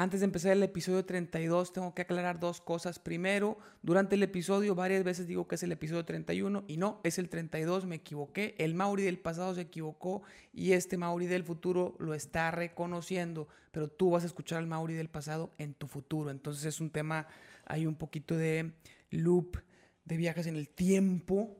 Antes de empezar el episodio 32, tengo que aclarar dos cosas. Primero, durante el episodio varias veces digo que es el episodio 31 y no, es el 32, me equivoqué. El Mauri del pasado se equivocó y este Mauri del futuro lo está reconociendo, pero tú vas a escuchar al Mauri del pasado en tu futuro. Entonces es un tema, hay un poquito de loop, de viajes en el tiempo.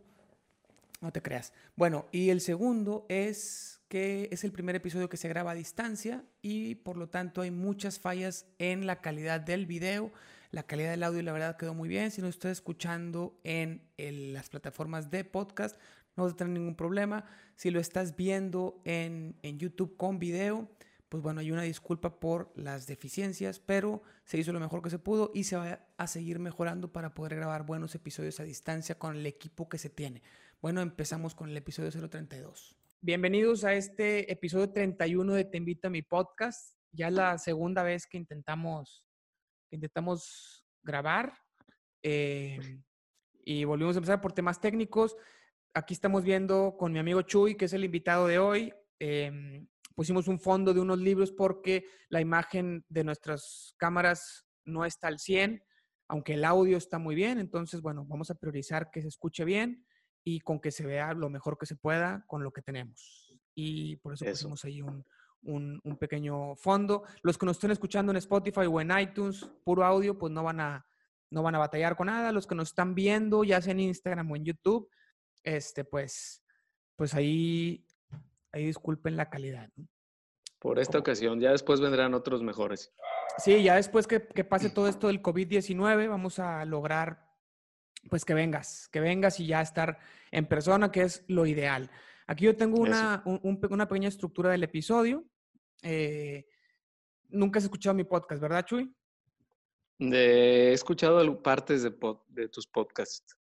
No te creas. Bueno, y el segundo es que es el primer episodio que se graba a distancia y por lo tanto hay muchas fallas en la calidad del video. La calidad del audio, la verdad, quedó muy bien. Si no estás escuchando en las plataformas de podcast, no vas a tener ningún problema. Si lo estás viendo en, en YouTube con video, pues bueno, hay una disculpa por las deficiencias, pero se hizo lo mejor que se pudo y se va a seguir mejorando para poder grabar buenos episodios a distancia con el equipo que se tiene. Bueno, empezamos con el episodio 032. Bienvenidos a este episodio 31 de Te invito a mi podcast. Ya es la segunda vez que intentamos, intentamos grabar eh, y volvimos a empezar por temas técnicos. Aquí estamos viendo con mi amigo Chuy, que es el invitado de hoy. Em, pusimos un fondo de unos libros porque la imagen de nuestras cámaras no está al 100, aunque el audio está muy bien. Entonces, bueno, vamos a priorizar que se escuche bien y con que se vea lo mejor que se pueda con lo que tenemos. Y por eso, pusimos ahí un, un, pequeño fondo. Los que nos estén escuchando en Spotify o en iTunes, puro audio, pues no van a, no van a batallar con nada. Los que nos están viendo, ya sea en Instagram o en YouTube, este, pues, pues ahí, ahí disculpen la calidad. Por esta ocasión, ya después vendrán otros mejores. Sí, ya después que, que pase todo esto del COVID-19, vamos a lograr pues que vengas, que vengas y ya estar en persona, que es lo ideal. Aquí yo tengo una, una pequeña estructura del episodio. Eh, nunca has escuchado mi podcast, ¿verdad, Chuy? he escuchado partes de, de, tus podcasts.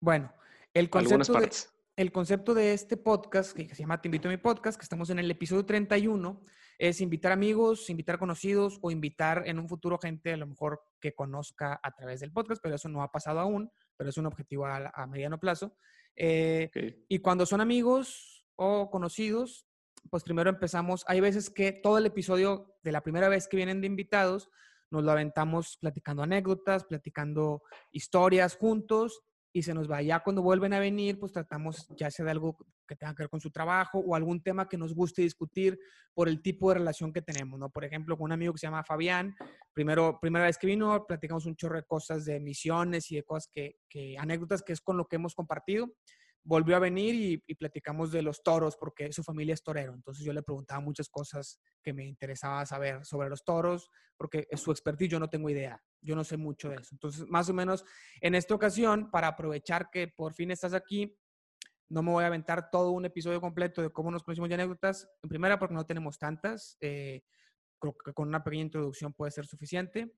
Bueno, el concepto, de, el concepto de este podcast, que se llama Te invito a mi podcast, que estamos en el episodio 31, es invitar amigos, invitar conocidos o invitar en un futuro gente a lo mejor que conozca a través del podcast, pero eso no ha pasado aún pero es un objetivo a, mediano plazo. Eh, y cuando son amigos o conocidos, pues primero empezamos, hay veces que todo el episodio de la primera vez que vienen de invitados, nos lo aventamos platicando anécdotas, platicando historias juntos y se nos va. Ya cuando vuelven a venir, pues tratamos ya sea de algo que tenga que ver con su trabajo o algún tema que nos guste discutir por el tipo de relación que tenemos, ¿no? Por ejemplo, con un amigo que se llama Fabián, primero, primera vez que vino, platicamos un chorro de cosas de misiones y de cosas que, que anécdotas que es con lo que hemos compartido volvió a venir y, platicamos de los toros porque su familia es torero. Entonces yo le preguntaba muchas cosas que me interesaba saber sobre los toros porque es su expertise, yo no tengo idea, yo no sé mucho de eso. Entonces, más o menos en esta ocasión, para aprovechar que por fin estás aquí, no me voy a aventar todo un episodio completo de cómo nos conocimos y anécdotas. En primera, porque no tenemos tantas. Eh, creo que con una pequeña introducción puede ser suficiente.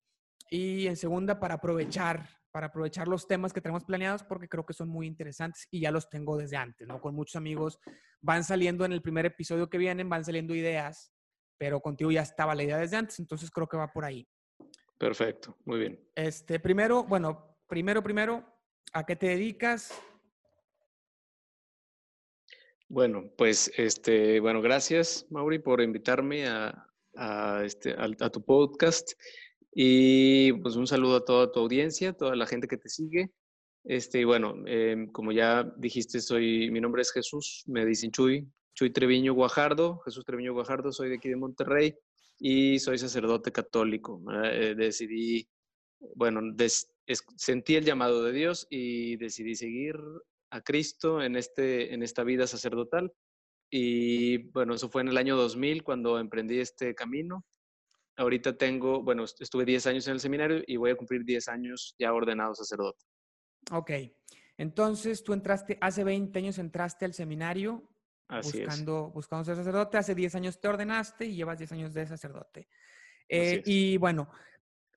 Y en segunda, para aprovechar para aprovechar los temas que tenemos planeados porque creo que son muy interesantes y ya los tengo desde antes, ¿no? Con muchos amigos van saliendo en el primer episodio que vienen, van saliendo ideas, pero contigo ya estaba la idea desde antes, entonces creo que va por ahí. Perfecto, muy bien. Este, primero, bueno, primero, primero, ¿a qué te dedicas? Bueno, pues, este, bueno, gracias, Mauri, por invitarme a, a, este, a tu podcast. Y pues un saludo a toda tu audiencia, toda la gente que te sigue. Este, bueno, em, como ya dijiste, soy, mi nombre es Jesús, me dicen Chuy, Chuy Treviño Guajardo, Jesús Treviño Guajardo, soy de aquí de Monterrey y soy sacerdote católico. Eh, decidí, bueno, sentí el llamado de Dios y decidí seguir a Cristo en, este, en esta vida sacerdotal. Y bueno, eso fue en el año 2000 cuando emprendí este camino ahorita tengo, bueno, estuve 10 años en el seminario y voy a cumplir 10 años ya ordenado sacerdote. Ok, entonces tú entraste, hace 20 años entraste al seminario buscando, buscando ser sacerdote, hace 10 años te ordenaste y llevas 10 años de sacerdote. Eh, y bueno,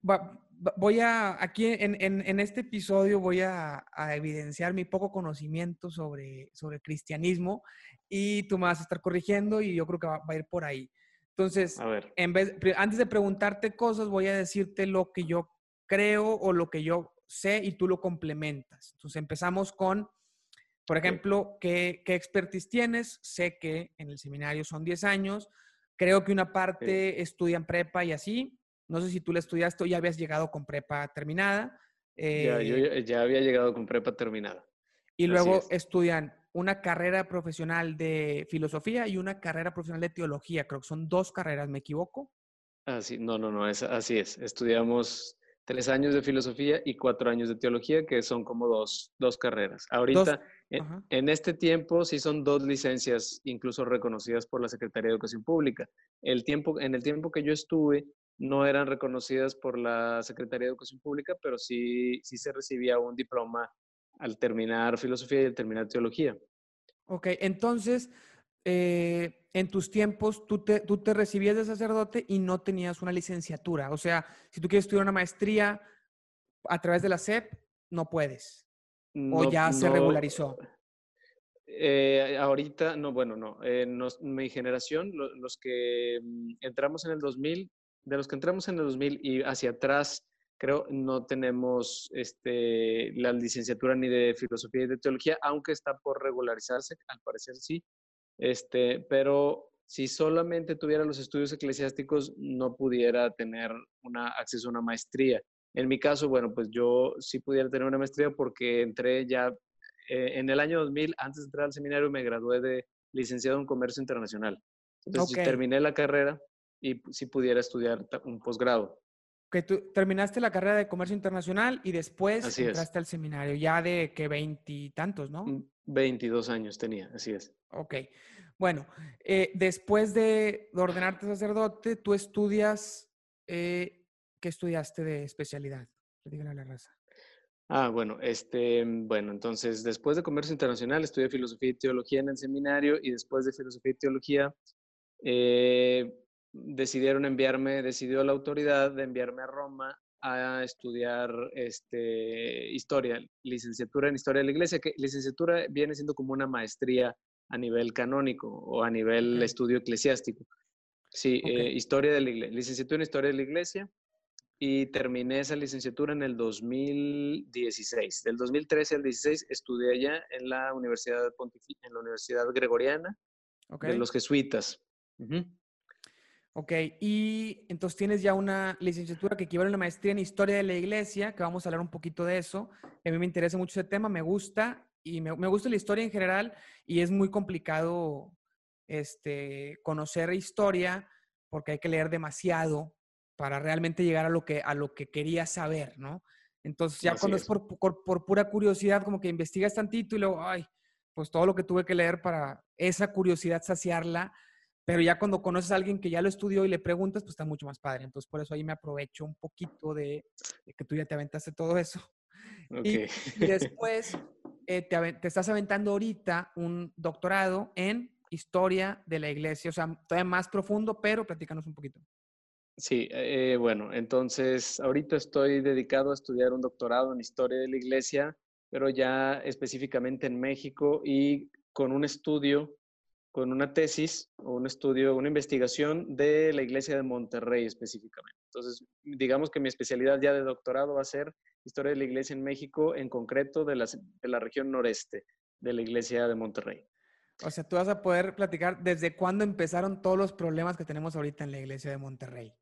voy a, aquí en, en, este episodio voy a, evidenciar mi poco conocimiento sobre, sobre cristianismo y tú me vas a estar corrigiendo y yo creo que va a ir por ahí. Entonces, En vez, antes de preguntarte cosas, voy a decirte lo que yo creo o lo que yo sé y tú lo complementas. Entonces, empezamos con, por ejemplo, ¿qué, qué expertise tienes? Sé que en el seminario son 10 años. Creo que una parte estudia en prepa y así. No sé si tú la estudiaste o ya habías llegado con prepa terminada. ya, yo eh, ya había llegado con prepa terminada. y luego estudian una carrera profesional de filosofía y una carrera profesional de teología. Creo que son dos carreras, ¿me equivoco? Así, no, no, no, es, así es. Estudiamos tres años de filosofía y cuatro años de teología, que son como dos, dos carreras. Ahorita, en, en, este tiempo, sí son dos licencias, incluso reconocidas por la Secretaría de Educación Pública. El tiempo, en el tiempo que yo estuve, no eran reconocidas por la Secretaría de Educación Pública, pero sí, sí se recibía un diploma al terminar filosofía y al terminar teología. Ok, entonces, eh, en tus tiempos, tú te, tú te recibías de sacerdote y no tenías una licenciatura. O sea, si tú quieres estudiar una maestría a través de la SEP, no puedes. o ya se regularizó. Eh, ahorita, no, bueno, no. Eh, mi generación, los que mm, entramos en el 2000, de los que entramos en el 2000 y hacia atrás, creo, no tenemos este, la licenciatura ni de filosofía y de teología, aunque está por regularizarse, al parecer sí. Este, pero si solamente tuviera los estudios eclesiásticos, no pudiera tener una, acceso a una maestría. En mi caso, bueno, pues yo sí pudiera tener una maestría porque entré ya eh, en el año 2000, antes de entrar al seminario, me gradué de licenciado en comercio internacional. Entonces, terminé la carrera y sí pudiera estudiar un posgrado que tú terminaste la carrera de comercio internacional y después entraste al seminario, ya de que veintitantos, ¿no? Mm, veintidós años tenía, así es. Ok. Bueno, eh, después de ordenarte sacerdote, tú estudias, eh, ¿qué estudiaste de especialidad? Díganle a la raza. Ah, bueno, este, bueno, entonces después de comercio internacional estudié filosofía y teología en el seminario y después de filosofía y teología eh, decidieron enviarme, decidió la autoridad de enviarme a Roma a estudiar este, historia, licenciatura en historia de la iglesia, que licenciatura viene siendo como una maestría a nivel canónico o a nivel estudio eclesiástico. Sí, eh, historia de la iglesia, licenciatura en historia de la iglesia y terminé esa licenciatura en el 2016. Del 2013 al 16 estudié allá en la Universidad en la Universidad Gregoriana de los jesuitas. Ok, y entonces tienes ya una licenciatura que equivale a una maestría en historia de la iglesia, que vamos a hablar un poquito de eso. A mí me interesa mucho ese tema, me gusta y me, gusta la historia en general y es muy complicado este, conocer historia porque hay que leer demasiado para realmente llegar a lo que, a lo que quería saber, ¿no? Entonces ya cuando es, por, por, pura curiosidad, como que investigas tantito y luego, ay, pues todo lo que tuve que leer para esa curiosidad saciarla, pero ya cuando conoces a alguien que ya lo estudió y le preguntas, pues está mucho más padre. Entonces, por eso ahí me aprovecho un poquito de, que tú ya te aventaste todo eso. Y, después eh, te, te, estás aventando ahorita un doctorado en historia de la iglesia, o sea, todavía más profundo, pero platícanos un poquito. Sí, eh, bueno, entonces ahorita estoy dedicado a estudiar un doctorado en historia de la iglesia, pero ya específicamente en México y con un estudio con una tesis o un estudio, una investigación de la iglesia de Monterrey específicamente. Entonces, digamos que mi especialidad ya de doctorado va a ser historia de la iglesia en México, en concreto de la, de la región noreste de la iglesia de Monterrey. O sea, tú vas a poder platicar desde cuándo empezaron todos los problemas que tenemos ahorita en la iglesia de Monterrey.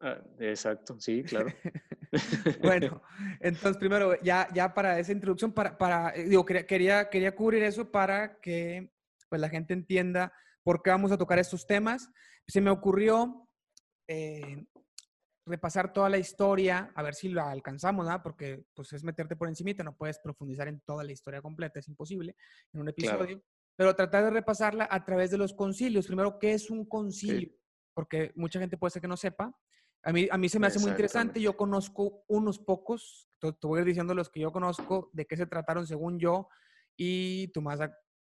Ah, exacto, sí, claro. bueno, entonces primero, ya, ya para esa introducción, para, para digo, quería, quería cubrir eso para que pues la gente entienda por qué vamos a tocar estos temas. Se me ocurrió eh, repasar toda la historia, a ver si la alcanzamos, ¿no? Porque pues es meterte por encimita, no puedes profundizar en toda la historia completa, es imposible en un episodio. Pero tratar de repasarla a través de los concilios. Primero, ¿qué es un concilio? Porque mucha gente puede ser que no sepa. A mí, a mí se me hace muy interesante. Yo conozco unos pocos, te, voy a ir diciendo los que yo conozco, de qué se trataron según yo, y tú más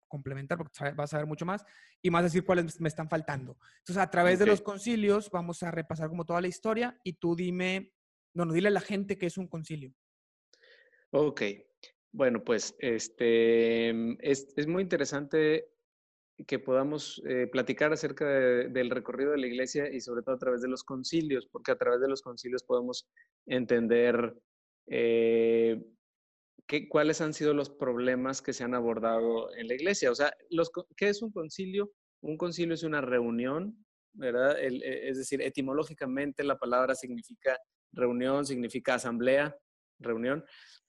complementar porque vas a ver mucho más y más decir cuáles me están faltando. Entonces, a través de los concilios vamos a repasar como toda la historia y tú dime, bueno, dile a la gente qué es un concilio. Ok, bueno, pues este, es, es muy interesante que podamos eh, platicar acerca del recorrido de la iglesia y sobre todo a través de los concilios, porque a través de los concilios podemos entender eh, ¿qué, ¿cuáles han sido los problemas que se han abordado en la iglesia? O sea, ¿qué es un concilio? Un concilio es una reunión ¿verdad? E, es decir, etimológicamente la palabra significa reunión, significa asamblea, reunión,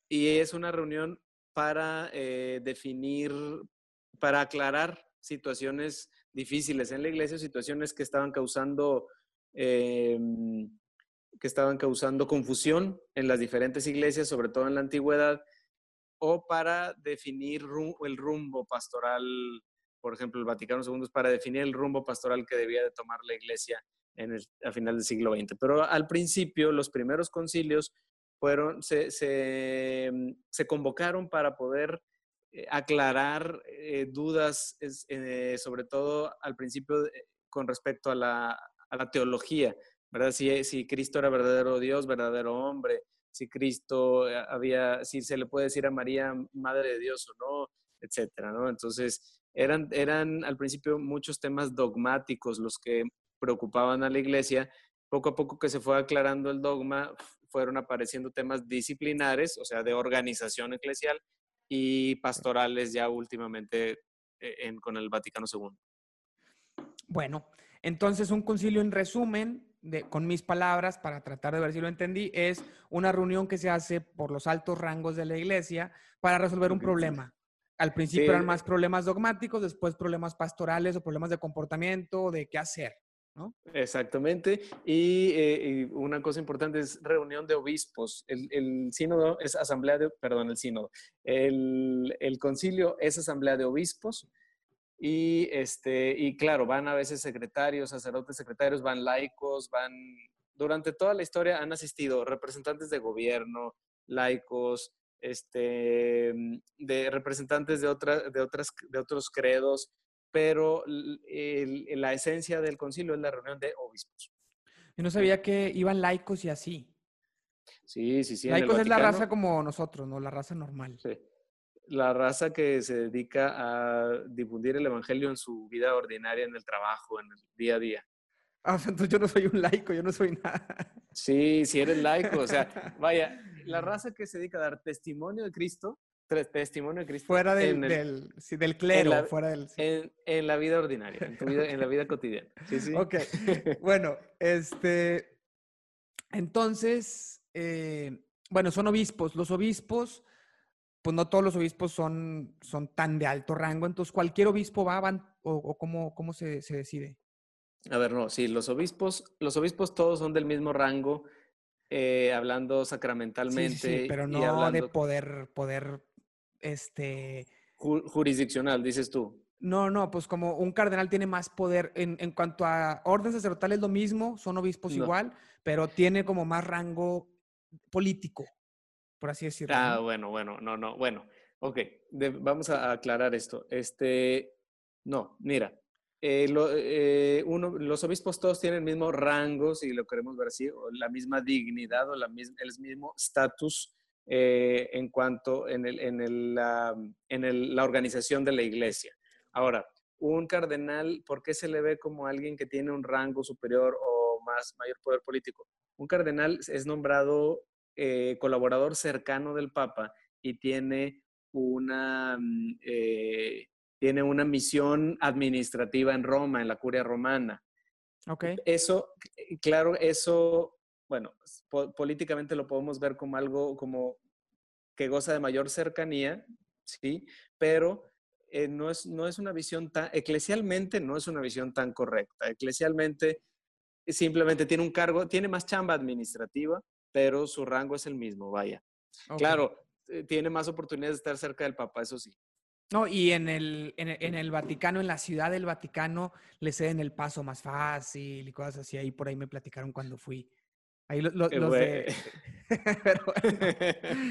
y es una reunión para eh, definir, para aclarar situaciones difíciles en la iglesia, situaciones que estaban causando, em, que estaban causando confusión en las diferentes iglesias, sobre todo en la antigüedad, o para definir el rumbo pastoral, por ejemplo, el Vaticano II es para definir el rumbo pastoral que debía de tomar la iglesia en el, a final del siglo XX. Pero al principio, los primeros concilios fueron, se, se convocaron para poder eh, aclarar eh, dudas, eh, sobre todo al principio con respecto a la, a la teología, ¿verdad? Si, si Cristo era verdadero Dios, verdadero hombre, si Cristo había, si se le puede decir a María Madre de Dios o no, etcétera, ¿no? Entonces, eran, eran al principio muchos temas dogmáticos los que preocupaban a la iglesia. Poco a poco que se fue aclarando el dogma, fueron apareciendo temas disciplinares, o sea, de organización eclesial, y pastorales ya últimamente eh, con el Vaticano II. Bueno, entonces un concilio en resumen, de, con mis palabras, para tratar de ver si lo entendí, es una reunión que se hace por los altos rangos de la iglesia para resolver un problema. Al principio eran más problemas dogmáticos, después problemas pastorales o problemas de comportamiento, de qué hacer. Exactamente. Eh, y, una cosa importante es reunión de obispos. El, sínodo es asamblea de, perdón, el sínodo. El, concilio es asamblea de obispos. Y, este, y claro, van a veces secretarios, sacerdotes secretarios, van laicos, van, durante toda la historia han asistido representantes de gobierno, laicos, este, de representantes de, de, otras, de otros credos, pero la esencia del concilio es la reunión de obispos. Yo no sabía que iban laicos y así. Sí, sí, sí. Laicos es la raza como nosotros, ¿no? La raza normal. Sí. La raza que se dedica a difundir el evangelio en su vida ordinaria, en el trabajo, en el día a día. Ah, entonces yo no soy un laico, yo no soy nada. Sí, sí eres laico. O sea, vaya, la raza que se dedica a dar testimonio de Cristo testimonio de Cristo. Fuera del, del, clero, fuera del... En, la vida ordinaria, en, la vida cotidiana. Sí, sí. Ok. Bueno, este... Entonces, eh, bueno, son obispos. Los obispos, pues no todos los obispos son, son tan de alto rango, entonces cualquier obispo va, van, o, cómo, cómo se, se, decide. A ver, no, sí, los obispos, los obispos todos son del mismo rango, eh, hablando sacramentalmente. Sí, pero no de poder, poder este... Jurisdiccional, dices tú. No, no, pues como un cardenal tiene más poder en, en cuanto a orden sacerdotal es lo mismo, son obispos igual, pero tiene como más rango político, por así decirlo. Ah, bueno, bueno, no, no, bueno, ok, vamos a aclarar esto. Este, no, mira, eh, eh, uno, los obispos todos tienen el mismo rango, si lo queremos ver así, o la misma dignidad o la el mismo estatus eh, en cuanto en, el, en, el, la, en la organización de la iglesia. Ahora, un cardenal, ¿por qué se le ve como alguien que tiene un rango superior o más mayor poder político? Un cardenal es nombrado eh, colaborador cercano del Papa y tiene una, mm, eh, tiene una misión administrativa en Roma, en la curia romana. Okay. Eso, claro, eso bueno, políticamente lo podemos ver como algo como que goza de mayor cercanía, ¿sí? Pero eh, no, es, no es una visión tan, eclesialmente no es una visión tan correcta. Eclesialmente simplemente tiene un cargo, tiene más chamba administrativa, pero su rango es el mismo, vaya. Claro, eh, tiene más oportunidades de estar cerca del Papa, eso sí. No, y en el, en en, el, Vaticano, en la ciudad del Vaticano, le ceden el paso más fácil y cosas así. Ahí por ahí me platicaron cuando fui. Ahí los de... Pero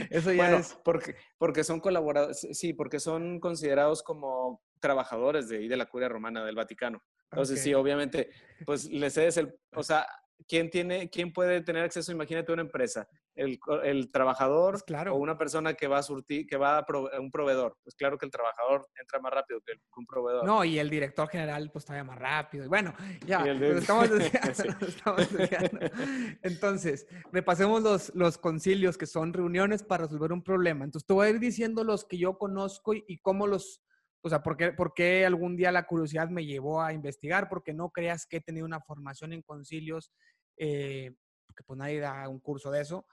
eso ya es... Porque, porque son colaboradores, sí, porque son considerados como trabajadores de, de la curia romana del Vaticano. Entonces, sí, obviamente, pues les cedes el... O sea, ¿quién, tiene, ¿quién puede tener acceso? Imagínate una empresa el, el trabajador pues claro. o una persona que va a surtir, que va a, un proveedor. Pues claro que el trabajador entra más rápido que un proveedor. No, y el director general pues todavía más rápido. Y bueno, ya, estamos, estamos Entonces, repasemos los, los concilios que son reuniones para resolver un problema. Entonces, te voy a ir diciendo los que yo conozco y, cómo los, O sea, ¿por qué, por qué algún día la curiosidad me llevó a investigar? Porque no creas que he tenido una formación en concilios, eh, porque pues nadie da un curso de eso,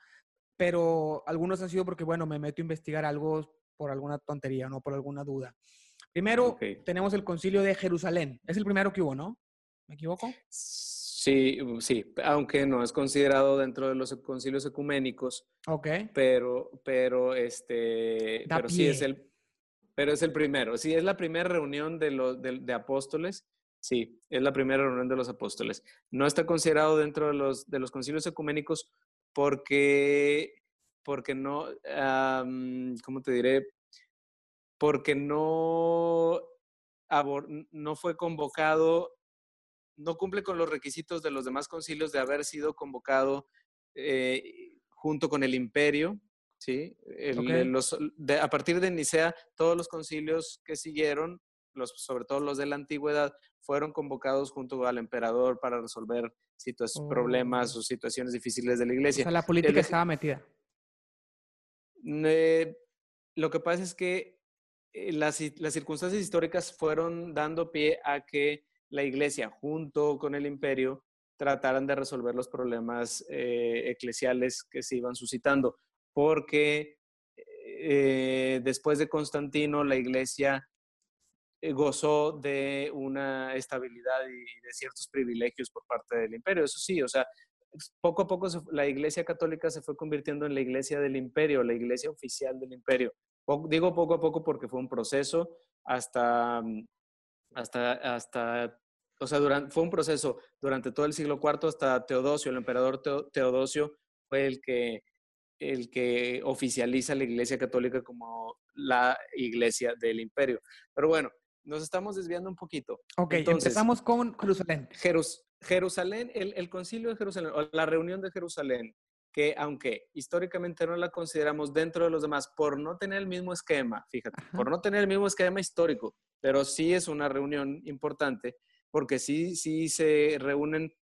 pero algunos han sido porque, bueno, me meto a investigar algo por alguna tontería, no por alguna duda. Primero, tenemos el concilio de Jerusalén. Es el primero que hubo, ¿no? ¿Me equivoco? Sí, sí, aunque no es considerado dentro de los concilios ecuménicos. Ok. Pero, pero, este, pero sí es el, pero es el primero. Sí, es la primera reunión de, los, de, apóstoles. Sí, es la primera reunión de los apóstoles. No está considerado dentro de los, de los concilios ecuménicos porque, porque no, ¿cómo te diré? Porque no, no fue convocado, no cumple con los requisitos de los demás concilios de haber sido convocado eh, junto con el imperio, ¿sí? a partir de Nicea, todos los concilios que siguieron, los, sobre todo los de la antigüedad, fueron convocados junto al emperador para resolver problemas oh. o situaciones difíciles de la iglesia. O sea, la política estaba metida. lo que pasa es que eh, las, las circunstancias históricas fueron dando pie a que la iglesia, junto con el imperio, trataran de resolver los problemas eh, eclesiales que se iban suscitando porque eh, después de Constantino la iglesia eh, gozó de una estabilidad y de ciertos privilegios por parte del imperio. Eso sí, o sea, poco a poco la iglesia católica se fue convirtiendo en la iglesia del imperio, la iglesia oficial del imperio. digo poco a poco porque fue un proceso hasta, hasta, hasta o sea, durante, fue un proceso durante todo el siglo IV hasta Teodosio, el emperador Teodosio fue el que el que oficializa la Iglesia Católica como la Iglesia del Imperio. Pero bueno, nos estamos desviando un poquito. Ok, Entonces, empezamos con Jerusalén. Jerusalén, el, el concilio de Jerusalén, o la reunión de Jerusalén, que aunque históricamente no la consideramos dentro de los demás por no tener el mismo esquema, fíjate, por no tener el mismo esquema histórico, pero sí es una reunión importante porque sí, sí se reúnen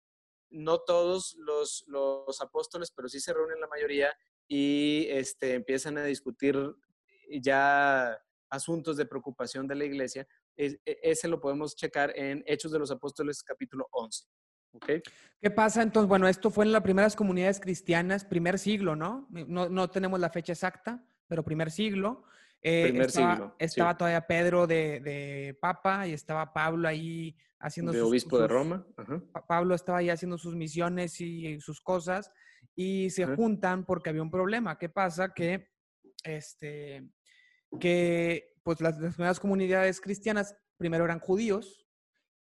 no todos los, los apóstoles, pero sí se reúnen la mayoría y este, empiezan a discutir ya asuntos de preocupación de la iglesia. E, ese lo podemos checar en Hechos de los Apóstoles capítulo 11. ¿Okay? ¿Qué pasa entonces? Bueno, esto fue en las primeras comunidades cristianas, primer siglo, ¿no? No, no tenemos la fecha exacta, pero primer siglo. Eh, estaba, siglo. Estaba todavía Pedro de, de, Papa y estaba Pablo ahí haciendo de obispo de Roma. Pablo estaba ahí haciendo sus misiones y sus cosas y se juntan porque había un problema. ¿Qué pasa? Que, este, que pues las, primeras comunidades cristianas primero eran judíos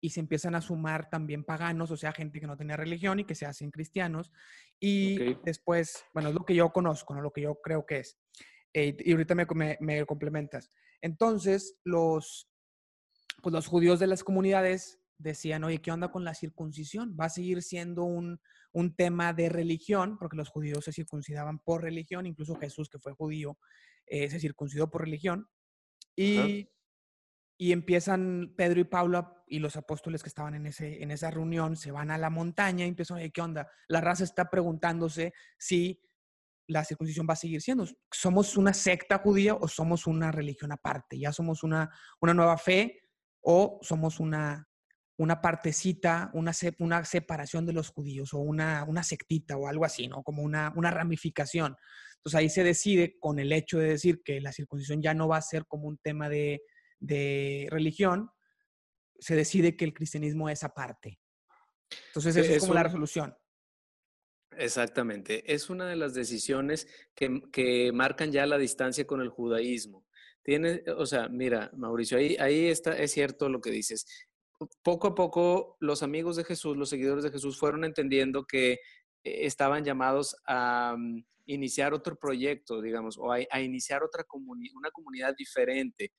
y se empiezan a sumar también paganos, o sea, gente que no tenía religión y que se hacen cristianos. Y después, bueno, es lo que yo conozco, ¿no? lo que yo creo que es. Eh, y ahorita me, me, me, complementas. Entonces, los, pues los judíos de las comunidades decían, oye, ¿qué onda con la circuncisión? ¿Va a seguir siendo un, un tema de religión, porque los judíos se circuncidaban por religión, incluso Jesús, que fue judío, eh, se circuncidó por religión. Y, y, empiezan Pedro y Pablo y los apóstoles que estaban en, ese, en esa reunión, se van a la montaña y empiezan, ¿qué onda? La raza está preguntándose si la circuncisión va a seguir siendo. ¿Somos una secta judía o somos una religión aparte? ¿Ya somos una, una nueva fe o somos una, una partecita, una, una separación de los judíos o una, una sectita o algo así, ¿no? Como una, una ramificación. Entonces ahí se decide con el hecho de decir que la circuncisión ya no va a ser como un tema de, de religión, se decide que el cristianismo es aparte. Entonces esa es, como la resolución. Exactamente. Es una de las decisiones que, que, marcan ya la distancia con el judaísmo. Tiene, o sea, mira, Mauricio, ahí, ahí está, es cierto lo que dices poco a poco los amigos de Jesús, los seguidores de Jesús fueron entendiendo que eh, estaban llamados a mm, iniciar otro proyecto, digamos, o a, iniciar otra una comunidad diferente,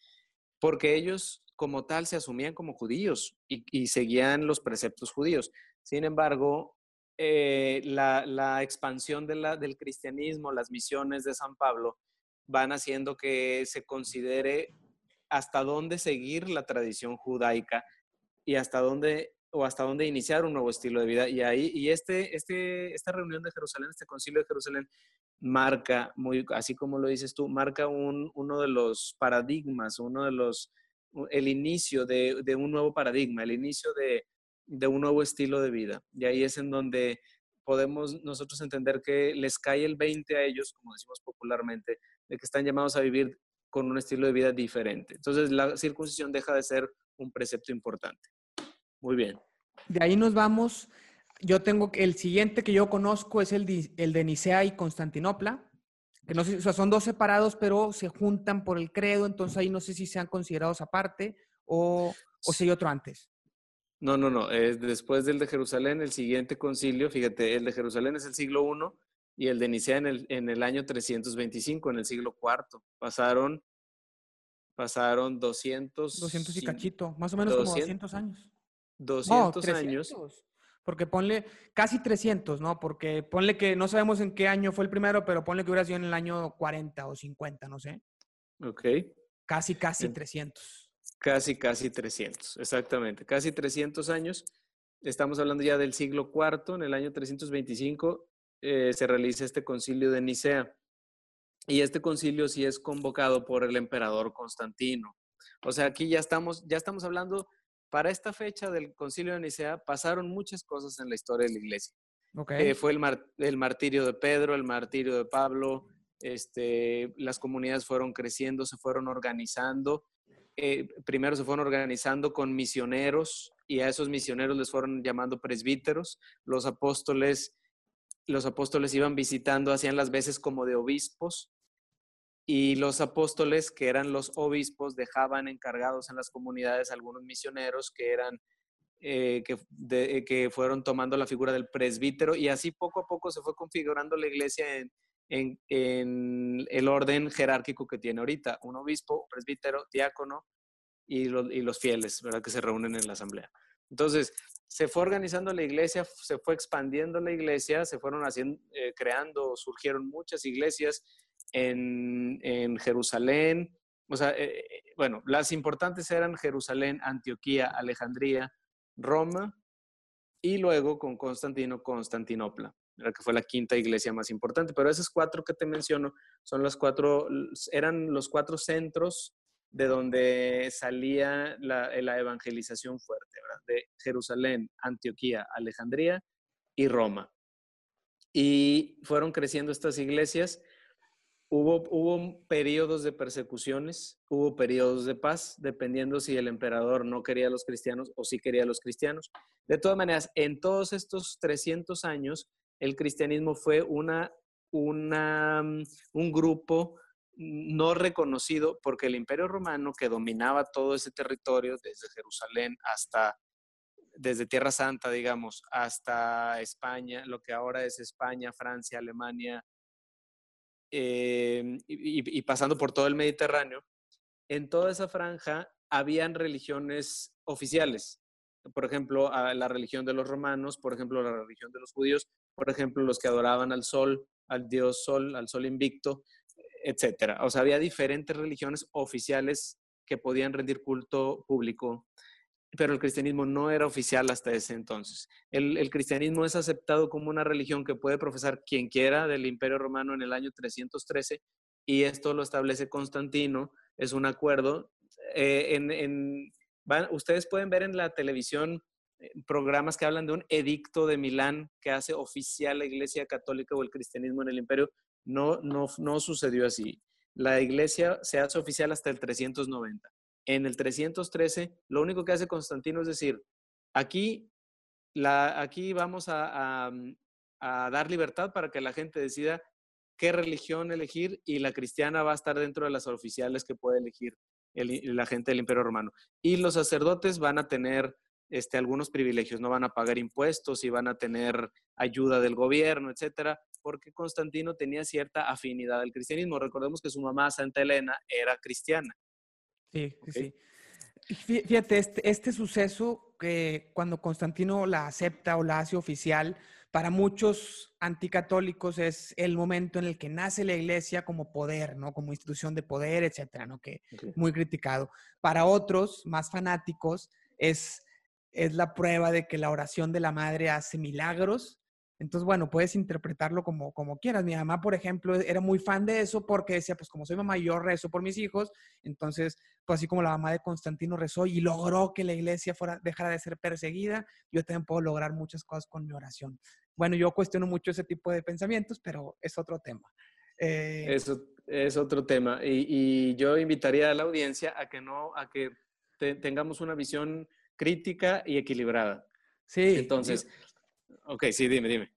porque ellos como tal se asumían como judíos y, seguían los preceptos judíos. Sin embargo, eh, la, expansión del cristianismo, las misiones de San Pablo, van haciendo que se considere hasta dónde seguir la tradición judaica y hasta dónde o hasta dónde iniciar un nuevo estilo de vida. Y ahí, y este, este, esta reunión de Jerusalén, este concilio de Jerusalén, marca, muy, así como lo dices tú, marca un, uno de los paradigmas, uno de los, el inicio de, de un nuevo paradigma, el inicio de, de un nuevo estilo de vida. Y ahí es en donde podemos nosotros entender que les cae el 20 a ellos, como decimos popularmente, de que están llamados a vivir con un estilo de vida diferente. Entonces la circuncisión deja de ser un precepto importante. Muy bien. De ahí nos vamos. Yo tengo el siguiente que yo conozco es el de, el de Nicea y Constantinopla, que no sé, o son dos separados, pero se juntan por el credo, entonces ahí no sé si sean considerados aparte o, o si hay otro antes. No, no, no. Es después del de Jerusalén, el siguiente concilio, fíjate, el de Jerusalén es el siglo I y el de Nicea en el, en el año 325, en el siglo IV. Pasaron, pasaron 200... 200 y cachito, más o menos como 200 años. 200 años. Porque ponle casi 300, ¿no? Porque ponle que no sabemos en qué año fue el primero, pero ponle que hubiera sido en el año 40 o 50, no sé. Ok. Casi, casi 300. Casi, casi 300, exactamente. Casi 300 años. Estamos hablando ya del siglo IV. En el año 325 eh, se realiza este concilio de Nicea. Y este concilio sí es convocado por el emperador Constantino. O sea, aquí ya estamos, ya estamos hablando, para esta fecha del concilio de Nicea pasaron muchas cosas en la historia de la iglesia. Okay. Eh, fue el, mar, el, martirio de Pedro, el martirio de Pablo, este, las comunidades fueron creciendo, se fueron organizando eh, primero se fueron organizando con misioneros y a esos misioneros les fueron llamando presbíteros. Los apóstoles, los apóstoles iban visitando, hacían las veces como de obispos y los apóstoles, que eran los obispos, dejaban encargados en las comunidades algunos misioneros que eran eh, que, de, que fueron tomando la figura del presbítero y así poco a poco se fue configurando la iglesia en, en, el orden jerárquico que tiene ahorita, un obispo, presbítero, diácono y, lo, y, los fieles, ¿verdad? Que se reúnen en la asamblea. Entonces, se fue organizando la iglesia, se fue expandiendo la iglesia, se fueron haciendo, eh, creando, surgieron muchas iglesias en, en Jerusalén. O sea, eh, eh bueno, las importantes eran Jerusalén, Antioquía, Alejandría, Roma y luego con Constantino, Constantinopla que fue la quinta iglesia más importante. Pero esas cuatro que te menciono son las cuatro, eran los cuatro centros de donde salía la, la evangelización fuerte. De Jerusalén, Antioquía, Alejandría y Roma. Y fueron creciendo estas iglesias. Hubo, hubo periodos de persecuciones, hubo periodos de paz, dependiendo si el emperador no quería a los cristianos o si quería a los cristianos. De todas maneras, en todos estos 300 años, el cristianismo fue una, mm, un grupo no reconocido porque el imperio romano que dominaba todo ese territorio desde Jerusalén hasta desde Tierra Santa, digamos, hasta España, lo que ahora es España, Francia, Alemania, eh, y, y, pasando por todo el Mediterráneo, en toda esa franja habían religiones oficiales. Por ejemplo, la religión de los romanos, por ejemplo, la religión de los judíos, por ejemplo, los que adoraban al sol, al dios sol, al sol invicto, etcétera. O sea, había diferentes religiones oficiales que podían rendir culto público, pero el cristianismo no era oficial hasta ese entonces. El, cristianismo es aceptado como una religión que puede profesar quien quiera del Imperio Romano en el año 313 y esto lo establece Constantino, es un acuerdo. Eh, en, van, ustedes pueden ver en la televisión programas que hablan de un edicto de Milán que hace oficial la Iglesia Católica o el cristianismo en el imperio. No, no, no sucedió así. La Iglesia se hace oficial hasta el 390. En el 313, lo único que hace Constantino es decir, aquí, la, aquí vamos a, a, a dar libertad para que la gente decida qué religión elegir y la cristiana va a estar dentro de las oficiales que puede elegir el, la gente del Imperio Romano. Y los sacerdotes van a tener este, algunos privilegios, no van a pagar impuestos y van a tener ayuda del gobierno, etcétera, porque Constantino tenía cierta afinidad al cristianismo. Recordemos que su mamá, Santa Elena, era cristiana. Sí, sí, sí. Fíjate, este, este suceso que cuando Constantino la acepta o la hace oficial, para muchos anticatólicos es el momento en el que nace la iglesia como poder, ¿no? Como institución de poder, etcétera, ¿no? Que okay. muy criticado. Para otros, más fanáticos, es es la prueba de que la oración de la madre hace milagros Entonces, bueno, puedes interpretarlo como, como quieras. Mi mamá, por ejemplo, era muy fan de eso porque decía, pues como soy mamá, yo rezo por mis hijos. Entonces, pues así como la mamá de Constantino rezó y logró que la iglesia fuera, dejara de ser perseguida, yo también puedo lograr muchas cosas con mi oración. Bueno, yo cuestiono mucho ese tipo de pensamientos, pero es otro tema. Eh, Eso es otro tema. Y, yo invitaría a la audiencia a que no, a que tengamos una visión crítica y equilibrada. Sí. Entonces, ok, sí, dime, dime.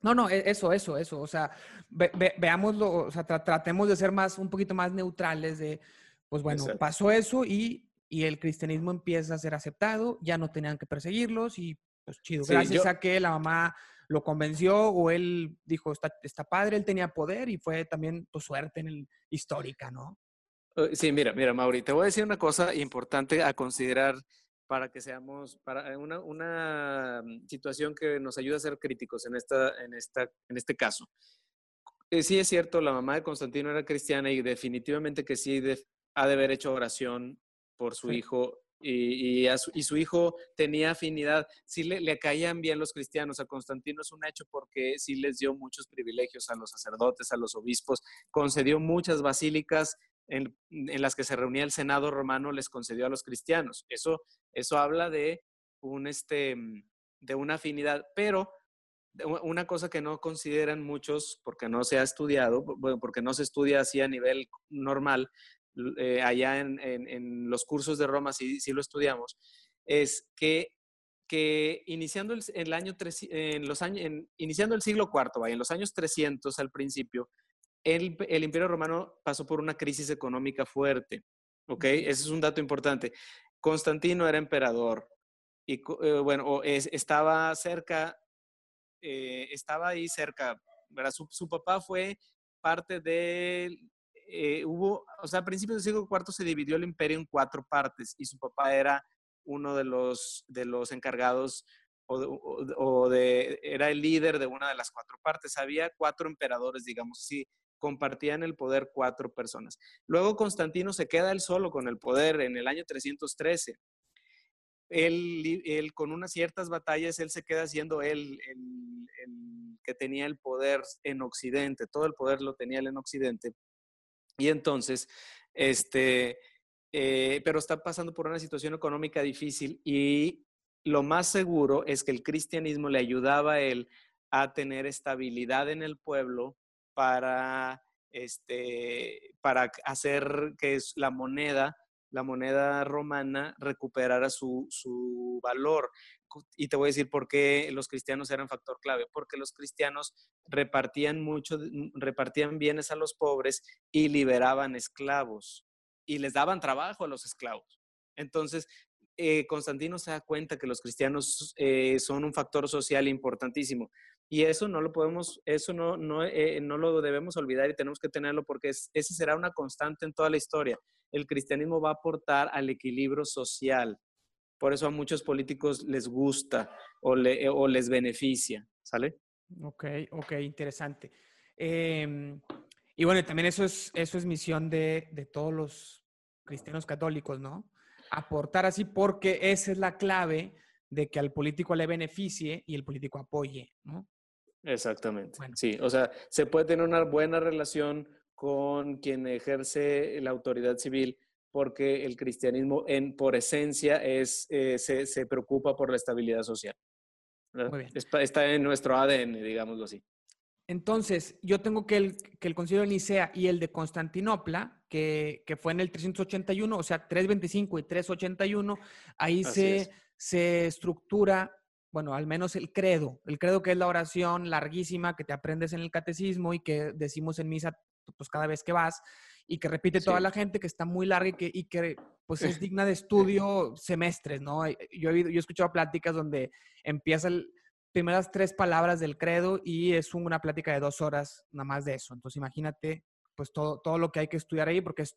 No, no, e, eso, eso, eso. O sea, veámoslo, o sea, tratemos de ser más, un poquito más neutrales de, pues bueno, pasó eso y, y, el cristianismo empieza a ser aceptado, ya no tenían que perseguirlos y pues chido. Gracias a que la mamá lo convenció o él dijo, está, está padre, él tenía poder y fue también tu suerte en el, histórica, ¿no? Eh, sí, mira, mira, Mauri, te voy a decir una cosa importante a considerar para que seamos, para una, una mm, situación que nos ayude a ser críticos en, esta, en, esta, en este caso. Eh, sí es cierto, la mamá de Constantino era cristiana y definitivamente que sí ha de haber hecho oración por su hijo y, y, su, hijo tenía afinidad, sí le, le, caían bien los cristianos. A Constantino es un hecho porque sí les dio muchos privilegios a los sacerdotes, a los obispos, concedió muchas basílicas en, en las que se reunía el Senado romano, les concedió a los cristianos. Eso, eso habla de, un, este, de una afinidad, pero una cosa que no consideran muchos porque no se ha estudiado, porque no se estudia así a nivel normal, eh, allá en, los cursos de Roma, si, si lo estudiamos, es que, que iniciando el, año en los años, iniciando el siglo IV, en los años 300 al principio, el, el, Imperio Romano pasó por una crisis económica fuerte. ¿Ok? Ese es un dato importante. Constantino era emperador y, eh, bueno, estaba cerca, eh, estaba ahí cerca. Su, su, papá fue parte de eh, hubo, o sea, a principios del siglo IV se dividió el imperio en cuatro partes y su papá era uno de los, de los encargados o, de, era el líder de una de las cuatro partes. Había cuatro emperadores, digamos así, compartían el poder cuatro personas. Luego Constantino se queda él solo con el poder en el año 313. Él, con unas ciertas batallas, él se queda siendo él el que tenía el poder en Occidente, todo el poder lo tenía él en Occidente. Y entonces, este, eh, pero está pasando por una situación económica difícil y lo más seguro es que el cristianismo le ayudaba a él a tener estabilidad en el pueblo para, este, para hacer que la moneda, la moneda romana recuperara su, su valor y te voy a decir por qué los cristianos eran factor clave, porque los cristianos repartían mucho, mm, repartían bienes a los pobres y liberaban esclavos y les daban trabajo a los esclavos. Entonces, eh, Constantino se da cuenta que los cristianos eh, son un factor social importantísimo. Y eso no lo podemos, eso no, no, eh, no lo debemos olvidar y tenemos que tenerlo porque ese será una constante en toda la historia. El cristianismo va a aportar al equilibrio social. Por eso a muchos políticos les gusta o, o les beneficia, ¿sale? Ok, ok, interesante. Em, y bueno, también eso es, eso es misión de, de todos los cristianos católicos, ¿no? Aportar así porque esa es la clave de que al político le beneficie y el político apoye, ¿no? Exactamente. Sí, o sea, se puede tener una buena relación con quien ejerce la autoridad civil, porque el cristianismo en, por esencia es, eh, se, se, preocupa por la estabilidad social. Muy bien. Está, en nuestro ADN, digámoslo así. Entonces, yo tengo que el, que el concilio de Nicea y el de Constantinopla, que, que, fue en el 381, o sea, 325 y 381, ahí se, se estructura, bueno, al menos el credo. El credo que es la oración larguísima que te aprendes en el catecismo y que decimos en misa pues cada vez que vas y que repite toda la gente, que está muy larga y que, y que pues es digna de estudio semestres, ¿no? Yo he, yo he escuchado pláticas donde empieza el primeras tres palabras del credo y es una plática de dos horas nada más de eso. Entonces imagínate pues todo, todo lo que hay que estudiar ahí porque es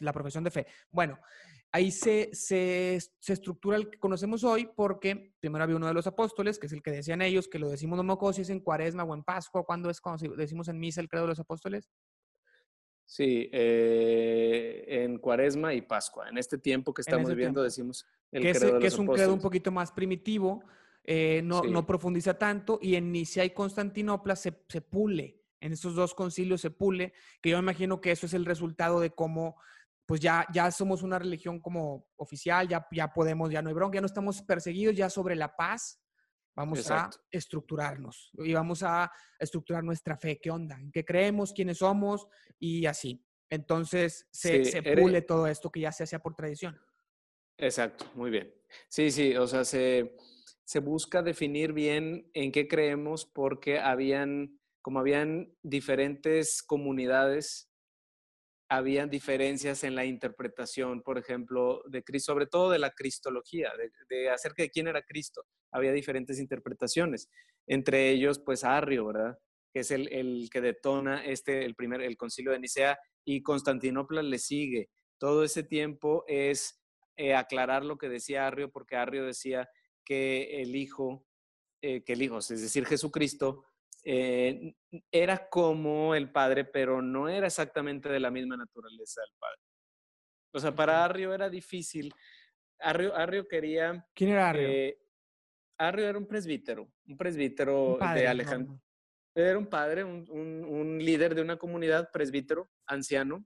la profesión de fe. Bueno, ahí se, se, se, estructura el que conocemos hoy porque primero había uno de los apóstoles, que es el que decían ellos, que lo decimos no me acuerdo si es en cuaresma o en pascua, cuando es cuando decimos en misa el credo de los apóstoles? Sí, eh, en Cuaresma y Pascua. En este tiempo que estamos viviendo decimos el que credo es, que es un credo un poquito más primitivo eh, no, no, profundiza tanto, y en Nicea y Constantinopla se, se, pule, en esos dos concilios se pule, que yo me imagino que eso es el resultado de cómo, pues ya, ya somos una religión como oficial, ya, ya podemos, ya no hay bronca, ya no estamos perseguidos, ya sobre la paz, vamos a estructurarnos y vamos a estructurar nuestra fe, qué onda, en qué creemos, quiénes somos y así. Entonces se, se pule todo esto que ya se hacía por tradición. Exacto, muy bien. Sí, sí, o sea, se, se busca definir bien en qué creemos porque habían, como habían diferentes comunidades, habían diferencias en la interpretación, por ejemplo, de Cristo, sobre todo de la cristología, de, de, acerca de quién era Cristo. Había diferentes interpretaciones, entre ellos, pues, Arrio, ¿verdad? Que es el, el que detona este, el primer, el concilio de Nicea, y Constantinopla le sigue. Todo ese tiempo es eh, aclarar lo que decía Arrio, porque Arrio decía que el Hijo, eh, que el Hijo, es decir, Jesucristo, eh, era como el Padre, pero no era exactamente de la misma naturaleza del Padre. O sea, para Arrio era difícil. Arrio, Arrio quería... ¿Quién era Arrio? Arrio era un presbítero, un presbítero de Alejandro. Era un padre, un, un, líder de una comunidad, presbítero, anciano,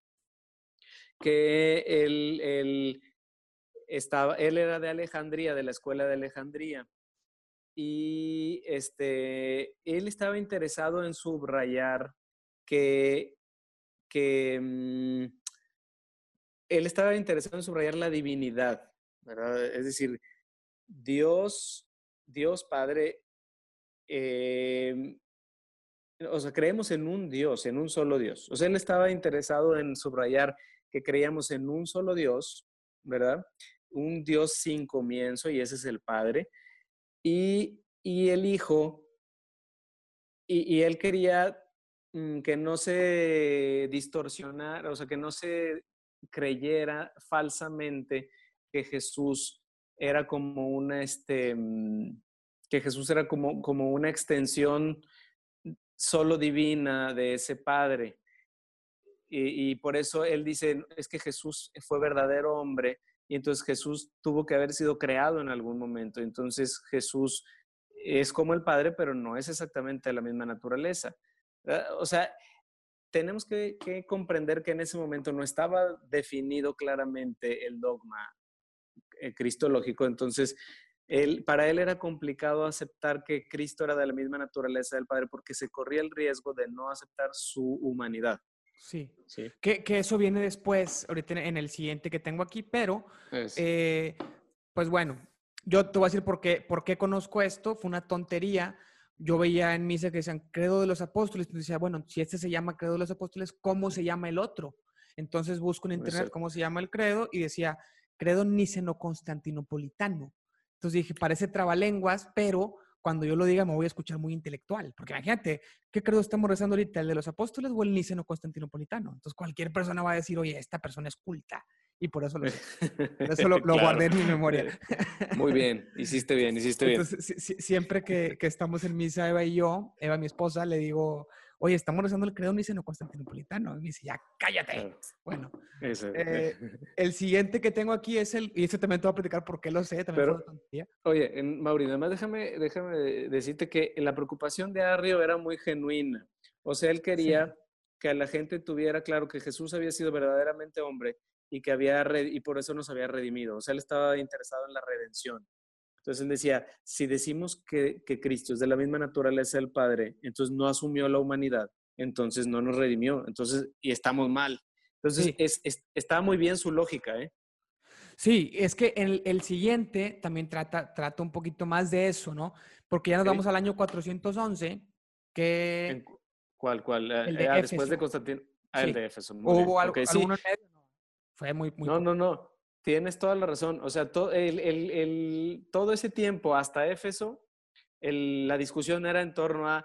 que él, él estaba, él era de Alejandría, de la escuela de Alejandría, y este, él estaba interesado en subrayar que, que mm, él estaba interesado en subrayar la divinidad, ¿verdad? Es decir, Dios, Dios Padre, em, o sea, creemos en un Dios, en un solo Dios. O sea, él estaba interesado en subrayar que creíamos en un solo Dios, ¿verdad? un Dios sin comienzo y ese es el Padre. Y, el Hijo, y, él quería mm, que no se distorsionara, o sea, que no se creyera falsamente que Jesús era como una, este, mm, que Jesús era como, como una extensión solo divina de ese Padre. Y, y, por eso él dice, es que Jesús fue verdadero hombre y entonces Jesús tuvo que haber sido creado en algún momento. Entonces Jesús es como el Padre, pero no es exactamente la misma naturaleza. O sea, tenemos que, comprender que en ese momento no estaba definido claramente el dogma eh, cristológico. Entonces, él, para él era complicado aceptar que Cristo era de la misma naturaleza del Padre porque se corría el riesgo de no aceptar su humanidad. Sí, sí. Que, eso viene después, ahorita en el siguiente que tengo aquí, pero, eh, pues bueno, yo te voy a decir por qué, por qué conozco esto, fue una tontería. Yo veía en misa que decían credo de los apóstoles, entonces decía, bueno, si este se llama credo de los apóstoles, ¿cómo se llama el otro? Entonces busco en internet cómo se llama el credo y decía credo niceno-constantinopolitano. Entonces dije, parece trabalenguas, pero cuando yo lo diga me voy a escuchar muy intelectual. Porque imagínate, ¿qué credo estamos rezando ahorita? ¿El de los apóstoles o el niceno constantinopolitano? Entonces cualquier persona va a decir, oye, esta persona es culta. Y por eso lo, eso lo, guardé en mi memoria. Muy bien, hiciste bien, hiciste bien. Entonces, siempre que, que, estamos en misa, Eva y yo, Eva, mi esposa, le digo, oye, estamos rezando el credo niceno constantinopolitano. Y me dice, ya, cállate. Bueno, eh, el siguiente que tengo aquí es el, y ese también te voy a platicar porque lo sé, también Pero, Oye, Mauri, además déjame, déjame decirte que la preocupación de Arrio era muy genuina. O sea, él quería que la gente tuviera claro que Jesús había sido verdaderamente hombre y que había y por eso nos había redimido. O sea, él estaba interesado en la redención. Entonces él decía, si decimos que, Cristo es de la misma naturaleza del Padre, entonces no asumió la humanidad, entonces no nos redimió, entonces, y estamos mal. Entonces, es, está muy bien su lógica, ¿eh? Sí, es que el, el, siguiente también trata, trata un poquito más de eso, ¿no? Porque ya nos vamos al año 411, que... ¿Cuál, cuál? El de ah, después de Constantino. Ah, el de Éfeso. Hubo algo, alguno medio, no. Fue muy, muy... No, no, no. Tienes toda la razón. O sea, todo, todo ese tiempo hasta Éfeso, la discusión era en torno a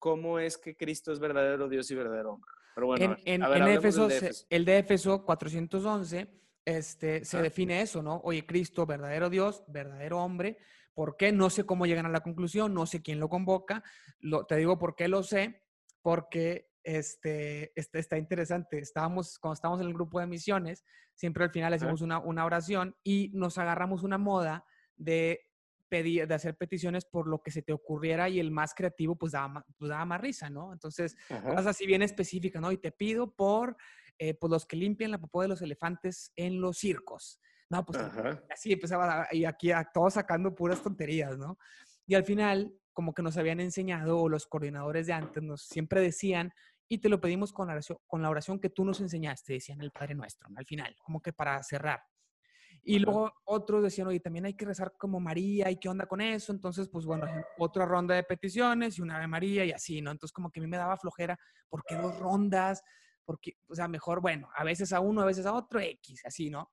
cómo es que Cristo es verdadero Dios y verdadero hombre. Pero bueno, en, Éfeso, el de Éfeso 411 este, se define eso, ¿no? Oye, Cristo, verdadero Dios, verdadero hombre. ¿Por qué? No sé cómo llegan a la conclusión, no sé quién lo convoca. Lo, te digo por qué lo sé, porque este, este, está interesante. Estábamos, cuando estábamos en el grupo de misiones, siempre al final hacemos una, una, oración y nos agarramos una moda de pedir, de hacer peticiones por lo que se te ocurriera y el más creativo pues daba, pues daba más risa, ¿no? Entonces, cosas así bien específicas, ¿no? Y te pido por eh, pues los que limpian la popó de los elefantes en los circos. No, pues así empezaba, y aquí a, todos sacando puras tonterías, ¿no? Y al final, como que nos habían enseñado, o los coordinadores de antes nos siempre decían, y te lo pedimos con la oración, con la oración que tú nos enseñaste, decían el Padre Nuestro, al final, como que para cerrar. Y luego otros decían, oye, también hay que rezar como María, ¿y qué onda con eso? Entonces, pues bueno, otra ronda de peticiones y una de María y así, ¿no? Entonces, como que a mí me daba flojera, ¿por qué dos rondas? Porque, o sea, mejor, bueno, a veces a uno, a veces a otro, X, así, ¿no?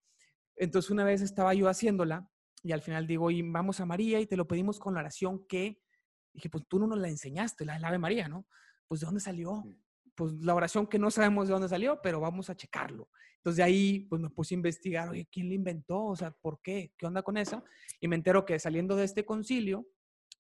Entonces una vez estaba yo haciéndola y al final digo, y vamos a María y te lo pedimos con la oración que, dije, pues tú no nos la enseñaste, la del Ave María, ¿no? Pues de dónde salió? Pues la oración que no sabemos de dónde salió, pero vamos a checarlo. Entonces de ahí, pues me puse a investigar, oye, ¿quién la inventó? O sea, ¿por qué? ¿Qué onda con eso? Y me entero que saliendo de este concilio,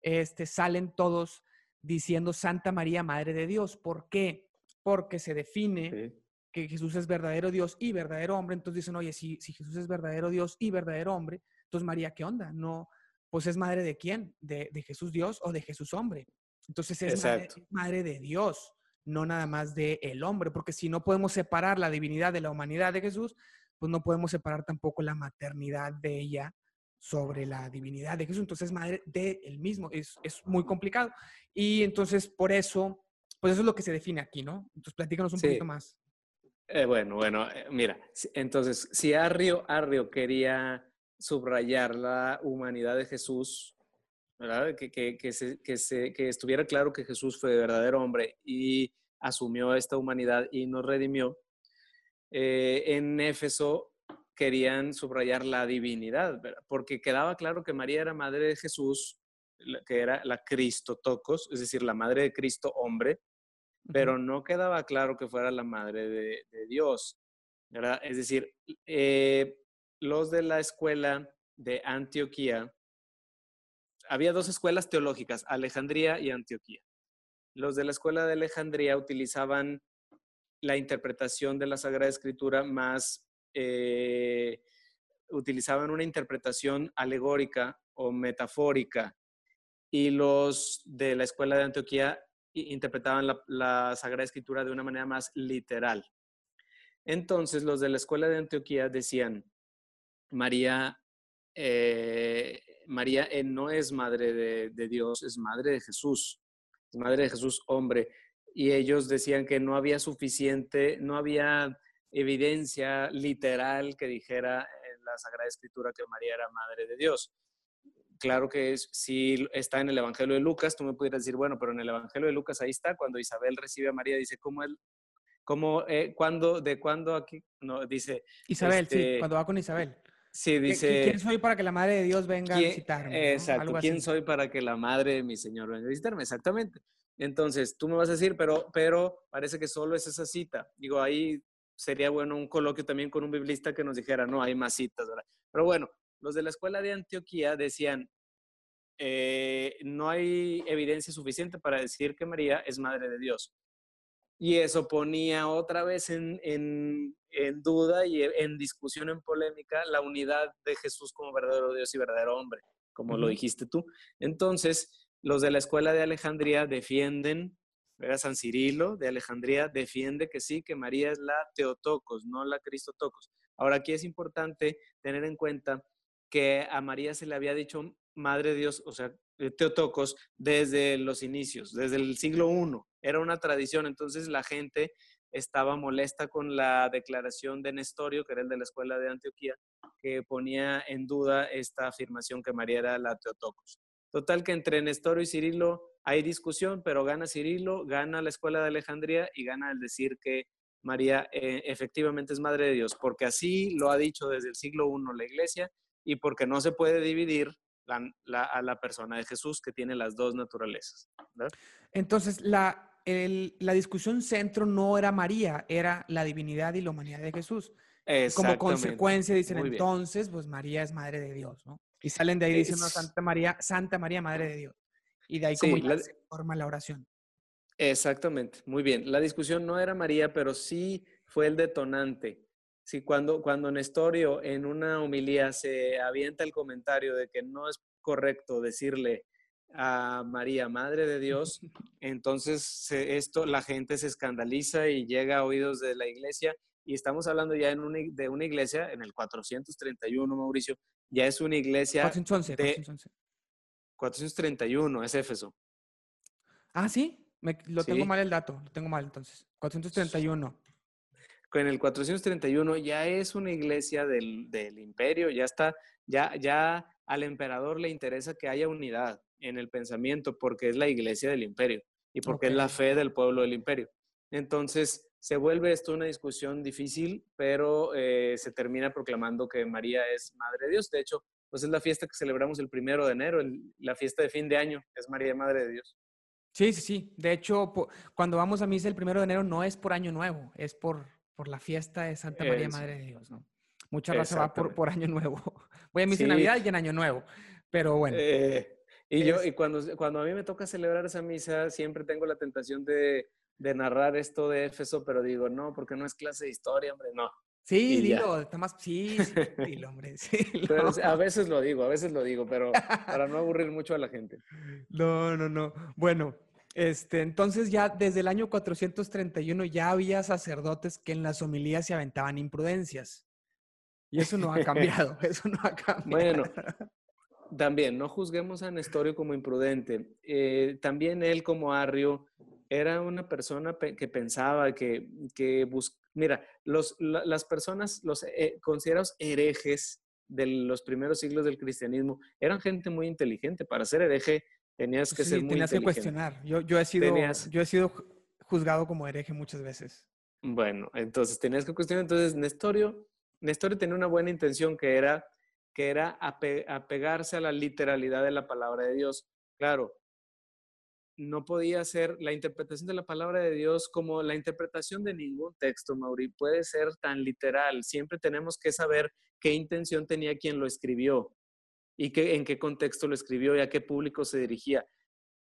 este, salen todos diciendo Santa María, Madre de Dios. ¿Por qué? Porque se define que Jesús es verdadero Dios y verdadero hombre, entonces dicen, oye, si, si Jesús es verdadero Dios y verdadero hombre, entonces María, ¿qué onda? No, pues es madre de quién? ¿De, de Jesús Dios o de Jesús hombre? Entonces es madre, de Dios, no nada más de el hombre, porque si no podemos separar la divinidad de la humanidad de Jesús, pues no podemos separar tampoco la maternidad de ella sobre la divinidad de Jesús. Entonces es madre de él mismo, es, es muy complicado. Y entonces por eso, pues eso es lo que se define aquí, ¿no? Entonces platícanos un poquito más. Eh, bueno, bueno, eh, mira, entonces, si Arrio, Arrio quería subrayar la humanidad de Jesús, ¿verdad? Que, que, que, se, que, se, que estuviera claro que Jesús fue verdadero hombre y asumió esta humanidad y nos redimió, eh, en Éfeso querían subrayar la divinidad, ¿verdad? porque quedaba claro que María era madre de Jesús, que era la Cristo Tocos, es decir, la madre de Cristo hombre, pero no quedaba claro que fuera la madre de, Dios, ¿verdad? Es decir, eh, los de la escuela de Antioquía, había dos escuelas teológicas, Alejandría y Antioquía. Los de la escuela de Alejandría utilizaban la interpretación de la Sagrada Escritura más, eh, utilizaban una interpretación alegórica o metafórica, y los de la escuela de Antioquía interpretaban la, Sagrada Escritura de una manera más literal. Entonces, los de la escuela de Antioquía decían, María, eh, María eh, no es madre de, Dios, es madre de Jesús, es madre de Jesús hombre. Y ellos decían que no había suficiente, no había evidencia literal que dijera en la Sagrada Escritura que María era madre de Dios claro que es, si está en el Evangelio de Lucas, tú me pudieras decir, bueno, pero en el Evangelio de Lucas ahí está, cuando Isabel recibe a María, dice, ¿cómo él, cómo, eh, cuándo, de cuándo aquí? No, dice. Isabel, sí, este, cuando va con Isabel. Sí, dice. ¿Quién soy para que la madre de Dios venga a visitarme? Exacto, ¿quién soy para que la madre de mi Señor venga a visitarme? Exactamente. Entonces, tú me vas a decir, pero, pero parece que solo es esa cita. Digo, ahí sería bueno un coloquio también con un biblista que nos dijera, no, hay más citas, ¿verdad? Pero bueno, los de la escuela de Antioquía decían, eh, no hay evidencia suficiente para decir que María es madre de Dios. Y eso ponía otra vez en, duda y en discusión, en polémica, la unidad de Jesús como verdadero Dios y verdadero hombre, como lo dijiste tú. Entonces, los de la escuela de Alejandría defienden, ¿verdad? San Cirilo de Alejandría defiende que sí, que María es la Teotocos, no la Cristotocos. Ahora, aquí es importante tener en cuenta que a María se le había dicho Madre de Dios, o sea, Teotocos, desde los inicios, desde el siglo I. Era una tradición, entonces la gente estaba molesta con la declaración de Nestorio, que era el de la escuela de Antioquía, que ponía en duda esta afirmación que María era la Teotocos. Total que entre Nestorio y Cirilo hay discusión, pero gana Cirilo, gana la escuela de Alejandría y gana el decir que María eh, efectivamente es Madre de Dios, porque así lo ha dicho desde el siglo I la Iglesia y porque no se puede dividir a la persona de Jesús que tiene las dos naturalezas. Entonces, la, la discusión centro no era María, era la divinidad y la humanidad de Jesús. Como consecuencia dicen entonces, pues María es madre de Dios, ¿no? Y salen de ahí diciendo Santa María, Santa María, madre de Dios. Y de ahí como se forma la oración. Exactamente, muy bien. La discusión no era María, pero sí fue el detonante Sí, cuando, cuando Nestorio en una homilía se avienta el comentario de que no es correcto decirle a María, Madre de Dios, entonces esto la gente se escandaliza y llega a oídos de la iglesia y estamos hablando ya en de una iglesia en el 431, Mauricio, ya es una iglesia 411, de 411. 431, es Éfeso. Ah, sí, lo tengo mal el dato, lo tengo mal entonces. 431. Con el 431 ya es una iglesia del, del imperio, ya está, ya, ya al emperador le interesa que haya unidad en el pensamiento porque es la iglesia del imperio y porque es la fe del pueblo del imperio. Entonces, se vuelve esto una discusión difícil, pero eh, se termina proclamando que María es Madre de Dios. De hecho, pues es la fiesta que celebramos el primero de enero, la fiesta de fin de año, es María Madre de Dios. Sí, sí, sí. De hecho, cuando vamos a misa el primero de enero no es por año nuevo, es por, por la fiesta de Santa María Madre de Dios, ¿no? Mucha raza va por, por año nuevo. Voy a misa en Navidad y en año nuevo, pero bueno. Eh, y yo, y cuando, cuando a mí me toca celebrar esa misa, siempre tengo la tentación de, de narrar esto de Éfeso, pero digo, no, porque no es clase de historia, hombre, no. Sí, dilo, está más, sí, sí dilo, hombre, sí. a veces lo digo, a veces lo digo, pero para no aburrir mucho a la gente. No, no, no. Bueno, este, entonces ya desde el año 431 ya había sacerdotes que en las homilías se aventaban imprudencias. Y eso no ha cambiado, eso no ha cambiado. Bueno, también, no juzguemos a Nestorio como imprudente. Eh, también él como Arrio era una persona que pensaba que, que mira, los, las personas, los eh, considerados herejes de los primeros siglos del cristianismo, eran gente muy inteligente. Para ser hereje tenías que ser muy tenías que cuestionar. Yo, yo, he sido, yo he sido juzgado como hereje muchas veces. Bueno, entonces tenías que cuestionar. Entonces, Nestorio, Nestorio tenía una buena intención que era que era apegarse a la literalidad de la palabra de Dios. Claro, no podía ser la interpretación de la palabra de Dios como la interpretación de ningún texto, Mauri, puede ser tan literal. Siempre tenemos que saber qué intención tenía quien lo escribió y qué, en qué contexto lo escribió y a qué público se dirigía.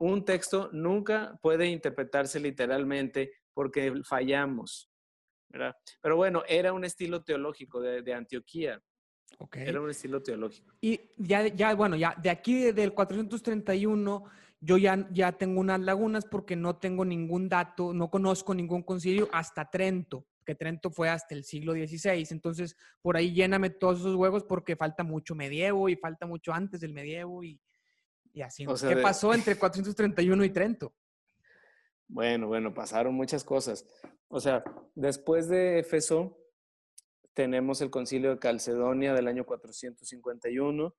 Un texto nunca puede interpretarse literalmente porque fallamos. Pero bueno, era un estilo teológico de Antioquía. Era un estilo teológico. Y ya, ya, bueno, ya de aquí del 431, yo ya, ya tengo unas lagunas porque no tengo ningún dato, no conozco ningún concilio hasta Trento, que Trento fue hasta el siglo XVI. Entonces, por ahí lléname todos esos huevos porque falta mucho medievo y falta mucho antes del medievo y, y así. ¿Qué pasó entre 431 y Trento? Bueno, bueno, pasaron muchas cosas. O sea, después de Éfeso, tenemos el concilio de Calcedonia del año 451,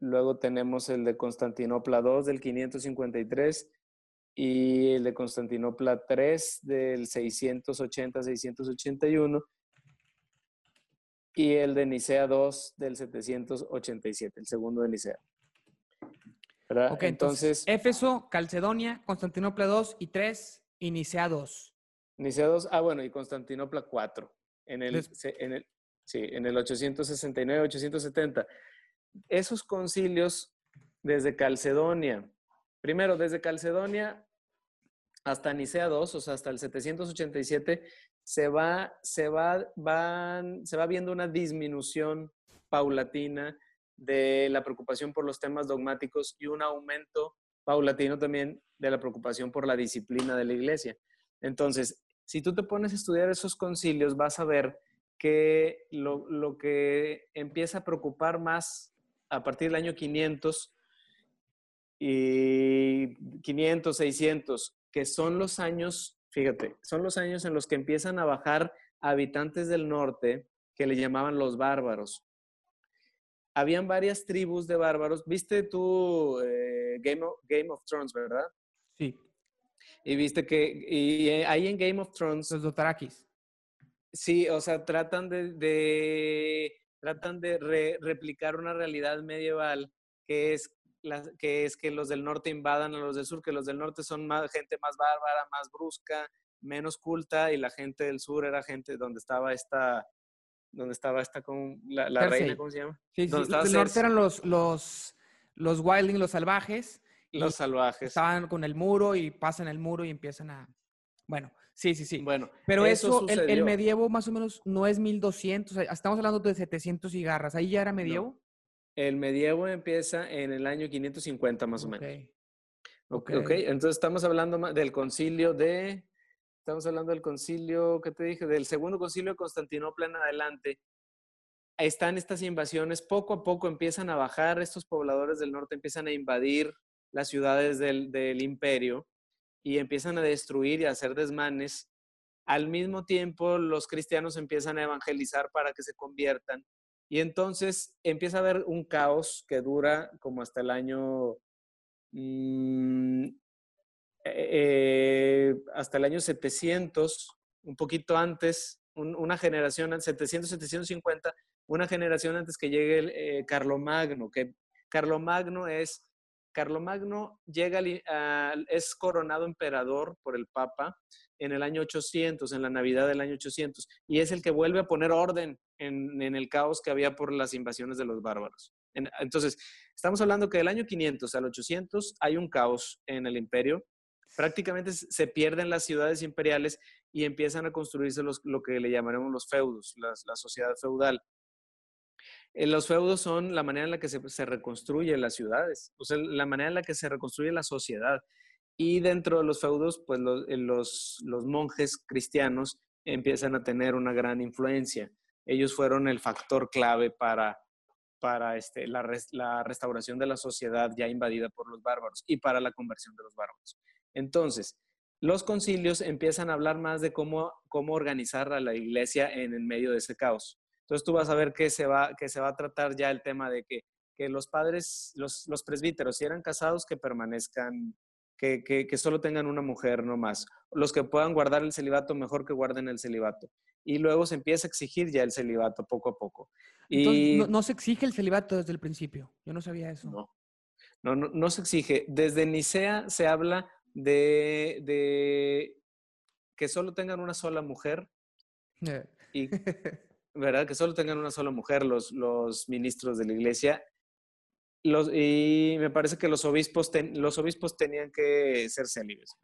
luego tenemos el de Constantinopla II del 553 y el de Constantinopla III del 680-681 y el de Nicea II del 787, el segundo de Nicea. Ok, entonces, Éfeso, Calcedonia, Constantinopla II y 3 y Nicea II. Nicea II, ah bueno, y Constantinopla 4 en el, en el, sí, en el 869-870. Esos concilios desde Calcedonia, primero desde Calcedonia hasta Nicea II, o sea, hasta el 787, se va, se va, van, se va viendo una disminución paulatina de la preocupación por los temas dogmáticos y un aumento paulatino también de la preocupación por la disciplina de la iglesia. Entonces, si tú te pones a estudiar esos concilios, vas a ver que lo, que empieza a preocupar más a partir del año 500 y 500, 600, que son los años, fíjate, son los años en los que empiezan a bajar habitantes del norte que le llamaban los bárbaros. Habían varias tribus de bárbaros. ¿Viste tú eh, Game, Game of Thrones, verdad? Sí. Y viste que y eh, ahí en Game of Thrones. Los Dotarakis. Sí, o sea, tratan de, tratan de replicar una realidad medieval que es, que es que los del norte invadan a los del sur, que los del norte son más, gente más bárbara, más brusca, menos culta, y la gente del sur era gente donde estaba esta, donde estaba esta con la, reina, ¿cómo se llama? Sí, sí, los del norte eran los, los, los wilding, los salvajes, los salvajes. Estaban con el muro y pasan el muro y empiezan a... Bueno, sí, sí, sí. Bueno, pero eso, el, medievo más o menos no es 1200, estamos hablando de 700 cigarras. ¿Ahí ya era medievo? El medievo empieza en el año 550 más o menos. Ok, okay. entonces estamos hablando del concilio de, estamos hablando del concilio, ¿qué te dije? Del segundo concilio de Constantinopla en adelante. Ahí están estas invasiones, poco a poco empiezan a bajar, estos pobladores del norte empiezan a invadir las ciudades del, imperio y empiezan a destruir y a hacer desmanes. Al mismo tiempo, los cristianos empiezan a evangelizar para que se conviertan y entonces empieza a haber un caos que dura como hasta el año, mm, eh, hasta el año 700, un poquito antes, una generación, 700, 750, una generación antes que llegue el, eh, Carlomagno, que Carlomagno es, Carlomagno llega, es coronado emperador por el Papa en el año 800, en la Navidad del año 800, y es el que vuelve a poner orden en, el caos que había por las invasiones de los bárbaros. entonces, estamos hablando que del año 500 al 800 hay un caos en el imperio. Prácticamente se pierden las ciudades imperiales y empiezan a construirse los, lo que le llamaremos los feudos, la, sociedad feudal. Eh, los feudos son la manera en la que se, se reconstruyen las ciudades, o sea, la manera en la que se reconstruye la sociedad. Y dentro de los feudos, pues eh, los, monjes cristianos empiezan a tener una gran influencia. Ellos fueron el factor clave para, para este, la, la, restauración de la sociedad ya invadida por los bárbaros y para la conversión de los bárbaros. Entonces, los concilios empiezan a hablar más de cómo, cómo organizar a la iglesia en el medio de ese caos. Entonces tú vas a ver que se va, que se va a tratar ya el tema de que, que los padres, los, los presbíteros, si eran casados, que permanezcan que, solo tengan una mujer no más. Los que puedan guardar el celibato, mejor que guarden el celibato. Y luego se empieza a exigir ya el celibato poco a poco. y... no, se exige el celibato desde el principio. Yo no sabía eso. No, no, no, se exige. Desde Nicea se habla de, de que solo tengan una sola mujer. Y, ¿verdad? Que solo tengan una sola mujer los, los ministros de la iglesia y me parece que los obispos, los obispos tenían que ser célibes.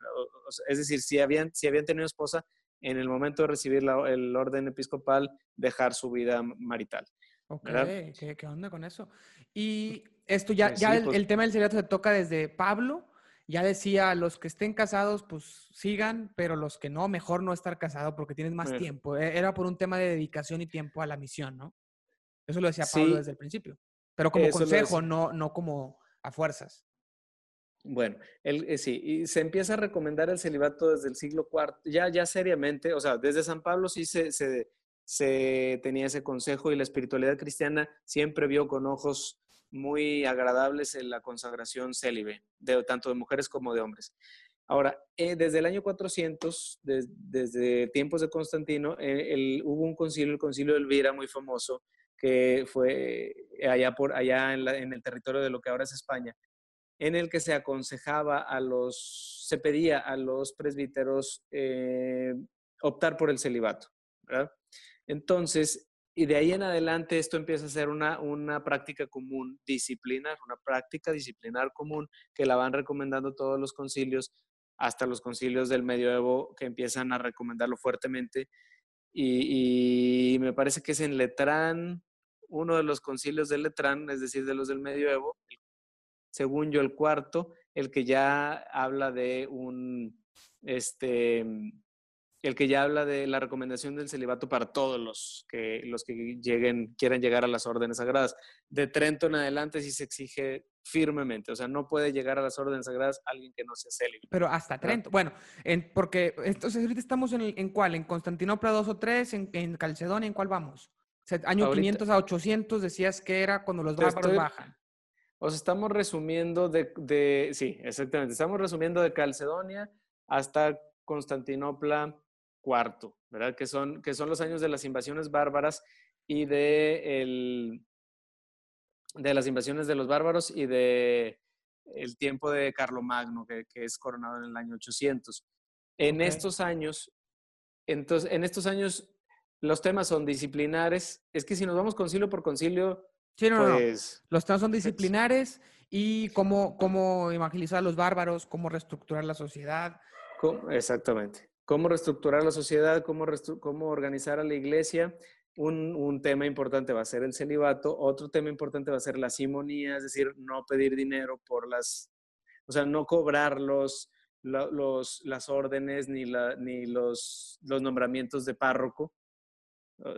Es decir, si habían, si habían tenido esposa, en el momento de recibir el orden episcopal, dejar su vida marital. Ok, ¿Qué, onda con eso? Y esto ya, pues ya pues el, tema del celibato se toca desde Pablo. Ya decía, los que estén casados, pues sigan, pero los que no, mejor no estar casado porque tienes más tiempo. E, era por un tema de dedicación y tiempo a la misión, ¿no? Eso lo decía Pablo desde el principio. Pero como consejo, no, no como a fuerzas. Bueno, el, eh, sí, y se empieza a recomendar el celibato desde el siglo IV, ya, ya seriamente, o sea, desde San Pablo sí se, se, se tenía ese consejo y la espiritualidad cristiana siempre vio con ojos muy agradables en la consagración célibe, de, tanto de mujeres como de hombres. Ahora, eh, desde el año 400, desde tiempos de Constantino, eh, hubo un concilio, el concilio de Elvira, muy famoso, que fue allá, por, allá en, el territorio de lo que ahora es España, en el que se aconsejaba a los, se pedía a los presbíteros eh, optar por el celibato. Entonces, y de ahí en adelante esto empieza a ser una, una práctica común disciplinar, una práctica disciplinar común que la van recomendando todos los concilios, hasta los concilios del medioevo que empiezan a recomendarlo fuertemente. Y, me parece que es en Letrán, uno de los concilios de Letrán, es decir, de los del medioevo, según yo el cuarto, el que ya habla de un, este, el que ya habla de la recomendación del celibato para todos los que, los que lleguen, quieran llegar a las órdenes sagradas. De Trento en adelante sí se exige firmemente, o sea, no puede llegar a las órdenes sagradas alguien que no sea célibe. Pero hasta Trento, bueno, en, porque entonces ahorita estamos en, en cuál, en Constantinopla 2 o 3, en, Calcedonia, ¿en cuál vamos? año 500 a 800 decías que era cuando los bárbaros bajan. O sea, estamos resumiendo de, de, sí, exactamente, estamos resumiendo de Calcedonia hasta Constantinopla cuarto, ¿verdad? Que son, que son los años de las invasiones bárbaras y de, el, de las invasiones de los bárbaros y de el tiempo de Carlomagno, que, que es coronado en el año 800. En estos años, entonces, en estos años los temas son disciplinares. Es que si nos vamos concilio por concilio, sí, no, pues... Los temas son disciplinares y cómo, cómo evangelizar a los bárbaros, cómo reestructurar la sociedad. Exactamente cómo reestructurar la sociedad, cómo, cómo organizar a la iglesia un, tema importante va a ser el celibato, otro tema importante va a ser la simonía, es decir, no pedir dinero por las, o sea, no cobrar los, los, las órdenes ni, la, ni los, los nombramientos de párroco.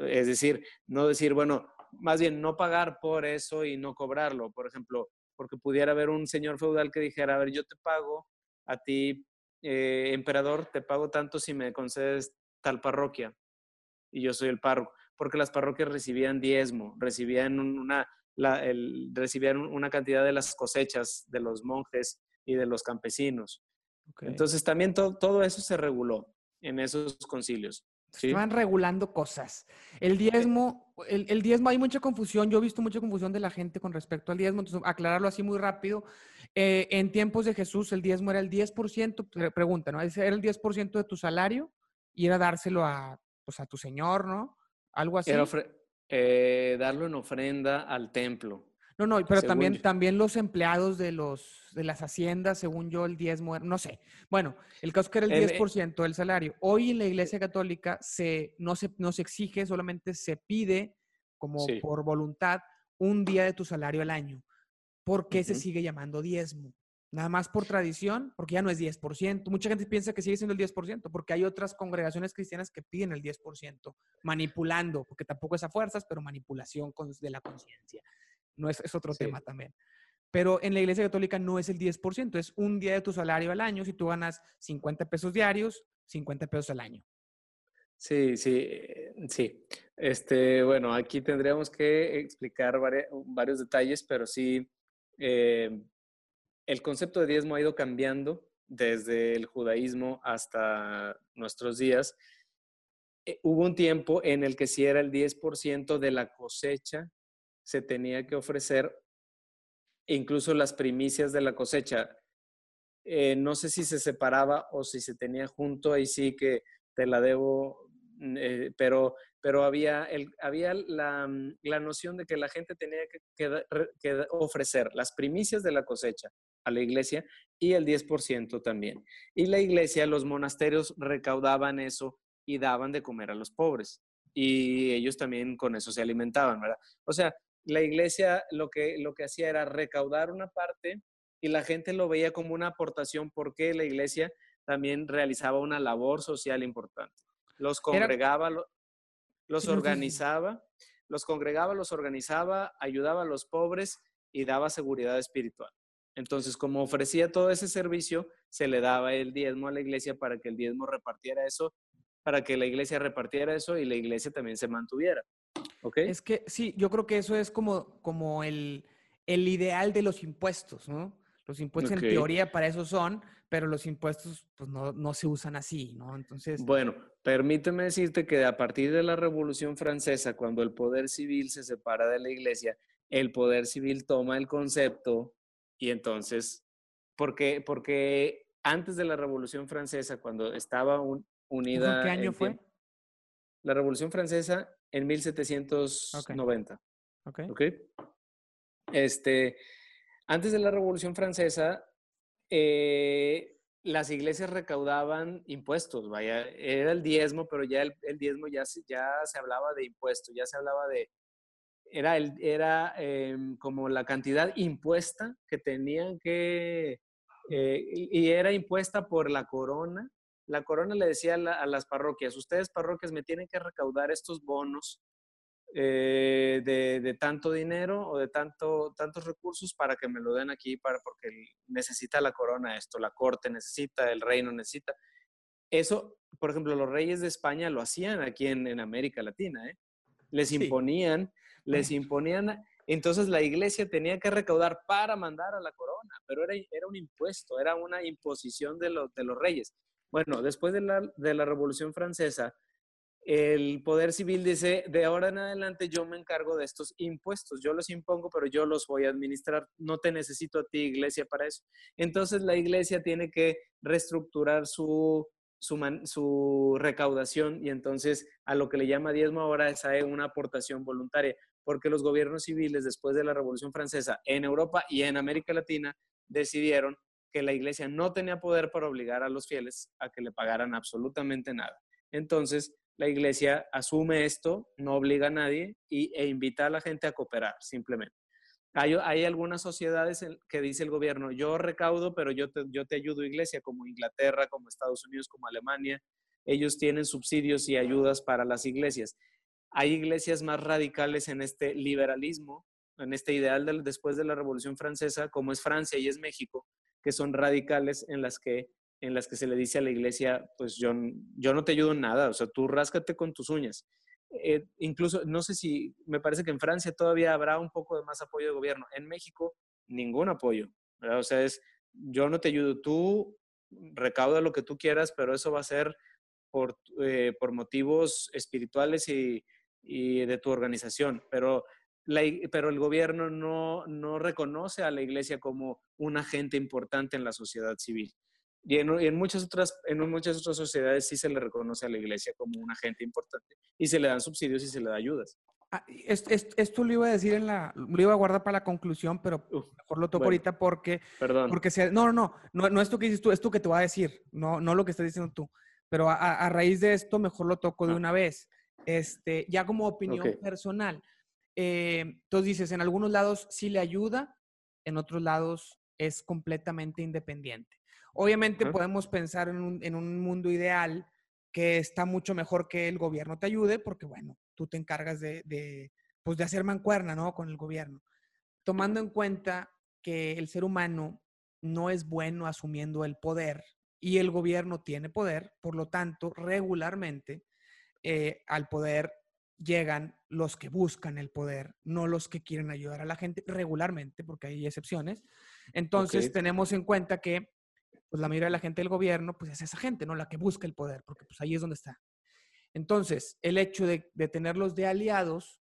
Es decir, no decir, bueno, más bien no pagar por eso y no cobrarlo. Por ejemplo, porque pudiera haber un señor feudal que dijera, a ver, yo te pago a ti, eh, emperador, te pago tanto si me concedes tal parroquia y yo soy el párroco, porque las parroquias recibían diezmo, recibían una, recibían una cantidad de las cosechas de los monjes y de los campesinos. Entonces también todo eso se reguló en esos concilios. ¿sí? Van regulando cosas. El diezmo, el, el, diezmo, hay mucha confusión. Yo he visto mucha confusión de la gente con respecto al diezmo. Entonces, aclararlo así muy rápido. Eh, en tiempos de Jesús, el diezmo era el 10%, pregunta, ¿no? Era el 10% de tu salario y era dárselo a, pues, a tu señor, ¿no? Algo así. Era eh, darlo en ofrenda al templo. No, no, pero también, también los empleados de, los, de las haciendas, según yo, el diezmo, no sé. Bueno, el caso es que era el 10% del salario. Hoy en la Iglesia Católica se, no, se, no se exige, solamente se pide, como por voluntad, un día de tu salario al año. ¿Por qué se sigue llamando diezmo? Nada más por tradición, porque ya no es 10%. Mucha gente piensa que sigue siendo el 10%, porque hay otras congregaciones cristianas que piden el 10%, manipulando, porque tampoco es a fuerzas, pero manipulación de la conciencia. No es, otro tema también. Pero en la Iglesia Católica no es el 10%, es un día de tu salario al año. Si tú ganas 50 pesos diarios, 50 pesos al año. Sí, sí, eh, sí. Este, bueno, aquí tendríamos que explicar varios, detalles, pero sí, eh, el concepto de diezmo ha ido cambiando desde el judaísmo hasta nuestros días. Eh, hubo un tiempo en el que si era el 10% de la cosecha se tenía que ofrecer incluso las primicias de la cosecha. Eh, no sé si se separaba o si se tenía junto, ahí sí que te la debo, mm, pero, pero había, el, había la, mm, la, noción de que la gente tenía que, que, ofrecer las primicias de la cosecha a la iglesia y el 10% también. Y la iglesia, los monasterios recaudaban eso y daban de comer a los pobres. Y ellos también con eso se alimentaban, ¿verdad? O sea, la iglesia lo que, lo que hacía era recaudar una parte y la gente lo veía como una aportación porque la iglesia también realizaba una labor social importante. Los congregaba, los organizaba, los congregaba, los organizaba, ayudaba a los pobres y daba seguridad espiritual. Entonces, como ofrecía todo ese servicio, se le daba el diezmo a la iglesia para que el diezmo repartiera eso, para que la iglesia repartiera eso y la iglesia también se mantuviera. Es que sí, yo creo que eso es como, como el, el ideal de los impuestos, ¿no? Los impuestos en teoría para eso son, pero los impuestos pues no, no, se usan así, ¿no? Entonces... Bueno, permíteme decirte que a partir de la Revolución Francesa, cuando el poder civil se separa de la iglesia, el poder civil toma el concepto y entonces, porque, porque antes de la Revolución Francesa, cuando estaba unida... ¿Qué año fue? La Revolución Francesa en 1790. Ok. okay. Este, antes de la Revolución Francesa, eh, las iglesias recaudaban impuestos, vaya, era el diezmo, pero ya el, diezmo ya, ya se hablaba de impuestos, ya se hablaba de, era, el, era em, como la cantidad impuesta que tenían que, eh, y era impuesta por la corona. La corona le decía a, las parroquias, ustedes parroquias me tienen que recaudar estos bonos eh, de, tanto dinero o de tanto, tantos recursos para que me lo den aquí, para, porque necesita la corona esto, la corte necesita, el reino necesita. Eso, por ejemplo, los reyes de España lo hacían aquí en, América Latina, ¿eh? Les imponían, les imponían, entonces la iglesia tenía que recaudar para mandar a la corona, pero era, era un impuesto, era una imposición de, los de los reyes. Bueno, después de la, de la Revolución Francesa, el Poder Civil dice, de ahora en adelante yo me encargo de estos impuestos, yo los impongo, pero yo los voy a administrar, no te necesito a ti, iglesia, para eso. Entonces la iglesia tiene que reestructurar su, su, su recaudación y entonces a lo que le llama diezmo ahora es una aportación voluntaria, porque los gobiernos civiles después de la Revolución Francesa en Europa y en América Latina decidieron que la iglesia no tenía poder para obligar a los fieles a que le pagaran absolutamente nada. Entonces, la iglesia asume esto, no obliga a nadie y, e invita a la gente a cooperar, simplemente. Hay, algunas sociedades que dice el gobierno, yo recaudo, pero yo te, yo te ayudo iglesia, como Inglaterra, como Estados Unidos, como Alemania. Ellos tienen subsidios y ayudas para las iglesias. Hay iglesias más radicales en este liberalismo, en este ideal después de la Revolución Francesa, como es Francia y es México, que son radicales en las que en las que se le dice a la iglesia, pues yo, yo no te ayudo en nada, o sea, tú ráscate con tus uñas. Eh, incluso, no sé si, me parece que en Francia todavía habrá un poco de más apoyo de gobierno. En México, ningún apoyo. O sea, es, yo no te ayudo, tú recauda lo que tú quieras, pero eso va a ser por, eh, por motivos espirituales y, y, de tu organización. Pero, la, pero el gobierno no, no reconoce a la iglesia como un agente importante en la sociedad civil. Y en, muchas otras, en muchas otras sociedades sí se le reconoce a la iglesia como un agente importante y se le dan subsidios y se le da ayudas. Ah, esto, lo iba a decir en la, lo iba a guardar para la conclusión, pero mejor lo toco ahorita porque, perdón. porque no, no, no, no, es tú que dices tú, es tú que te voy a decir, no, no lo que estás diciendo tú, pero a, raíz de esto mejor lo toco de ah. una vez, este, ya como opinión personal. Eh, entonces dices, en algunos lados sí le ayuda, en otros lados es completamente independiente. Obviamente podemos pensar en un, mundo ideal que está mucho mejor que el gobierno te ayude, porque bueno, tú te encargas de, pues de hacer mancuerna, ¿no? Con el gobierno. Tomando en cuenta que el ser humano no es bueno asumiendo el poder y el gobierno tiene poder, por lo tanto, regularmente eh, al poder llegan los que buscan el poder, no los que quieren ayudar a la gente regularmente, porque hay excepciones. Entonces, tenemos en cuenta que pues la mayoría de la gente del gobierno, pues es esa gente, ¿no? La que busca el poder, porque pues ahí es donde está. Entonces, el hecho de, tenerlos de aliados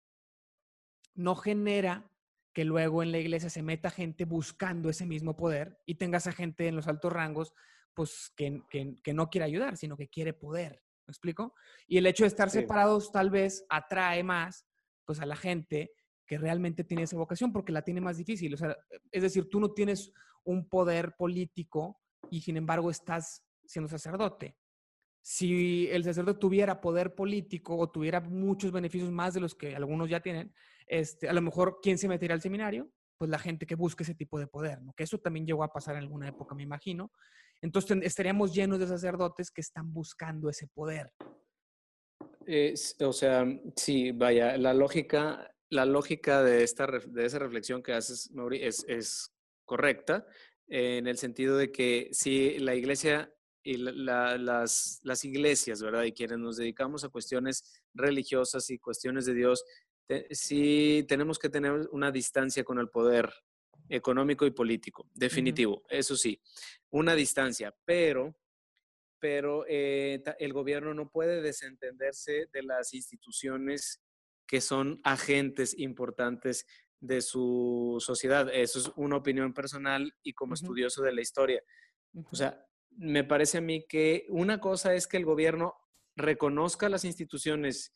no genera que luego en la iglesia se meta gente buscando ese mismo poder y tengas a gente en los altos rangos, pues que, que, no quiere ayudar, sino que quiere poder. ¿Me explico? Y el hecho de estar separados tal vez atrae más, pues a la gente que realmente tiene esa vocación porque la tiene más difícil. O sea, es decir, tú no tienes un poder político y sin embargo estás siendo sacerdote. Si el sacerdote tuviera poder político o tuviera muchos beneficios más de los que algunos ya tienen, este, a lo mejor, ¿quién se metería al seminario? Pues la gente que busca ese tipo de poder, ¿no? Que eso también llegó a pasar en alguna época, me imagino. Entonces estaríamos llenos de sacerdotes que están buscando ese poder. o sea, sí, vaya, la lógica, la lógica de, esta, de esa reflexión que haces, Mauri, es correcta en el sentido de que si la iglesia y las, las, iglesias, ¿verdad? Y quienes nos dedicamos a cuestiones religiosas y cuestiones de Dios, sí tenemos que tener una distancia con el poder económico y político, definitivo, eso sí, una distancia, pero, pero eh, el gobierno no puede desentenderse de las instituciones que son agentes importantes de su sociedad. Eso es una opinión personal y como estudioso de la historia. O sea, me parece a mí que una cosa es que el gobierno reconozca las instituciones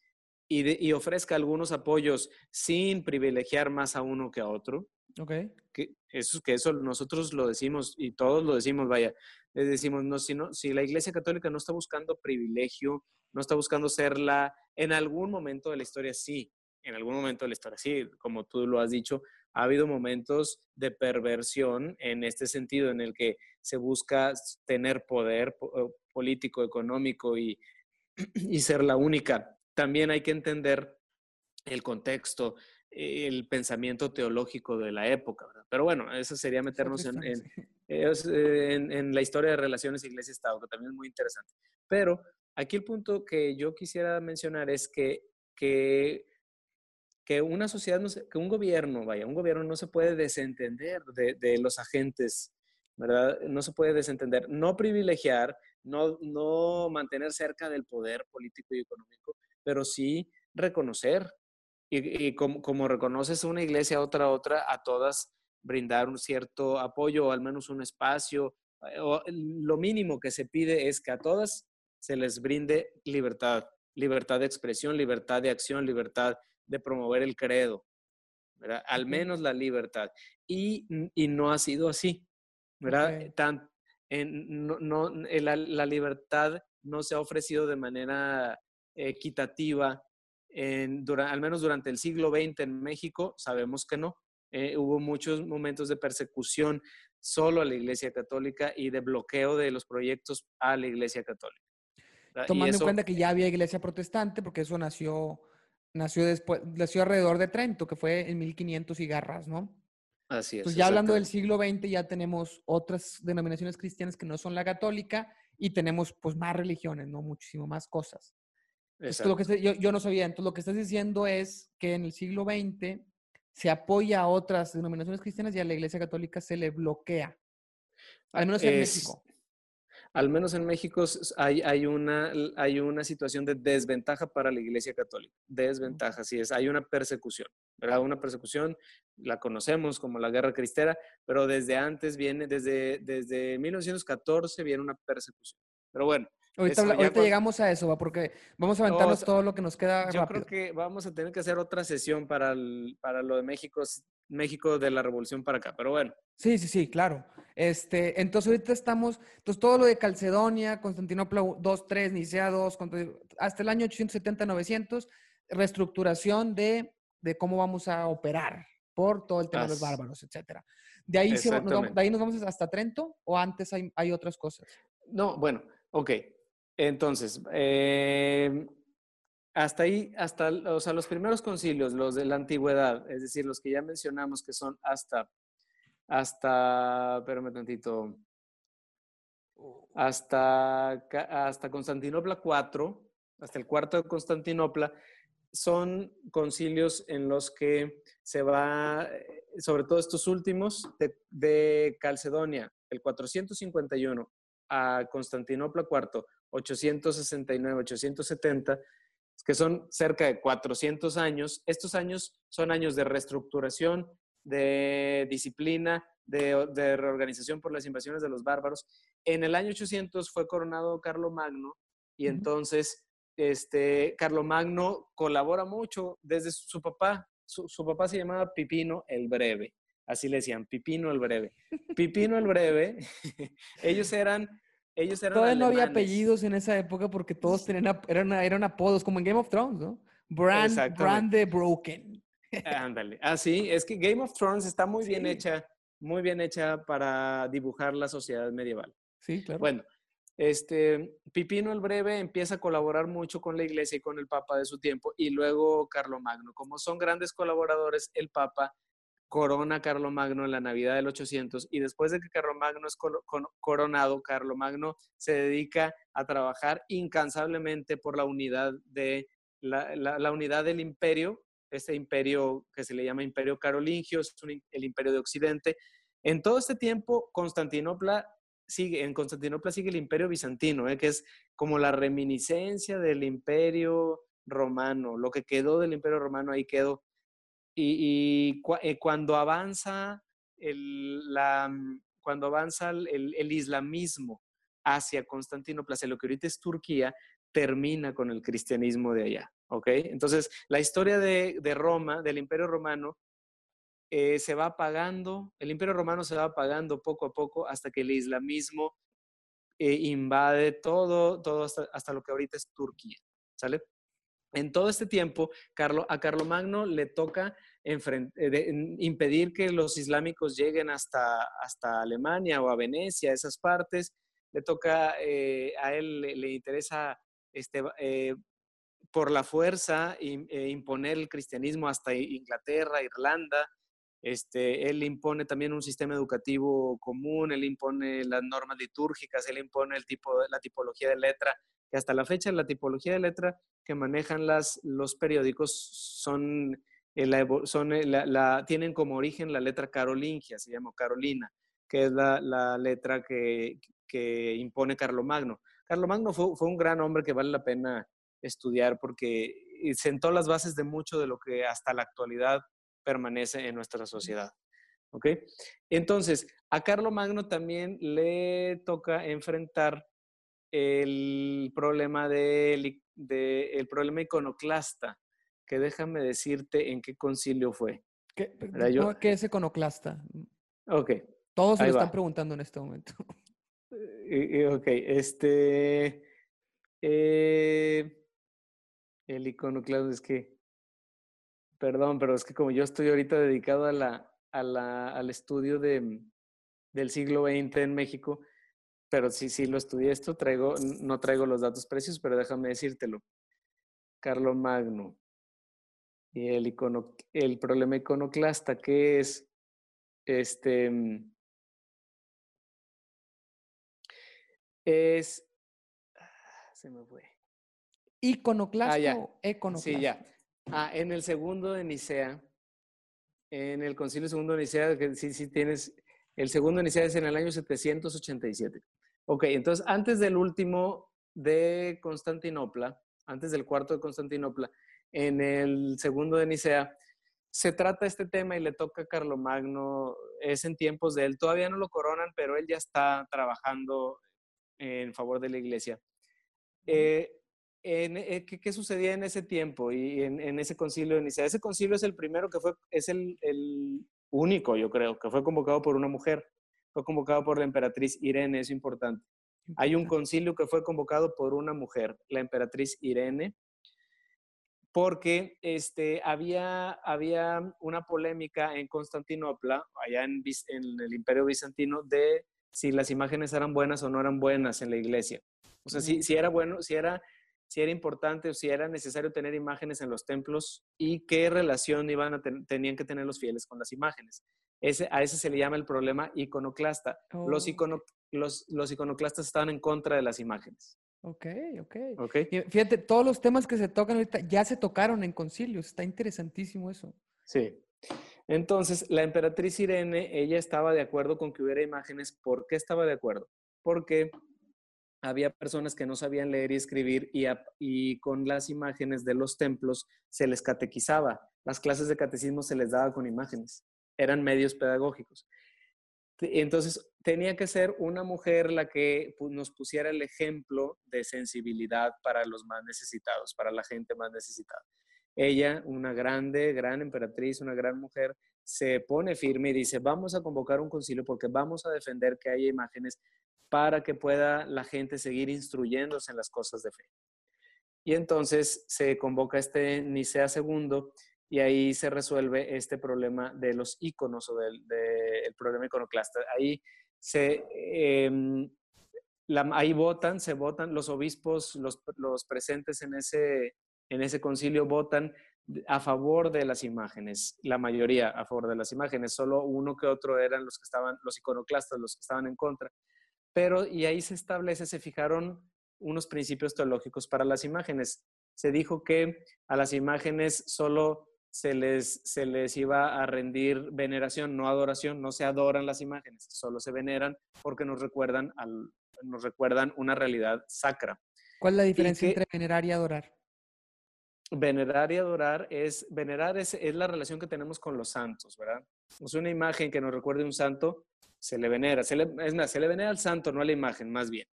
y, ofrezca algunos apoyos sin privilegiar más a uno que a otro. Ok. Que eso, que eso nosotros lo decimos y todos lo decimos, vaya, le decimos, no, si, no, si la Iglesia Católica no está buscando privilegio, no está buscando serla, en algún momento de la historia sí, en algún momento de la historia. Sí, como tú lo has dicho, ha habido momentos de perversión en este sentido, en el que se busca tener poder político, económico y, y ser la única. También hay que entender el contexto, el pensamiento teológico de la época. Pero bueno, eso sería meternos en, en, en, la historia de relaciones iglesia-estado, que también es muy interesante. Pero aquí el punto que yo quisiera mencionar es que, que que una sociedad, que un gobierno, vaya, un gobierno no se puede desentender de, los agentes, ¿verdad? No se puede desentender, no privilegiar, no, no mantener cerca del poder político y económico, pero sí reconocer. Y, como, como, reconoces una iglesia, otra, otra, a todas brindar un cierto apoyo o al menos un espacio. Eh, lo mínimo que se pide es que a todas se les brinde libertad, libertad de expresión, libertad de acción, libertad de promover el credo, ¿verdad? Al menos la libertad. Y, no ha sido así, ¿verdad? Tan, en, no, la, libertad no se ha ofrecido de manera equitativa, en, al menos durante el siglo XX en México, sabemos que no. Eh, hubo muchos momentos de persecución solo a la Iglesia Católica y de bloqueo de los proyectos a la Iglesia Católica. Tomando en cuenta que ya había Iglesia Protestante, porque eso nació, nació después, nació alrededor de Trento, que fue en 1500 y garras, ¿no? Así es. Entonces, ya hablando del siglo XX, ya tenemos otras denominaciones cristianas que no son la católica y tenemos pues más religiones, ¿no? Muchísimo más cosas. lo que yo, yo, no sabía. Entonces, lo que estás diciendo es que en el siglo XX se apoya a otras denominaciones cristianas y a la Iglesia Católica se le bloquea. Al menos en México. Al menos en México hay, hay, una, hay una situación de desventaja para la Iglesia Católica. Desventaja, sí es. Hay una persecución, ¿verdad? Una persecución, la conocemos como la Guerra Cristera, pero desde antes viene, desde, desde 1914 viene una persecución. Pero bueno, Ahorita, llegamos a eso, ¿va? porque vamos a aventarnos todo lo que nos queda. Yo creo que vamos a tener que hacer otra sesión para, para lo de México, México de la Revolución para acá, pero bueno. Sí, sí, sí, claro. Este, entonces ahorita estamos, entonces todo lo de Calcedonia, Constantinopla 2, 3, Nicea 2, hasta el año 870-900, reestructuración de, de, cómo vamos a operar por todo el tema de los bárbaros, etcétera. De ahí, nos vamos, de ahí nos vamos hasta Trento o antes hay, hay otras cosas. No, bueno, ok. Entonces, em, hasta ahí, hasta, o sea, los primeros concilios, los de la antigüedad, es decir, los que ya mencionamos que son hasta, hasta, espérame tantito, hasta, hasta Constantinopla IV, hasta el cuarto de Constantinopla, son concilios en los que se va, sobre todo estos últimos, de, de Calcedonia, el 451, a Constantinopla IV, 869, 870, que son cerca de 400 años. Estos años son años de reestructuración, de disciplina, de, reorganización por las invasiones de los bárbaros. En el año 800 fue coronado Carlomagno y entonces este, Carlomagno colabora mucho desde su, papá. Su, su, papá se llamaba Pipino el Breve, así le decían, Pipino el Breve. Pipino el Breve, ellos eran ellos eran Todavía no había apellidos en esa época porque todos tenían, eran, eran apodos, como en Game of Thrones, ¿no? Brand, brand de Broken. Ándale. Ah, sí, es que Game of Thrones está muy bien hecha, muy bien hecha para dibujar la sociedad medieval. Sí, claro. Bueno, este, Pipino el Breve empieza a colaborar mucho con la iglesia y con el Papa de su tiempo, y luego Carlomagno. Como son grandes colaboradores, el Papa corona Carlomagno en la Navidad del 800 y después de que Carlomagno es coronado, Carlomagno se dedica a trabajar incansablemente por la unidad de la, unidad del imperio, este imperio que se le llama Imperio Carolingio, es el imperio de Occidente. En todo este tiempo, Constantinopla sigue, en Constantinopla sigue el imperio bizantino, ¿eh? que es como la reminiscencia del imperio romano, lo que quedó del imperio romano ahí quedó y, eh, cuando avanza el, mm, cuando avanza el, islamismo hacia Constantinopla, hacia lo que ahorita es Turquía, termina con el cristianismo de allá. ¿Ok? Entonces, la historia de, Roma, del Imperio Romano, eh, se va apagando, el Imperio Romano se va apagando poco a poco hasta que el islamismo eh, invade todo, todo hasta, hasta, lo que ahorita es Turquía. ¿Sale? En todo este tiempo, Carlo, a Carlomagno le toca eh, impedir que los islámicos lleguen hasta, Alemania o a Venecia, esas partes. Le toca, eh, a él le, interesa este, eh, por la fuerza imponer el cristianismo hasta Inglaterra, Irlanda. Este, él impone también un sistema educativo común, él impone las normas litúrgicas, él impone la tipología de letra, que hasta la fecha la tipología de letra que manejan las, los periódicos son, eh, eh, tienen como origen la letra carolingia, se llama Carolina, que es la, letra que, que, impone Carlomagno. Carlomagno fue, fue un gran hombre que vale la pena estudiar porque eh, sentó las bases de mucho de lo que hasta la actualidad permanece en nuestra sociedad. ¿Ok? Entonces, a Carlomagno también le toca enfrentar el problema de el problema iconoclasta, que déjame decirte en qué concilio fue. ¿Qué, es iconoclasta? Ok. Todos se lo están preguntando en este momento. Eh, eh, ok, este... Eh, El iconoclasmo es que, perdón, pero es que como yo estoy ahorita dedicado a la, a la, al estudio de, del siglo XX en México, pero sí, sí lo estudié esto, traigo, no traigo los datos precios, pero déjame decírtelo. Carlo Magno y el, icono, el problema iconoclasta, que es este es se me fue. ¿Iconoclasta ah? Sí, ya. Ah, en el segundo de Nicea, en el concilio segundo de Nicea, que sí, sí tienes, el segundo de Nicea es en el año 787. Ok, entonces antes del último de Constantinopla, antes del cuarto de Constantinopla, en el segundo de Nicea, se trata este tema y le toca a Carlomagno, es en tiempos de él, todavía no lo coronan, pero él ya está trabajando en favor de la iglesia. Eh, eh, ¿qué, sucedía en ese tiempo y en, ese concilio de Nicea? Ese concilio es el primero que fue, es el, el único, yo creo, que fue convocado por una mujer fue convocado por la emperatriz Irene, es importante. Hay un concilio que fue convocado por una mujer, la emperatriz Irene, porque este, había, había una polémica en Constantinopla, allá en, en, el imperio bizantino, de si las imágenes eran buenas o no eran buenas en la iglesia. O sea, si, si era bueno, si era, si era importante o si era necesario tener imágenes en los templos y qué relación iban a tenían que tener los fieles con las imágenes a ese se le llama el problema iconoclasta. Los, oh. los, los, iconoclastas estaban en contra de las imágenes. Ok, ok. Fíjate, todos los temas que se tocan ahorita ya se tocaron en concilios. Está interesantísimo eso. Sí. Entonces, la emperatriz Irene, ella estaba de acuerdo con que hubiera imágenes. ¿Por qué estaba de acuerdo? Porque había personas que no sabían leer y escribir y, con las imágenes de los templos se les catequizaba. Las clases de catecismo se les daba con imágenes eran medios pedagógicos. Entonces, tenía que ser una mujer la que nos pusiera el ejemplo de sensibilidad para los más necesitados, para la gente más necesitada. Ella, una grande, gran emperatriz, una gran mujer, se pone firme y dice, vamos a convocar un concilio porque vamos a defender que haya imágenes para que pueda la gente seguir instruyéndose en las cosas de fe. Y entonces se convoca este Nicea II y ahí se resuelve este problema de los iconos o del problema iconoclasta. Ahí se... Em, ahí votan, se votan, los obispos, los, los, presentes en ese, en ese concilio votan a favor de las imágenes, la mayoría a favor de las imágenes, solo uno que otro eran los que estaban, los iconoclastas, los que estaban en contra. Pero, y ahí se establece, se fijaron unos principios teológicos para las imágenes. Se dijo que a las imágenes solo se les, se les iba a rendir veneración, no adoración, no se adoran las imágenes, solo se veneran porque nos recuerdan, al, nos recuerdan una realidad sacra. ¿Cuál es la diferencia entre venerar y adorar? Venerar y adorar es, venerar es, es, la relación que tenemos con los santos, ¿verdad? Es una imagen que nos recuerde un santo, se le venera, se le, es más, se le venera al santo, no a la imagen, más bien,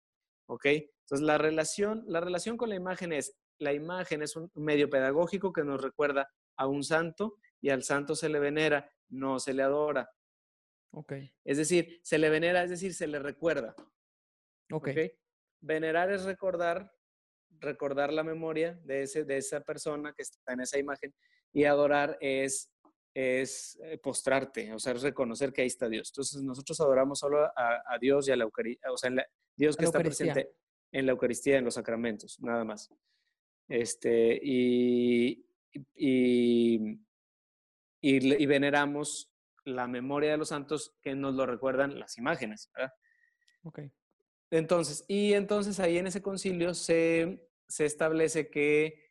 ¿ok? Entonces la relación, la relación con la imagen es, la imagen es un medio pedagógico que nos recuerda a un santo y al santo se le venera, no se le adora. Ok. Es decir, se le venera, es decir, se le recuerda. Ok. Venerar es recordar, recordar la memoria de, ese, de esa persona que está en esa imagen y adorar es, es eh, postrarte, o sea, es reconocer que ahí está Dios. Entonces nosotros adoramos solo a, Dios y a la Eucaristía, o sea, Dios que está presente en la Eucaristía, en los sacramentos, nada más. Este, y, y, y, veneramos la memoria de los santos que nos lo recuerdan las imágenes. ¿verdad? Entonces, y entonces ahí en ese concilio se, se establece que,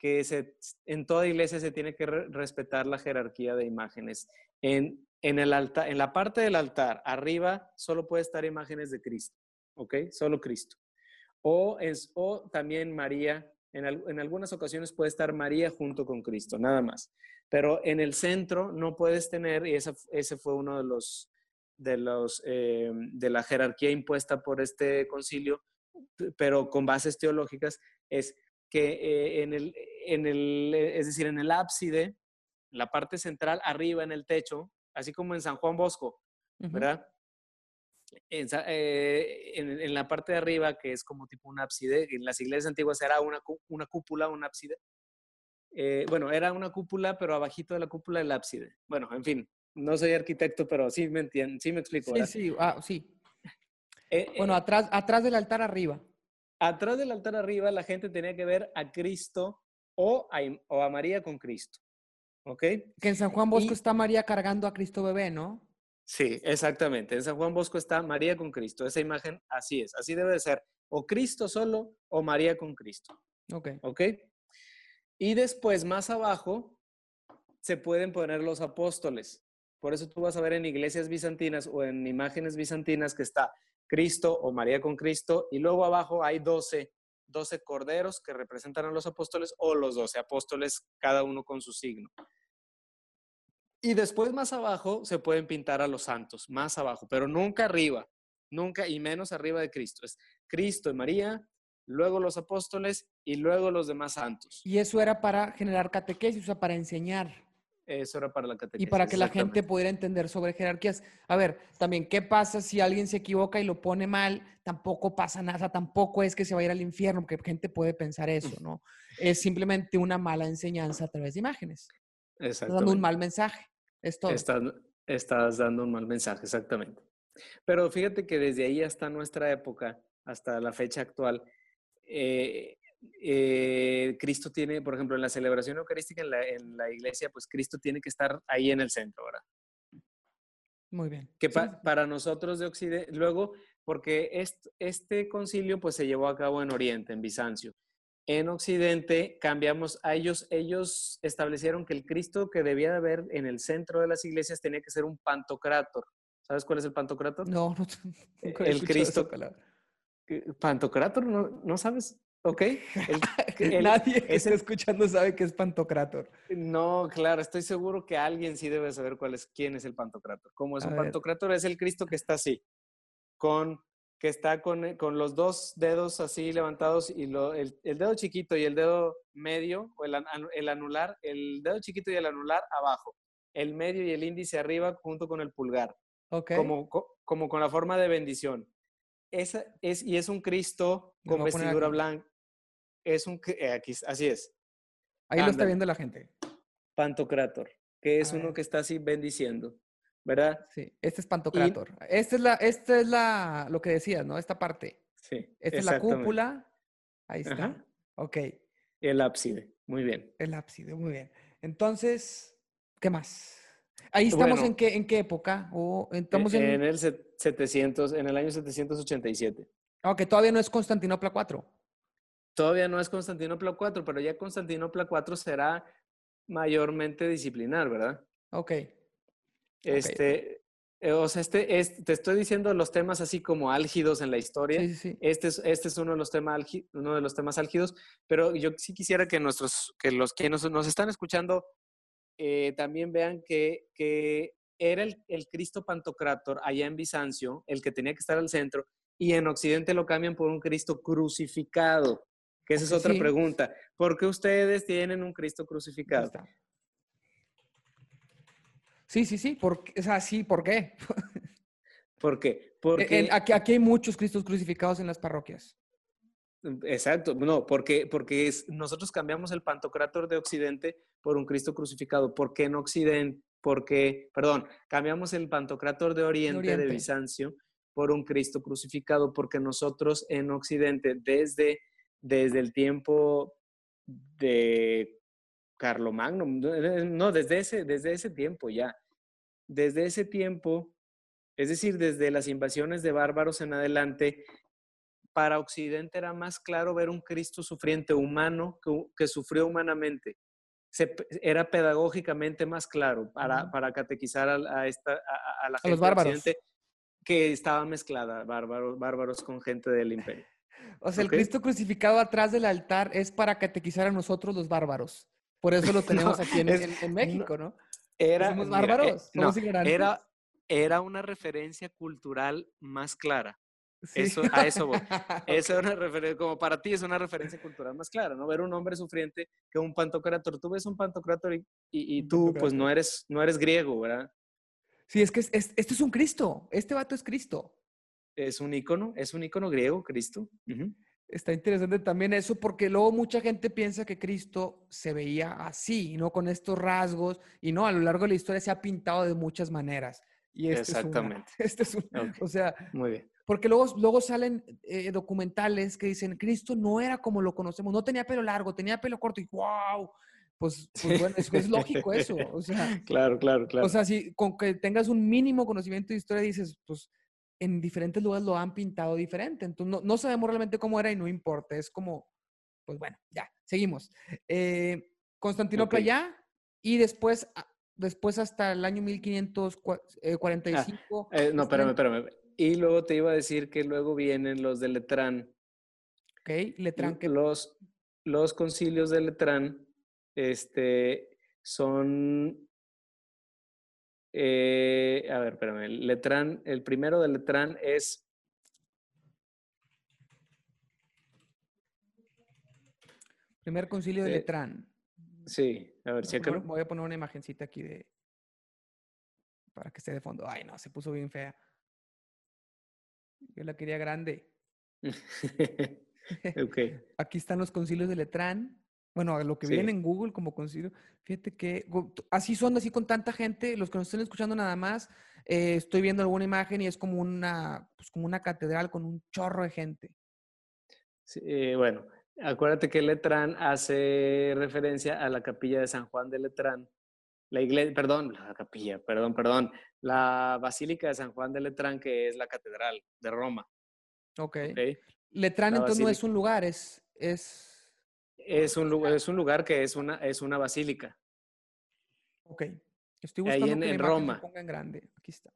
que se, en toda iglesia se tiene que respetar la jerarquía de imágenes. En, en, el altar, en la parte del altar, arriba, solo puede estar imágenes de Cristo, ¿ok? Solo Cristo. O, es, o también María en, algunas ocasiones puede estar María junto con Cristo, nada más. Pero en el centro no puedes tener, y ese, fue uno de los, de los, eh, de la jerarquía impuesta por este concilio, pero con bases teológicas, es que eh, en, el, en el, es decir, en el ábside, la parte central, arriba en el techo, así como en San Juan Bosco, ¿verdad? Eh, en, la parte de arriba, que es como tipo un ábside, en las iglesias antiguas era una, una cúpula, un ábside, eh, bueno, era una cúpula, pero abajito de la cúpula el ábside. Bueno, en fin, no soy arquitecto, pero sí me entienden, sí me explico. Sí, sí, ah, sí. Eh, bueno, atrás, atrás del altar arriba. Atrás del altar arriba la gente tenía que ver a Cristo o a, o a María con Cristo. ¿Ok? Que en San Juan Bosco está María cargando a Cristo bebé, ¿no? Sí, exactamente. En San Juan Bosco está María con Cristo. Esa imagen así es. Así debe de ser. O Cristo solo o María con Cristo. Ok. Ok. Y después, más abajo, se pueden poner los apóstoles. Por eso tú vas a ver en iglesias bizantinas o en imágenes bizantinas que está Cristo o María con Cristo y luego abajo hay 12, 12 corderos que representan a los apóstoles o los 12 apóstoles, cada uno con su signo. Y después más abajo se pueden pintar a los santos, más abajo, pero nunca arriba, nunca y menos arriba de Cristo. Es Cristo y María, luego los apóstoles y luego los demás santos. Y eso era para generar catequesis, o sea, para enseñar. Eso era para la catequesis. Y para que la gente pudiera entender sobre jerarquías. A ver, también, ¿qué pasa si alguien se equivoca y lo pone mal? Tampoco pasa nada, tampoco es que se va a ir al infierno, porque gente puede pensar eso, ¿no? Es simplemente una mala enseñanza a través de imágenes. Estás dando un mal mensaje, es todo. Estás, dando un mal mensaje, exactamente. Pero fíjate que desde ahí hasta nuestra época, hasta la fecha actual, eh, eh, Cristo tiene, por ejemplo, en la celebración eucarística en la, iglesia, pues Cristo tiene que estar ahí en el centro, ¿verdad? Muy bien. Que para nosotros de Occidente, luego, porque este, concilio pues se llevó a cabo en Oriente, en Bizancio. En Occidente cambiamos a ellos, ellos establecieron que el Cristo que debía de haber en el centro de las iglesias tenía que ser un pantocrátor. ¿Sabes cuál es el pantocrátor? No, no. el Cristo. ¿Pantocrátor? ¿No, ¿No sabes? ¿Ok? Nadie que está escuchando sabe que es Pantocrator. No, claro, estoy seguro que alguien sí debe saber cuál es, quién es el Pantocrator. ¿Cómo es un Pantocrator? Es el Cristo que está así, con, que está con, eh, con los dos dedos así levantados y lo, el, dedo chiquito y el dedo medio, o el, el anular, el dedo chiquito y el anular abajo, el medio y el índice arriba junto con el pulgar. Okay. Como, como con la forma de bendición. Esa es, y es un Cristo con vestidura blanca, es un, eh, aquí, así es. Ahí lo está viendo la gente. Pantocrator, que es uno que está así bendiciendo, ¿verdad? Sí, este es Pantocrator. esta es la, esta es la, lo que decías, ¿no? Esta parte. Sí. Esta es la cúpula. Ahí está. Ok. El ábside, muy bien. El ábside, muy bien. Entonces, ¿qué más? Ahí estamos en, qué, en qué época? ¿O estamos en... en el 700, en el año 787. Aunque todavía no es Constantinopla 4. Todavía no es Constantinopla 4, pero ya Constantinopla 4 será mayormente disciplinar, ¿verdad? Ok. Este, eh, o sea, este, te estoy diciendo los temas así como álgidos en la historia. Sí, sí. Este, es, este es uno de los temas uno de los temas álgidos, pero yo sí quisiera que nuestros, que los que nos, nos están escuchando eh, también vean que, que era el, el, Cristo Pantocrátor allá en Bizancio, el que tenía que estar al centro, y en Occidente lo cambian por un Cristo crucificado esa es otra pregunta. ¿Por qué ustedes tienen un Cristo crucificado? Sí, sí, sí. Por, o sea, sí, ¿por qué? ¿Por qué? Porque aquí, aquí, hay muchos Cristos crucificados en las parroquias. Exacto, no, porque, porque nosotros cambiamos el pantocrátor de Occidente por un Cristo crucificado. ¿Por qué en Occidente? Porque, perdón, cambiamos el pantocrátor de Oriente, de Bizancio por un Cristo crucificado, porque nosotros en Occidente, desde desde el tiempo de Carlomagno, no, desde ese, desde ese tiempo ya. Desde ese tiempo, es decir, desde las invasiones de bárbaros en adelante, para Occidente era más claro ver un Cristo sufriente humano que, sufrió humanamente. era pedagógicamente más claro para, para catequizar a, esta, a, la gente los bárbaros. que estaba mezclada, bárbaros, bárbaros con gente del imperio. O sea, el Cristo crucificado atrás del altar es para catequizar a nosotros los bárbaros. Por eso lo tenemos aquí en, México, ¿no? Era, ¿Somos bárbaros? Eh, era, era una referencia cultural más clara. Eso, a eso voy. Eso es una referencia, como para ti es una referencia cultural más clara, ¿no? Ver un hombre sufriente que un pantocrátor. Tú ves un pantocrátor y, y, tú, pues, no eres, no eres griego, ¿verdad? Sí, es que es, este es un Cristo. Este vato es Cristo es un icono, es un icono griego, Cristo. Está interesante también eso porque luego mucha gente piensa que Cristo se veía así, ¿no? Con estos rasgos y no, a lo largo de la historia se ha pintado de muchas maneras. Y este Exactamente. Es este es un, o sea, muy bien. Porque luego, luego salen eh, documentales que dicen, Cristo no era como lo conocemos, no tenía pelo largo, tenía pelo corto y wow. Pues, pues bueno, es, es, lógico eso. O sea, claro, claro, claro. O sea, si con que tengas un mínimo conocimiento de historia dices, pues en diferentes lugares lo han pintado diferente. Entonces, no, no sabemos realmente cómo era y no importa. Es como, pues bueno, ya, seguimos. Eh, Constantinopla okay. ya y después, ah, después hasta el año 1545. Ah, eh, no, espérame, espérame. Y luego te iba a decir que luego vienen los de Letrán. Ok, Letrán. ¿qué? Los, los concilios de Letrán este, son eh, a ver, espérame. El Letrán, el primero de Letrán es. Primer concilio de Eh, Letrán. Sí, a ver, Voy a, chécalo. poner, voy a poner una imagencita aquí de. Para que esté de fondo. Ay, no, se puso bien fea. Yo la quería grande. ok. Aquí están los concilios de Letrán. Bueno, a lo que Sí. viene en Google como concilio. Fíjate que así son, así con tanta gente. Los que nos estén escuchando nada más, eh, estoy viendo alguna imagen y es como una, pues como una catedral con un chorro de gente. Sí, eh, bueno, acuérdate que Letrán hace referencia a la capilla de San Juan de Letrán. La iglesia, perdón, la capilla, perdón, perdón. La Basílica de San Juan de Letrán, que es la catedral de Roma. Ok. ¿ok? Letrán La entonces no es un lugar, es, es... Es un, lu- es un lugar que es una, es una basílica. Ok. Estoy Ahí buscando en- que la en se Roma. ponga en grande. Aquí está.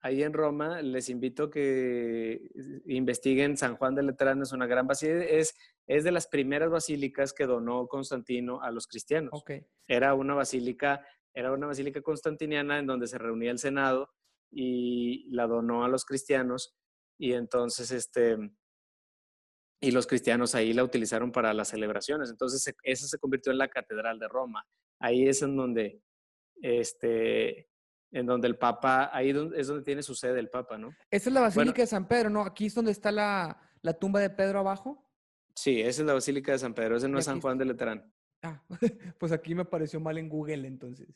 Ahí en Roma les invito que investiguen San Juan de Letrán, es una gran basílica, es, es de las primeras basílicas que donó Constantino a los cristianos. Ok. Era una basílica, era una basílica constantiniana en donde se reunía el Senado y la donó a los cristianos y entonces este y los cristianos ahí la utilizaron para las celebraciones. Entonces esa se convirtió en la catedral de Roma. Ahí es en donde este en donde el Papa, ahí es donde tiene su sede el Papa, ¿no? Esta es la Bueno. Basílica de San Pedro, ¿no? Aquí es donde está la, la tumba de Pedro abajo. Sí, esa es la Basílica de San Pedro, ese no es San Juan de Letrán. Ah, pues aquí me apareció mal en Google entonces.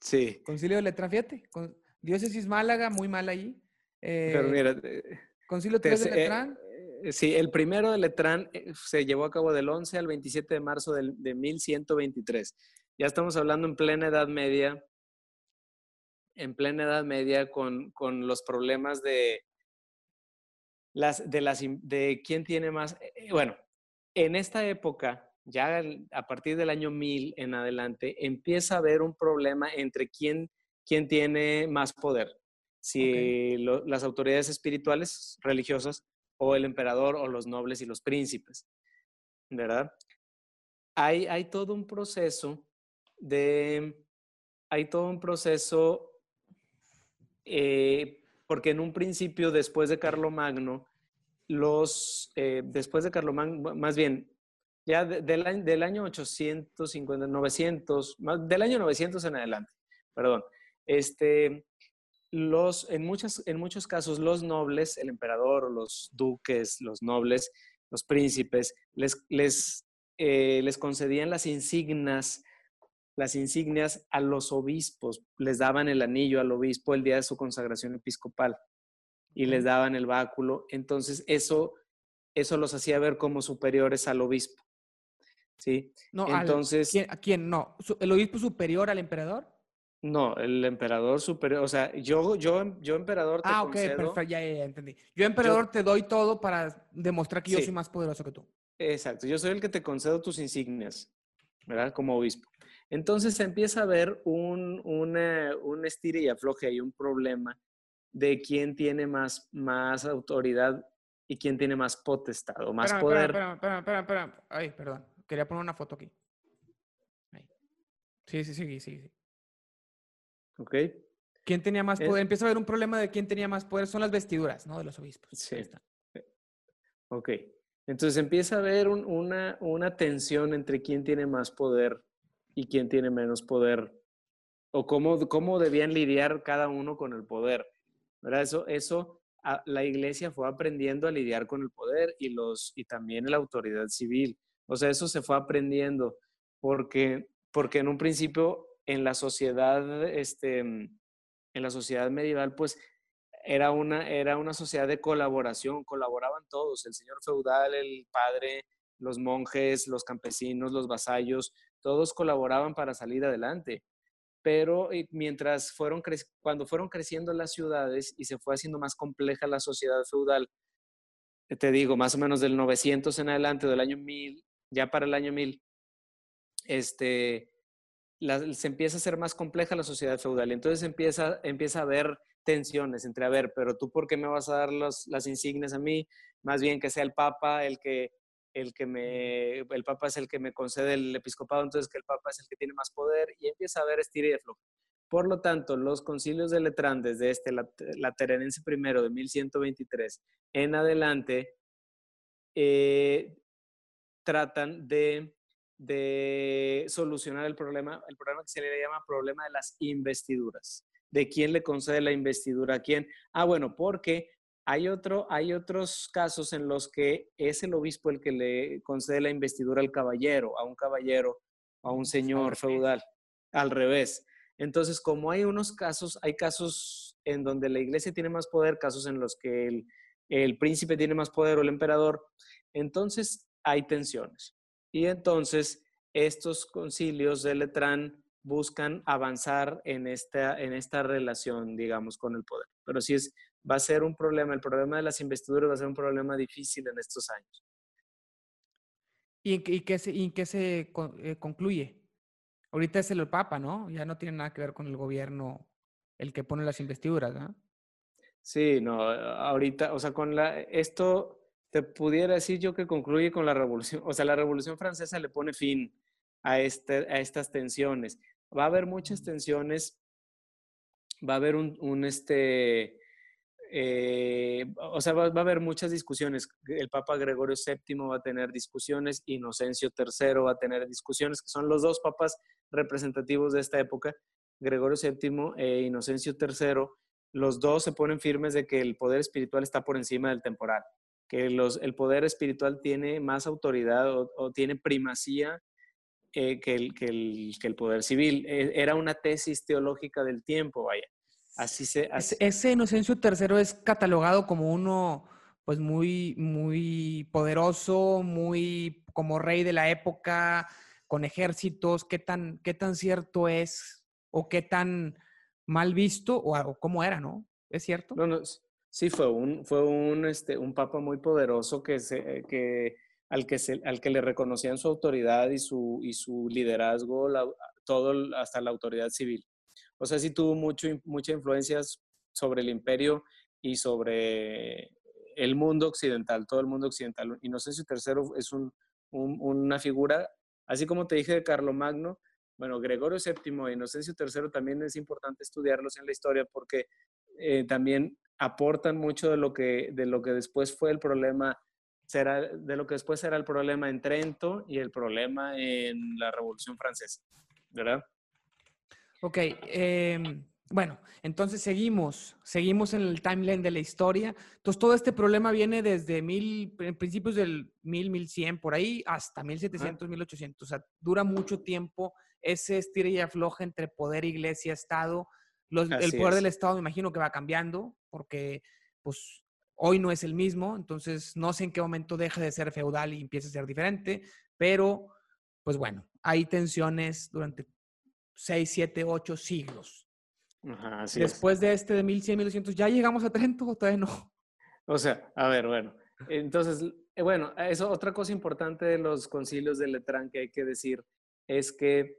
Sí, Concilio de Letrán, fíjate. con- diócesis Málaga, muy mal ahí. pero Eh, mira, eh, Concilio 3 de eh, Letrán. eh, sí, el primero de Letrán eh, se llevó a cabo del 11 al 27 de marzo del, de 1123. Ya estamos hablando en plena Edad Media, en plena Edad Media con, con los problemas de, las, de, las, de quién tiene más. eh, eh, Bueno, en esta época, ya a partir del año 1000 en adelante, empieza a haber un problema entre quién, quién tiene más poder. Si lo- las autoridades espirituales, religiosas, o el emperador, o los nobles y los príncipes, ¿verdad? Hay, hay todo un proceso de, hay todo un proceso, eh, porque en un principio, después de Carlomagno, los, eh, después de Carlomagno, más bien, ya de- del, del año 850, 900, más, del año 900 en adelante, perdón, este, los, en, muchas, en muchos casos los nobles, el emperador o los duques, los nobles, los príncipes, les, les, eh, les concedían las insignias, las insignias a los obispos, les daban el anillo al obispo el día de su consagración episcopal y les daban el báculo. Entonces eso, eso los hacía ver como superiores al obispo. ¿Sí? No, al- Entonces, ¿quién, ¿a quién? No. ¿El obispo superior al emperador? No, el emperador superior, o sea, yo, yo, yo emperador te Ah, ok, concedo, perfecto. Ya, ya, ya entendí. Yo, emperador, te doy todo para demostrar que yo Sí. soy más poderoso que tú. Exacto, yo soy el que te concedo tus insignias, ¿verdad? Como obispo. Entonces se empieza a ver un, una- un estire y afloje y un problema de quién tiene más, más autoridad y quién tiene más potestad o más Espérame, poder. espérame, espérame, espérame, espérame. Ay, perdón. Quería poner una foto aquí. Ahí. Sí, sí, sí, sí, sí. ¿Ok? ¿Quién tenía más Es- poder? Empieza a haber un problema de quién tenía más poder. Son las vestiduras, ¿no? De los obispos. Sí. Ahí está. Ok. Entonces empieza a haber un- una, una tensión entre quién tiene más poder y quién tiene menos poder, o cómo, cómo debían lidiar cada uno con el poder. ¿verdad? Eso, eso la iglesia fue aprendiendo a lidiar con el poder y, los, y también la autoridad civil. O sea, eso se fue aprendiendo porque, porque en un principio en la sociedad, este, en la sociedad medieval, pues era una, era una sociedad de colaboración, colaboraban todos, el señor feudal, el padre, los monjes, los campesinos, los vasallos, todos colaboraban para salir adelante. Pero mientras fueron cuando fueron creciendo las ciudades y se fue haciendo más compleja la sociedad feudal, te digo, más o menos del 900 en adelante, del año 1000, ya para el año 1000, este, se empieza a hacer más compleja la sociedad feudal. Entonces empieza, empieza a haber tensiones entre, a ver, pero tú por qué me vas a dar las insignias a mí? Más bien que sea el Papa el que, el que me, el Papa es el que me concede el episcopado, entonces que el Papa es el que tiene más poder y empieza a haber estira y afloja. Por lo tanto, los concilios de Letrán, desde este, la, Terenense primero de 1123 en adelante, eh, tratan de de solucionar el problema, el problema que se le llama problema de las investiduras. ¿De quién le concede la investidura a quién? Ah, bueno, porque hay, otro, hay otros casos en los que es el obispo el que le concede la investidura al caballero, a un caballero, a un señor feudal, al revés. Entonces, como hay unos casos, hay casos en donde la iglesia tiene más poder, casos en los que el, el príncipe tiene más poder o el emperador, entonces hay tensiones. Y entonces estos concilios de Letrán buscan avanzar en esta, en esta relación, digamos, con el poder. Pero sí es, va a ser un problema, el problema de las investiduras va a ser un problema difícil en estos años. ¿Y en, qué se, y qué se eh, concluye? Ahorita es el Papa, ¿no? Ya no tiene nada que ver con el gobierno el que pone las investiduras, ¿no? Sí, no, ahorita, o sea, con la, esto te pudiera decir yo que concluye con la revolución, o sea, la revolución francesa le pone fin a, este, a estas tensiones. Va a haber muchas tensiones, va a haber un, este, eh, o sea, va, a haber muchas discusiones. El Papa Gregorio VII va a tener discusiones, Inocencio III va a tener discusiones, que son los dos papas representativos de esta época, Gregorio VII e Inocencio III. Los dos se ponen firmes de que el poder espiritual está por encima del temporal que los, el poder espiritual tiene más autoridad o, tiene primacía eh, que, el, que, el, que, el, poder civil. E, era una tesis teológica del tiempo, vaya. Así se... Ese Inocencio III es catalogado como uno pues muy, muy poderoso, muy como rey de la época, con ejércitos, ¿qué tan, qué tan cierto es o qué tan mal visto o, o cómo era, ¿no? ¿Es cierto? No, no, Sí, fue un, fue un, este, un papa muy poderoso que se, que, al, que se, al que le reconocían su autoridad y su, y su liderazgo, todo hasta la autoridad civil. O sea, sí tuvo mucho, mucha influencia sobre el imperio y sobre el mundo occidental, todo el mundo occidental. Inocencio III es un, una figura, así como te dije de Carlomagno, bueno, Gregorio VII e Inocencio III también es importante estudiarlos en la historia porque eh, también aportan mucho de lo que, de lo que después fue el problema, será, de lo que después será el problema en Trento y el problema en la Revolución Francesa, ¿verdad? Ok, em, bueno, entonces seguimos, seguimos en el timeline de la historia. Entonces todo este problema viene desde mil, principios del mil, mil cien, por ahí, hasta 1700, 1800. O sea, dura mucho tiempo ese estira y afloja entre poder, iglesia, Estado el poder del Estado me imagino que va cambiando porque pues hoy no es el mismo, entonces no sé en qué momento deja de ser feudal y empieza a ser diferente, pero pues bueno, hay tensiones durante 6, 7, 8 siglos. Después de este de 1100, 1200, ¿ya llegamos a Trento o todavía no? O sea, a ver, bueno, entonces, eh, bueno, eso otra cosa importante de los concilios de Letrán que hay que decir es que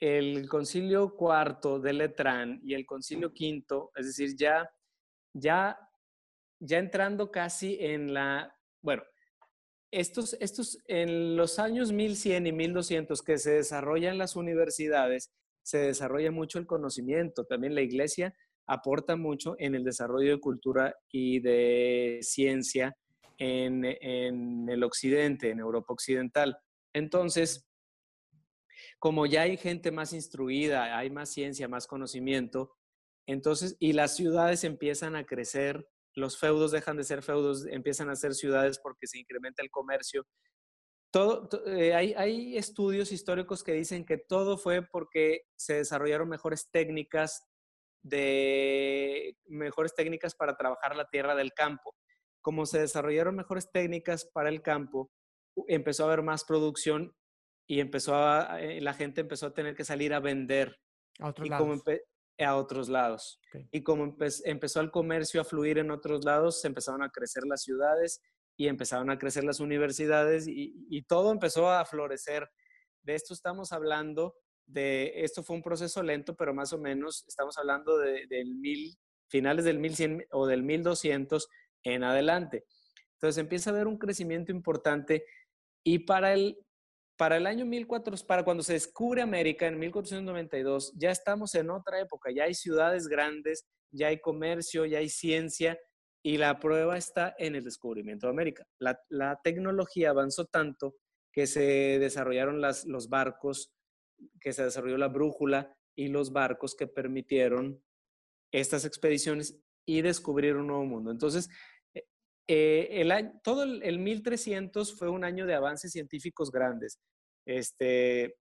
el concilio cuarto de Letrán y el concilio quinto, es decir, ya, ya, ya entrando casi en la, bueno, estos, estos, en los años 1100 y 1200 que se desarrollan las universidades, se desarrolla mucho el conocimiento. También la iglesia aporta mucho en el desarrollo de cultura y de ciencia en, en el occidente, en Europa occidental. Entonces, como ya hay gente más instruida, hay más ciencia, más conocimiento, entonces, y las ciudades empiezan a crecer los feudos dejan de ser feudos, empiezan a ser ciudades porque se incrementa el comercio. Todo, eh, hay, hay estudios históricos que dicen que todo fue porque se desarrollaron mejores técnicas de mejores técnicas para trabajar la tierra del campo. Como se desarrollaron mejores técnicas para el campo, empezó a haber más producción y empezó a, eh, la gente empezó a tener que salir a vender. A otros y lados. Como a otros lados. Y como empezó el comercio a fluir en otros lados, se empezaron a crecer las ciudades y empezaron a crecer las universidades y, todo empezó a florecer. De esto estamos hablando, de esto fue un proceso lento, pero más o menos estamos hablando de, del mil, finales del 1100 o del 1200 en adelante. Entonces empieza a haber un crecimiento importante y para el, para el año 1400, para cuando se descubre América en 1492, ya estamos en otra época, ya hay ciudades grandes, ya hay comercio, ya hay ciencia y la prueba está en el descubrimiento de América. La, tecnología avanzó tanto que se desarrollaron las, los barcos, que se desarrolló la brújula y los barcos que permitieron estas expediciones y descubrir un nuevo mundo. Entonces, eh, el todo el, 1300 fue un año de avances científicos grandes. Este,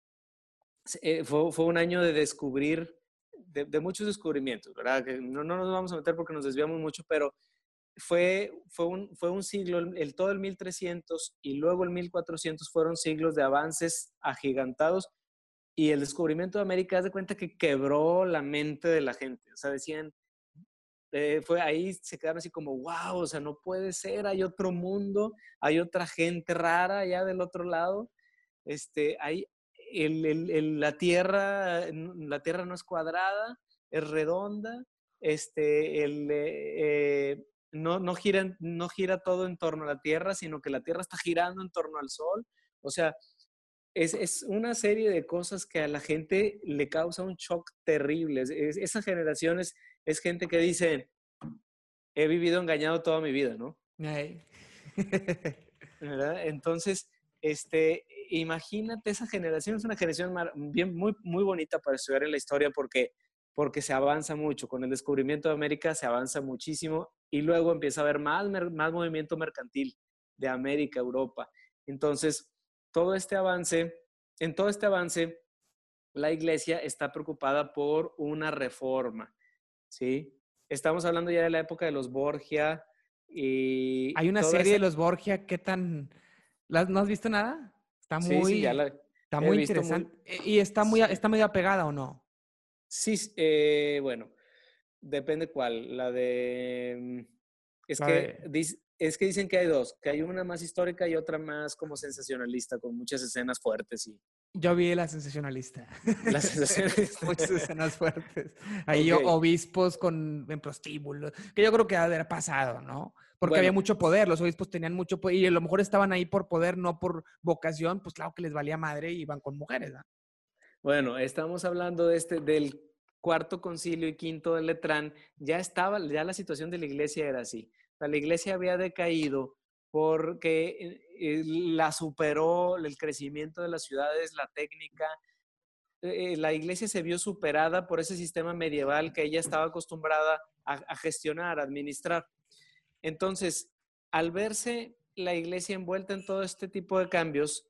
eh, fue, un año de descubrir, de, muchos descubrimientos, ¿verdad? No, no, nos vamos a meter porque nos desviamos mucho, pero fue, fue, un, fue un siglo, el, todo el 1300 y luego el 1400 fueron siglos de avances agigantados y el descubrimiento de América, haz de cuenta que quebró la mente de la gente. O sea, decían, eh, fue ahí se quedaron así como, wow, o sea, no puede ser, hay otro mundo, hay otra gente rara allá del otro lado. Este, hay, el, la, tierra, la tierra no es cuadrada, es redonda, este, el, eh, no, no, gira, no gira todo en torno a la tierra, sino que la tierra está girando en torno al sol. O sea, es, es, una serie de cosas que a la gente le causa un shock terrible. generación es, es gente que dice, he vivido engañado toda mi vida, ¿no? Entonces, este, imagínate, esa generación es una generación bien, muy, muy bonita para estudiar en la historia porque, porque se avanza mucho. Con el descubrimiento de América se avanza muchísimo y luego empieza a haber más, más movimiento mercantil de América, Europa. Entonces, todo este avance, en todo este avance, la iglesia está preocupada por una reforma. ¿Sí? Estamos hablando ya de la época de los Borgia y... Hay una serie de los Borgia, ¿qué tan... ¿No has visto nada? Está muy... está muy interesante. Eh, ¿Y está muy, está medio apegada o no? Sí, eh, bueno, depende cuál. La de... Mm, es que, es que dicen que hay dos, que hay una más histórica y otra más como sensacionalista, con muchas escenas fuertes y, yo vi la sensacionalista. La sensacionalista. Muchas escenas fuertes. Ahí obispos con, en prostíbulos, que yo creo que haber pasado, ¿no? Porque había mucho poder, los obispos tenían mucho poder y a lo mejor estaban ahí por poder, no por vocación, pues claro que les valía madre y iban con mujeres, ¿no? Bueno, estamos hablando de este, del cuarto concilio y quinto de Letrán, ya estaba, ya la situación de la iglesia era así. la iglesia había decaído porque eh, eh, la superó el crecimiento de las ciudades, la técnica. Eh, la iglesia se vio superada por ese sistema medieval que ella estaba acostumbrada a, gestionar, a administrar. Entonces, al verse la iglesia envuelta en todo este tipo de cambios,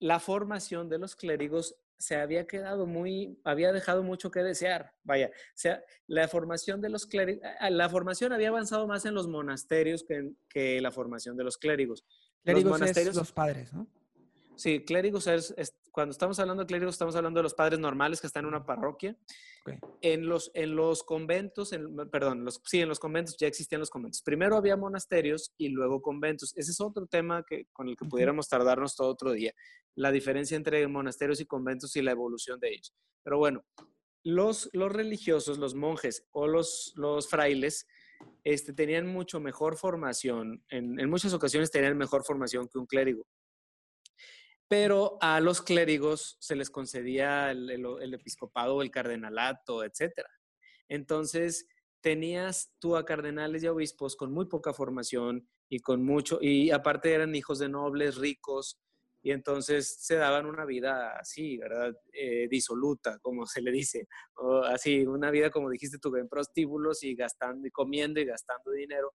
la formación de los clérigos se había quedado muy, había dejado mucho que desear. Vaya, o sea, la formación de los clérigos, la formación había avanzado más en los monasterios que, que la formación de los clérigos. Clérigos los monasterios, los padres, ¿no? Sí, clérigos es, cuando estamos hablando de clérigos, estamos hablando de los padres normales que están en una parroquia. En, los, en los conventos, en, perdón, los, sí, en los conventos ya existían los conventos. Primero había monasterios y luego conventos. Ese es otro tema que, con el que pudiéramos tardarnos todo otro día. La diferencia entre monasterios y conventos y la evolución de ellos. Pero bueno, los, los religiosos, los monjes o los, los frailes, este, tenían mucho mejor formación. En, en muchas ocasiones tenían mejor formación que un clérigo pero a los clérigos se les concedía el, episcopado o el cardenalato, etc. Entonces, tenías tú a cardenales y obispos con muy poca formación y con mucho, y aparte eran hijos de nobles ricos, y entonces se daban una vida así, ¿verdad? Eh, disoluta, como se le dice, o así, una vida como dijiste tú, en prostíbulos y gastando y comiendo y gastando dinero.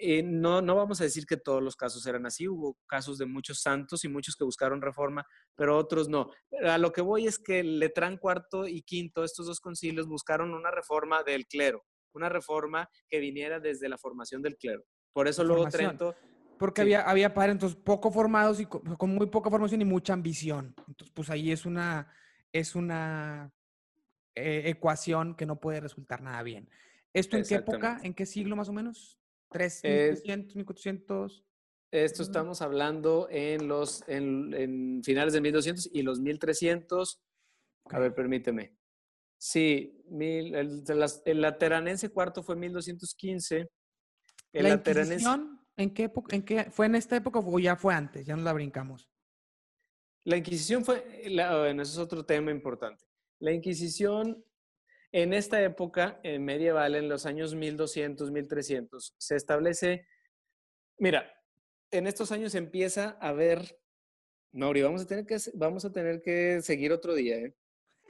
Eh, no, no vamos a decir que todos los casos eran así, hubo casos de muchos santos y muchos que buscaron reforma, pero otros no. A lo que voy es que Letrán cuarto y quinto, estos dos concilios, buscaron una reforma del clero, una reforma que viniera desde la formación del clero. Por eso luego Trento porque había, había padres entonces poco formados y con, muy poca formación y mucha ambición. Entonces, pues ahí es una, es una eh, ecuación que no puede resultar nada bien. ¿Esto en qué época, en qué siglo más o menos? ¿300, 1400? Esto estamos hablando en los en, finales de 1200 y los 1300. A ver, permíteme. Sí, mil, el, el, lateranense cuarto fue 1215. El ¿La Inquisición? ¿En qué época? En qué, ¿Fue en esta época o ya fue antes? Ya no la brincamos. La Inquisición fue, bueno, eso es otro tema importante. La Inquisición en esta época en medieval, en los años 1200, 1300, se establece, mira, en estos años empieza a ver, Mauri, vamos a tener que, vamos a tener que seguir otro día, ¿eh?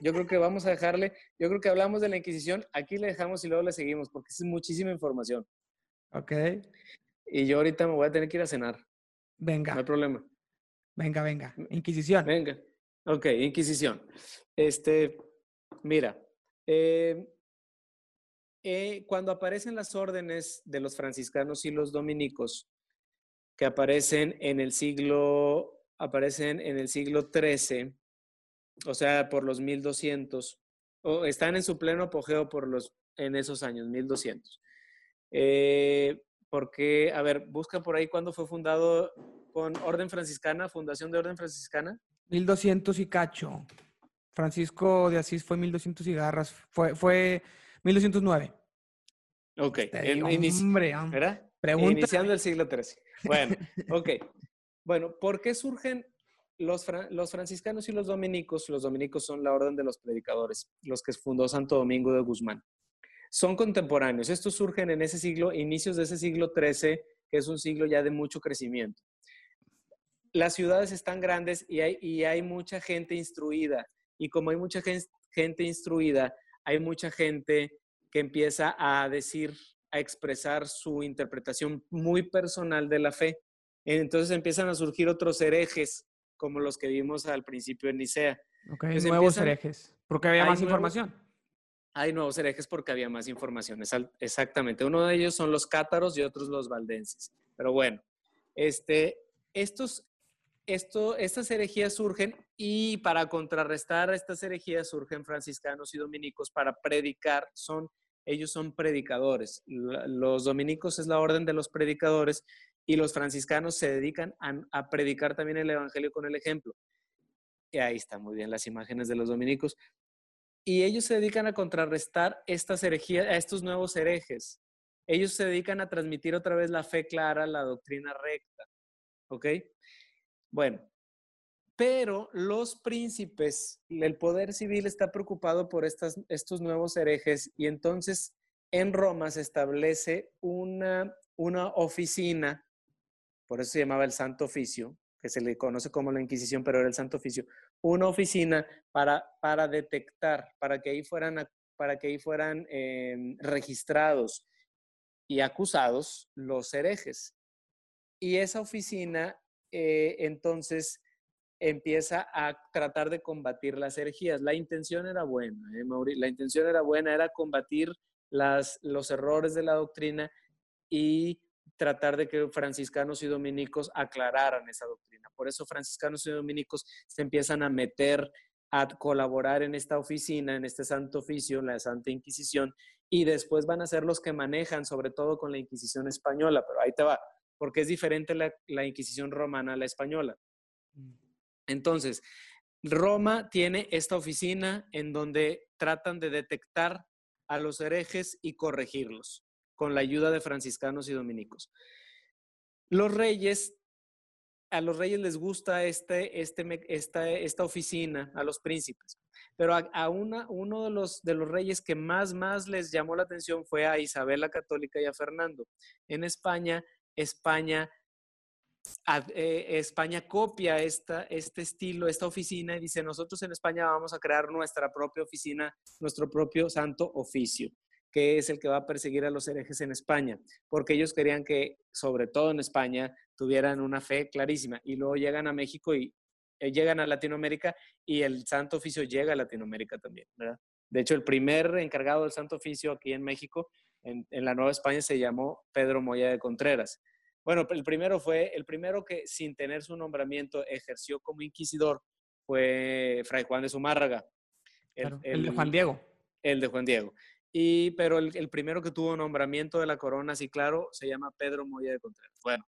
Yo creo que vamos a dejarle, yo creo que hablamos de la Inquisición, aquí le dejamos y luego le seguimos, porque es muchísima información. Ok. Y yo ahorita me voy a tener que ir a cenar. Venga. No hay problema. Venga, venga. Inquisición. Venga. Ok, Inquisición. Este, mira, eh, eh, cuando aparecen las órdenes de los franciscanos y los dominicos, que aparecen en el siglo, aparecen en el siglo XIII, o sea, por los 1200, o están en su pleno apogeo por los, en esos años, 1200. Eh, porque, a ver, busca por ahí cuándo fue fundado con Orden Franciscana, Fundación de Orden Franciscana. 1200 y cacho. Francisco de Asís fue 1200 y garras. Fue, fue 1209. Ok. Este, hombre, ¿verdad? Iniciando el siglo XIII. Bueno, ok. Bueno, ¿por qué surgen los, los, franciscanos y los dominicos? Los dominicos son la orden de los predicadores, los que fundó Santo Domingo de Guzmán son contemporáneos. Estos surgen en ese siglo, inicios de ese siglo XIII, que es un siglo ya de mucho crecimiento. Las ciudades están grandes y hay, hay mucha gente instruida. Y como hay mucha gente instruida, hay mucha gente que empieza a decir, a expresar su interpretación muy personal de la fe. Entonces empiezan a surgir otros herejes, como los que vimos al principio en Nicea. nuevos herejes, porque había más información hay nuevos herejes porque había más información. Exactamente. Uno de ellos son los cátaros y otros los valdenses. Pero bueno, este, estos, esto, estas herejías surgen y para contrarrestar estas herejías surgen franciscanos y dominicos para predicar. Son, ellos son predicadores. Los dominicos es la orden de los predicadores y los franciscanos se dedican a, predicar también el evangelio con el ejemplo. Y ahí están muy bien las imágenes de los dominicos y ellos se dedican a contrarrestar estas herejías, a estos nuevos herejes. Ellos se dedican a transmitir otra vez la fe clara, la doctrina recta. ¿Ok? Bueno, pero los príncipes, el poder civil está preocupado por estas, estos nuevos herejes y entonces en Roma se establece una, una oficina, por eso se llamaba el Santo Oficio, que se le conoce como la Inquisición, pero era el Santo Oficio, una oficina para, para detectar, para que ahí fueran, para que ahí fueran em, registrados y acusados los herejes. Y esa oficina eh, entonces empieza a tratar de combatir las herejías. La intención era buena, ¿eh, la intención era buena, era combatir las, los errores de la doctrina y tratar de que franciscanos y dominicos aclararan esa doctrina. Por eso franciscanos y dominicos se empiezan a meter a colaborar en esta oficina, en este santo oficio, la Santa Inquisición, y después van a ser los que manejan, sobre todo con la Inquisición española, pero ahí te va, porque es diferente la, la Inquisición romana a la española. Mm. Entonces, Roma tiene esta oficina en donde tratan de detectar a los herejes y corregirlos con la ayuda de franciscanos y dominicos. Los reyes, a los reyes les gusta este, este, esta, esta oficina, a los príncipes, pero a, una, uno de los, de los reyes que más, más les llamó la atención fue a Isabel la Católica y a Fernando. En España, España eh, España copia este estilo, esta oficina y dice, nosotros en España vamos a crear nuestra propia oficina, nuestro propio santo oficio que es el que va a perseguir a los herejes en España, porque ellos querían que, sobre todo en España, tuvieran una fe clarísima. Y luego llegan a México y eh, llegan a Latinoamérica y el Santo Oficio llega a Latinoamérica también. De hecho, el primer encargado del Santo Oficio aquí en México, en, en la Nueva España, se llamó Pedro Moya de Contreras. Bueno, el primero fue, el primero que sin tener su nombramiento ejerció como inquisidor fue Fray Juan de Zumárraga. El, el, de Juan Diego. El de Juan Diego. Y, pero el, primero que tuvo nombramiento de la corona, sí, claro, se llama Pedro Moya de Contreras. Bueno,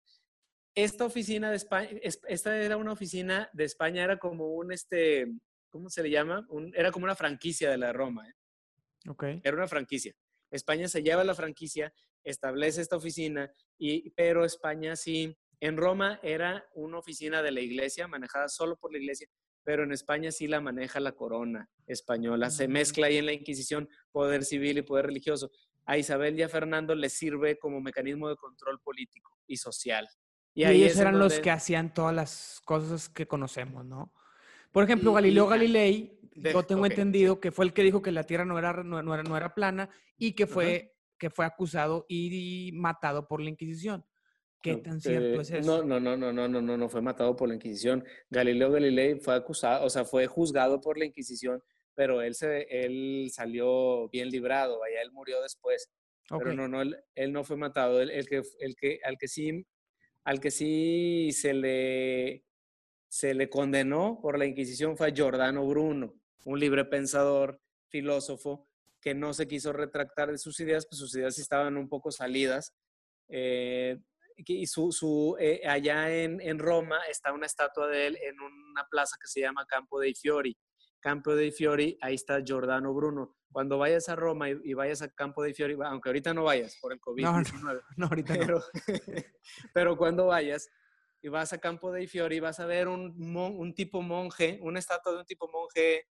esta oficina de España, esta era una oficina de España, era como un, este, ¿cómo se le llama? Un, era como una franquicia de la Roma. ¿eh? Ok. Era una franquicia. España se lleva la franquicia, establece esta oficina, y, pero España sí, en Roma era una oficina de la iglesia, manejada solo por la iglesia, pero en España sí la maneja la corona española. Se mezcla ahí en la Inquisición poder civil y poder religioso. A Isabel y a Fernando les sirve como mecanismo de control político y social. Y, ahí ellos eran los que hacían todas las cosas que conocemos, ¿no? Por ejemplo, Galileo Galilei, yo tengo entendido que fue el que dijo que la Tierra no era, no, era, no era plana y que fue, que fue acusado y matado por la Inquisición. ¿Qué tan cierto es eso? No, no, no, no, no, no, no, fue matado por la Inquisición. Galileo Galilei fue acusado, o sea, fue juzgado por la Inquisición, pero él, se, él salió bien librado, vaya, él murió después. Pero no, no, él, no fue matado. El, que, el que, al que sí, al que sí se le, se le condenó por la Inquisición fue a Giordano Bruno, un libre pensador, filósofo, que no se quiso retractar de sus ideas, pues sus ideas estaban un poco salidas. Eh, y su, su eh, allá en, en, Roma está una estatua de él en una plaza que se llama Campo dei Fiori. Campo dei Fiori, ahí está Giordano Bruno. Cuando vayas a Roma y, vayas a Campo dei Fiori, aunque ahorita no vayas por el COVID-19, no, ahorita pero, pero cuando vayas y vas a Campo dei Fiori, vas a ver un, un tipo monje, una estatua de un tipo monje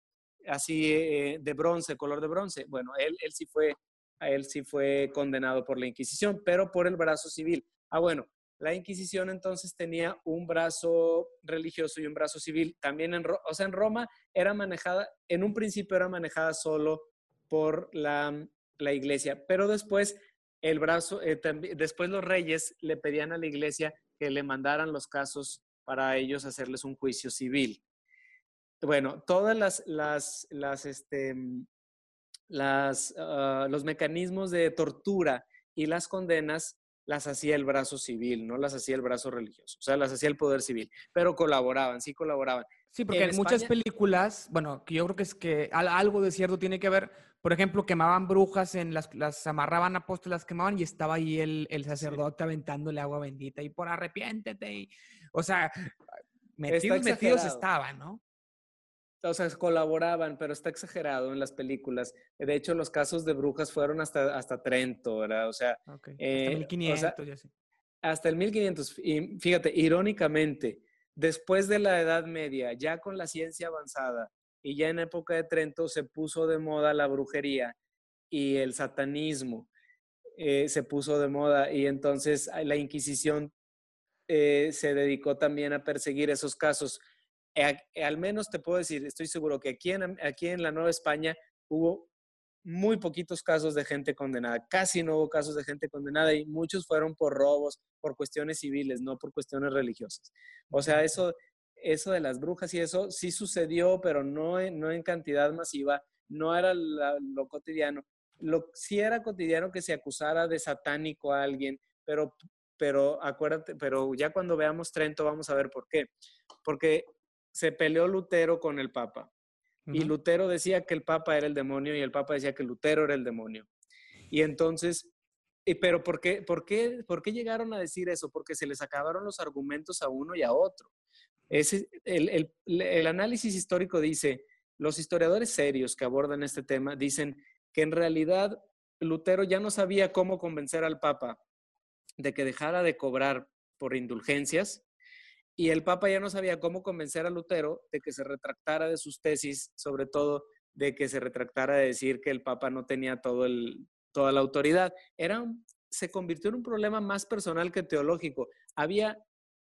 así eh, de bronce, color de bronce. Bueno, él, él sí fue él sí fue condenado por la Inquisición, pero por el brazo civil. Ah, bueno, la Inquisición entonces tenía un brazo religioso y un brazo civil. También en, o sea, en Roma era manejada, en un principio era manejada solo por la, la iglesia, pero después el brazo, eh, después los reyes le pedían a la iglesia que le mandaran los casos para ellos hacerles un juicio civil. Bueno, todas las, las, las, este, las, ah, los mecanismos de tortura y las condenas las hacía el brazo civil, no las hacía el brazo religioso, o sea, las hacía el poder civil, pero colaboraban, sí colaboraban. Sí, porque en, muchas películas, bueno, que yo creo que es que algo de cierto tiene que ver, por ejemplo, quemaban brujas, en las, las amarraban apóstolas, las quemaban y estaba ahí el, el sacerdote aventándole agua bendita y por arrepiéntete, y, o sea, metidos, metidos estaban, ¿no? O sea, colaboraban, pero está exagerado en las películas. De hecho, los casos de brujas fueron hasta, hasta Trento, ¿verdad? O sea, hasta el 1500, ya sé. Hasta el 1500. Y fíjate, irónicamente, después de la Edad Media, ya con la ciencia avanzada y ya en época de Trento se puso de moda la brujería y el satanismo eh, se puso de moda y entonces la Inquisición eh, se dedicó también a perseguir esos casos eh, al menos te puedo decir, estoy seguro que aquí en, aquí en la Nueva España hubo muy poquitos casos de gente condenada, casi no hubo casos de gente condenada y muchos fueron por robos, por cuestiones civiles, no por cuestiones religiosas. O sea, eso, eso de las brujas y eso sí sucedió, pero no en, no en cantidad masiva, no era lo cotidiano. Lo, sí era cotidiano que se acusara de satánico a alguien, pero, pero acuérdate, pero ya cuando veamos Trento vamos a ver por qué. Porque se peleó Lutero con el Papa. Y Lutero decía que el Papa era el demonio y el Papa decía que Lutero era el demonio. Y entonces, pero ¿por qué, por, qué, ¿por qué llegaron a decir eso? Porque se les acabaron los argumentos a uno y a otro. Ese, el, el, el análisis histórico dice, los historiadores serios que abordan este tema dicen que en realidad Lutero ya no sabía cómo convencer al Papa de que dejara de cobrar por indulgencias y el Papa ya no sabía cómo convencer a Lutero de que se retractara de sus tesis, sobre todo de que se retractara de decir que el Papa no tenía todo el, toda la autoridad. Era se convirtió en un problema más personal que teológico. Había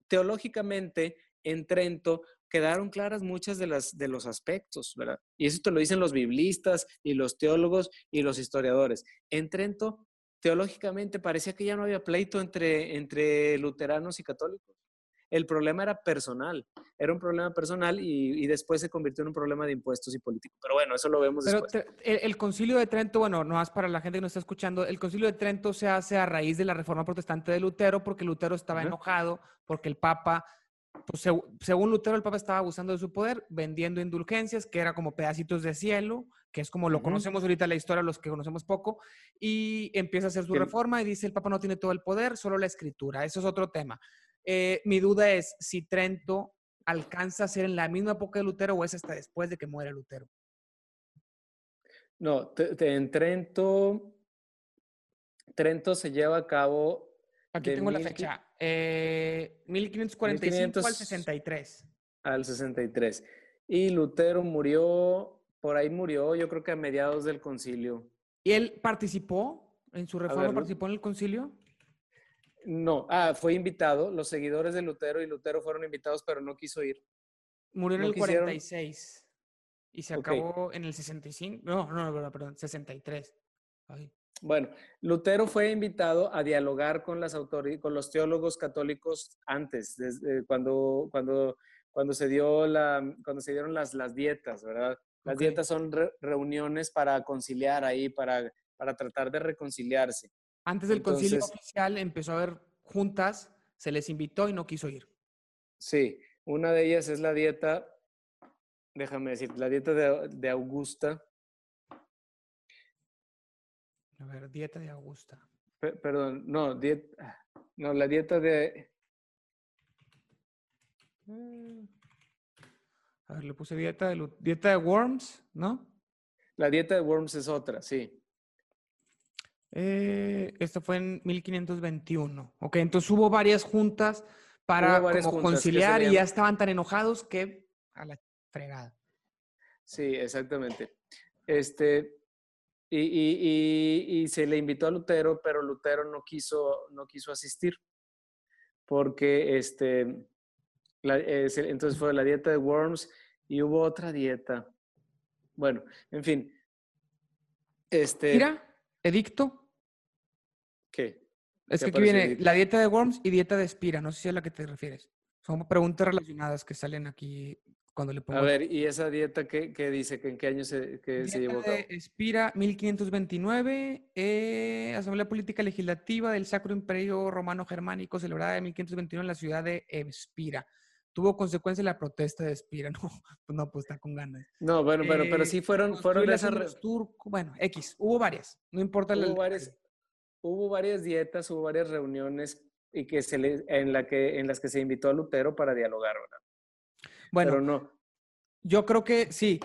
teológicamente en Trento quedaron claras muchas de, las, de los aspectos, ¿verdad? Y eso te lo dicen los biblistas y los teólogos y los historiadores. En Trento, teológicamente, parecía que ya no había pleito entre, entre luteranos y católicos. El problema era personal, era un problema personal y, después se convirtió en un problema de impuestos y político. Pero bueno, eso lo vemos después. el, concilio de Trento, bueno, no más para la gente que nos está escuchando, el concilio de Trento se hace a raíz de la reforma protestante de Lutero porque Lutero estaba enojado, porque el Papa pues, según Lutero, el Papa estaba abusando de su poder, vendiendo indulgencias, que era como pedacitos de cielo, que es como lo conocemos ahorita en la historia, los que conocemos poco, y empieza a hacer su reforma y dice, el Papa no tiene todo el poder, solo la escritura. Eso es otro tema. Eh, mi duda es si Trento alcanza a ser en la misma época de Lutero o es hasta después de que muere Lutero. No, en Trento, Trento se lleva a cabo. Aquí tengo la fecha. 1545 eh, al 63. Al 63. Y Lutero murió, por ahí murió, yo creo que a mediados del concilio. ¿Y él participó en su reforma? ¿Participó en el concilio? No, ah, fue invitado. Los seguidores de Lutero y Lutero fueron invitados, pero no quiso ir. Murió en el 46 y se acabó en el 65. No, no, no, perdón, 63. Bueno, Lutero fue invitado a dialogar con, las con los teólogos católicos antes, desde cuando, cuando, cuando, se dio la, cuando se dieron las, las dietas, ¿verdad? Las dietas son reuniones para conciliar ahí, para, para tratar de reconciliarse. Antes del concilio oficial empezó a haber juntas, se les invitó y no quiso ir. Sí, una de ellas es la dieta, déjame decir, la dieta de, Augusta. A ver, dieta de Augusta. perdón, no, dieta, no, la dieta de... Mm. A ver, le puse dieta de, dieta de Worms, ¿no? La dieta de Worms es otra, sí. Eh, esto fue en 1521. Ok, entonces hubo varias juntas para conciliar y ya estaban tan enojados que a la fregada. Sí, exactamente. Este, y, se le invitó a Lutero, pero Lutero no quiso, no quiso asistir porque este, eh, entonces fue la dieta de Worms y hubo otra dieta. Bueno, en fin. Este, Mira, edicto ¿Qué? Es que aquí viene la dieta de Worms y dieta de Espira. No sé si es a la que te refieres. Son preguntas relacionadas que salen aquí cuando le pongo. A ver, ¿y esa dieta qué, dice? ¿En qué año se, que se llevó a cabo? Espira 1529, eh, Asamblea Política Legislativa del Sacro Imperio Romano Germánico, celebrada en 1529 en la ciudad de Espira. Tuvo consecuencia la protesta de Espira, no, pues no, pues está con ganas. No, bueno, pero, pero sí fueron, fueron esas... bueno, X, hubo varias, no importa. Hubo varias, hubo varias dietas, hubo varias reuniones y que se le, en, la que, en las que se invitó a Lutero para dialogar, ¿verdad? Bueno, no. Yo creo que sí.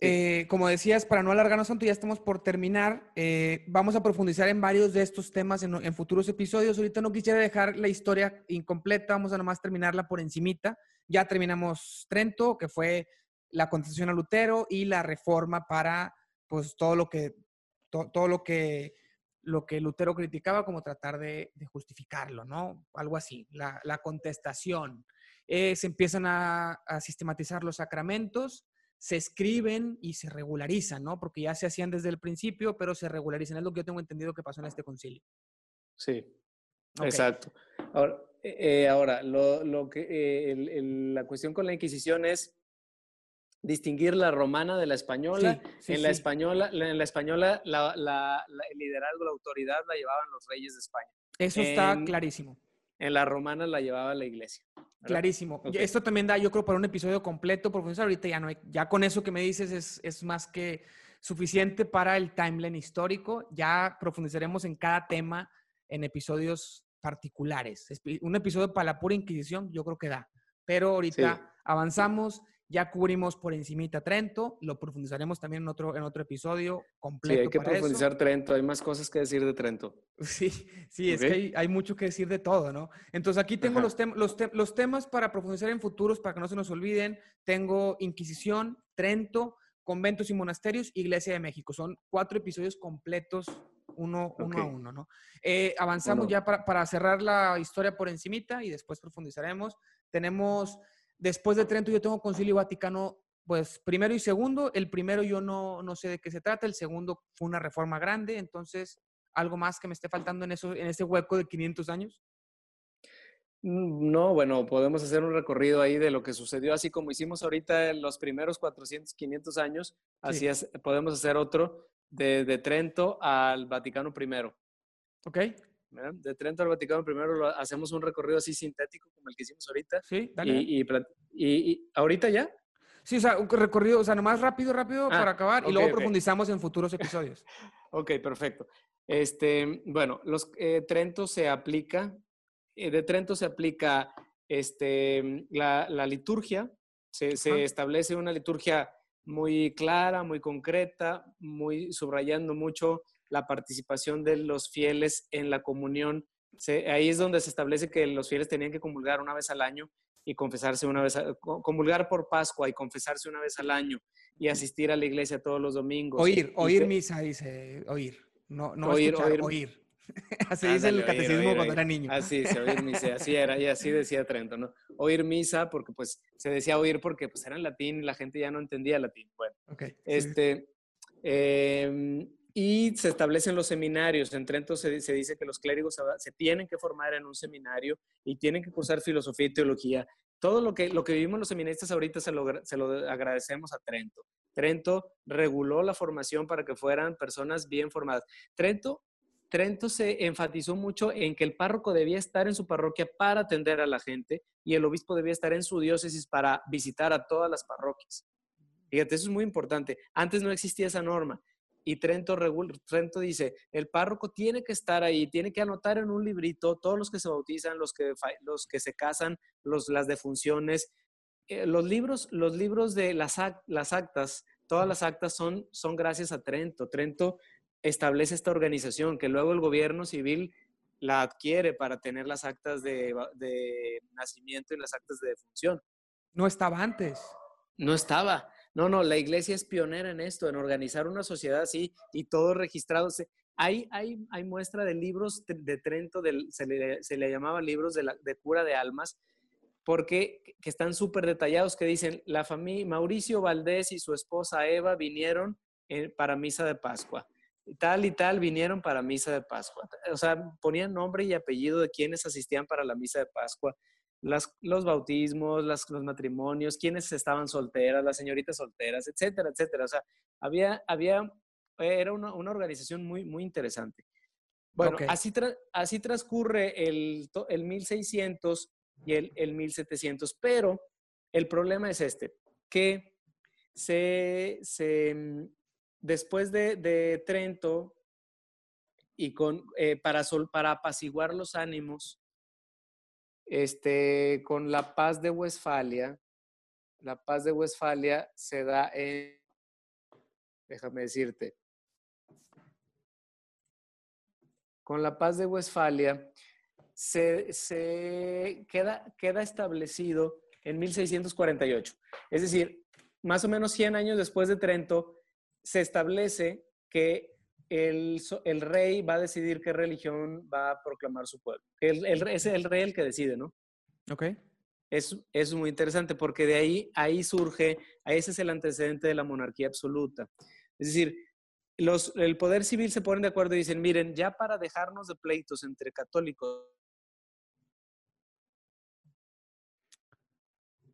Eh, como decías, para no alargarnos tanto, ya estamos por terminar. Eh, vamos a profundizar en varios de estos temas en, en, futuros episodios. Ahorita no quisiera dejar la historia incompleta, vamos a nomás terminarla por encimita. Ya terminamos Trento, que fue la contestación a Lutero y la reforma para pues todo lo que, todo lo que lo que Lutero criticaba como tratar de, justificarlo, ¿no? Algo así, la, contestación. Eh, se empiezan a, sistematizar los sacramentos, se escriben y se regularizan, ¿no? Porque ya se hacían desde el principio, pero se regularizan. Es lo que yo tengo entendido que pasó en este concilio. Sí, exacto. Ahora, eh, ahora lo, que, eh, la cuestión con la Inquisición es distinguir la romana de la española. en, la española en la española el liderazgo, la autoridad la llevaban los reyes de España. Eso está clarísimo. En la romana la llevaba la iglesia. Clarísimo. Esto también da, yo creo, para un episodio completo, profesor. Ahorita ya no ya con eso que me dices es, es más que suficiente para el timeline histórico. Ya profundizaremos en cada tema en episodios particulares. Un episodio para la pura Inquisición, yo creo que da. Pero ahorita avanzamos. Ya cubrimos por encimita Trento, lo profundizaremos también en otro, en otro episodio completo. Sí, hay que profundizar Trento, hay más cosas que decir de Trento. Sí, sí, es que hay, mucho que decir de todo, ¿no? Entonces aquí tengo los, los, los temas para profundizar en futuros, para que no se nos olviden. Tengo Inquisición, Trento, conventos y monasterios, Iglesia de México. Son cuatro episodios completos uno, uno a uno, ¿no? Eh, avanzamos ya para, para, cerrar la historia por encimita y después profundizaremos. Tenemos, después de Trento, yo tengo Concilio Vaticano, pues primero y segundo. El primero yo no, no sé de qué se trata, el segundo fue una reforma grande, entonces, ¿algo más que me esté faltando en, eso, en ese hueco de 500 años? Mm, no, bueno, podemos hacer un recorrido ahí de lo que sucedió, así como hicimos ahorita en los primeros 400, 500 años, así es, podemos hacer otro de, de, Trento al Vaticano I. Ok. De Trento al Vaticano I hacemos un recorrido así sintético como el que hicimos ahorita. Sí, dale. Y, y, ahorita ya. Sí, o sea, un recorrido, o sea, nomás rápido, rápido ah, para acabar y luego profundizamos en futuros episodios. ok, perfecto. Este, bueno, los eh, Trento se aplica eh, de Trento se aplica este, la, liturgia, se, establece una liturgia muy clara, muy concreta, muy subrayando mucho la participación de los fieles en la comunión. ahí es donde se establece que los fieles tenían que comulgar una vez al año y confesarse una vez, comulgar por Pascua y confesarse una vez al año y asistir a la iglesia todos los domingos. Oír, oír misa, dice, oír. No, no oír, escuchar, oír. así dice el catecismo cuando era niño. Así, se oír misa, así era, y así decía Trento, ¿no? Oír misa, porque pues se decía oír porque pues era en latín y la gente ya no entendía latín. Bueno, okay, este, em, y se establecen los seminarios. En Trento se, dice que los clérigos se tienen que formar en un seminario y tienen que cursar filosofía y teología. Todo lo que, lo que vivimos los seminaristas ahorita se lo, se agradecemos a Trento. Trento reguló la formación para que fueran personas bien formadas. Trento Trento se enfatizó mucho en que el párroco debía estar en su parroquia para atender a la gente y el obispo debía estar en su diócesis para visitar a todas las parroquias. Fíjate, eso es muy importante. Antes no existía esa norma. Y Trento, Trento dice, el párroco tiene que estar ahí, tiene que anotar en un librito todos los que se bautizan, los que, los que se casan, los, las defunciones. Eh, los, libros, los libros de las, las actas, todas las actas son, son gracias a Trento. Trento establece esta organización que luego el gobierno civil la adquiere para tener las actas de, nacimiento y las actas de defunción. No estaba antes. No estaba. No, no, la iglesia es pionera en esto, en organizar una sociedad así y todo registrado. Hay, hay, hay muestra de libros de Trento, se, le, llamaba libros de, de cura de almas, porque que están súper detallados, que dicen, la familia, Mauricio Valdés y su esposa Eva vinieron para misa de Pascua tal y tal vinieron para misa de Pascua. O sea, ponían nombre y apellido de quienes asistían para la misa de Pascua, las, los bautismos, las, los matrimonios, quienes estaban solteras, las señoritas solteras, etcétera, etcétera. O sea, había, había, era una, una organización muy, muy interesante. Bueno, así, así transcurre el, el 1600 y el, el 1700, pero el problema es este, que se, se después de, Trento y con, eh, para, para apaciguar los ánimos, este, con la paz de Westfalia, la paz de Westfalia se da en, déjame decirte, con la paz de Westfalia se, se queda, queda establecido en 1648. Es decir, más o menos 100 años después de Trento, se establece que el, el, rey va a decidir qué religión va a proclamar su pueblo. El, el, es el rey el que decide, ¿no? Ok. Es, es muy interesante porque de ahí, ahí surge, ese es el antecedente de la monarquía absoluta. Es decir, los, el poder civil se ponen de acuerdo y dicen, miren, ya para dejarnos de pleitos entre católicos.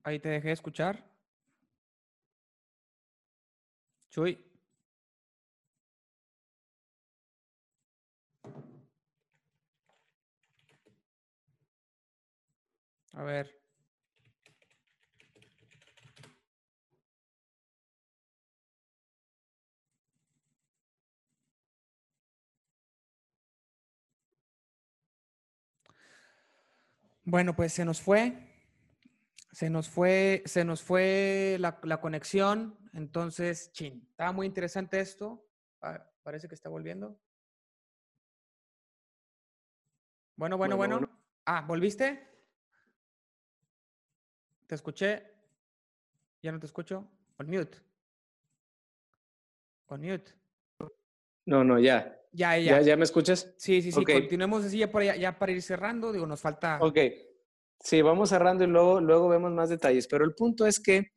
Ahí te dejé escuchar. Chuy. A ver. Bueno, pues se nos fue. Se nos fue, se nos fue la, conexión. Entonces, chin. Estaba muy interesante esto. parece que está volviendo. bueno, bueno. bueno. Ah, ¿volviste? Te escuché. Ya no te escucho. On mute. On mute. No, no, ya. Ya, ya. ¿Ya, me escuchas? Sí, sí, sí. Continuemos así ya para, ya para ir cerrando. Digo, nos falta. Ok. Sí, vamos cerrando y luego, luego vemos más detalles. Pero el punto es que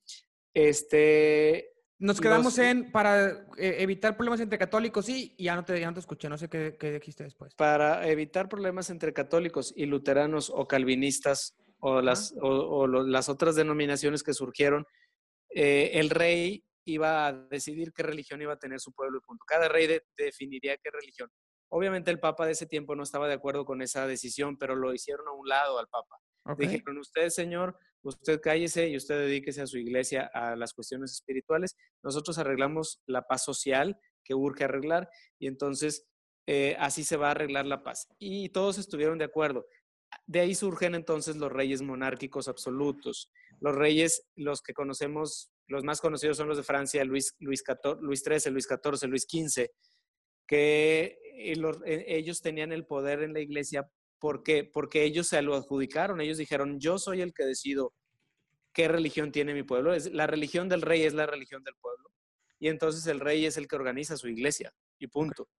este, nos quedamos en para eh, evitar problemas entre católicos y ya no te, ya no te escuché, no sé qué, qué, dijiste después. Para evitar problemas entre católicos y luteranos o calvinistas o las, o, las otras denominaciones que surgieron, eh, el rey iba a decidir qué religión iba a tener su pueblo y punto. Cada rey definiría qué religión. Obviamente el Papa de ese tiempo no estaba de acuerdo con esa decisión, pero lo hicieron a un lado al Papa. Dijeron, usted, señor, usted cállese y usted dedíquese a su iglesia, a las cuestiones espirituales. Nosotros arreglamos la paz social que urge arreglar y entonces eh, así se va a arreglar la paz. Y todos estuvieron de acuerdo. De ahí surgen entonces los reyes monárquicos absolutos. Los reyes, los que conocemos, los más conocidos son los de Francia, Luis, Luis, Luis XIII, Luis XIV, Luis XV, que eh, eh, ellos tenían el poder en la iglesia ¿Por qué? Porque ellos se lo adjudicaron, ellos dijeron, yo soy el que decido qué religión tiene mi pueblo. Es, la religión del rey es la religión del pueblo. Y entonces el rey es el que organiza su iglesia. Y punto.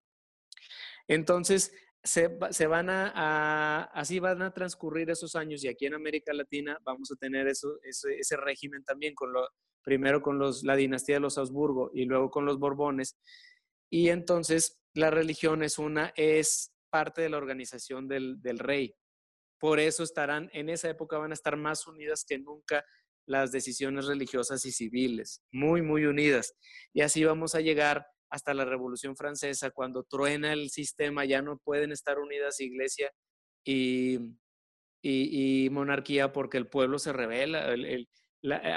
Entonces, se, van a, así van a transcurrir esos años y aquí en América Latina vamos a tener eso, ese, régimen también, con lo, primero con los, la dinastía de los Habsburgo y luego con los Borbones. Y entonces la religión es una, es parte de la organización del, rey. Por eso estarán, en esa época van a estar más unidas que nunca las decisiones religiosas y civiles, muy, muy unidas. Y así vamos a llegar hasta la Revolución Francesa, cuando truena el sistema, ya no pueden estar unidas iglesia y, y, monarquía porque el pueblo se revela.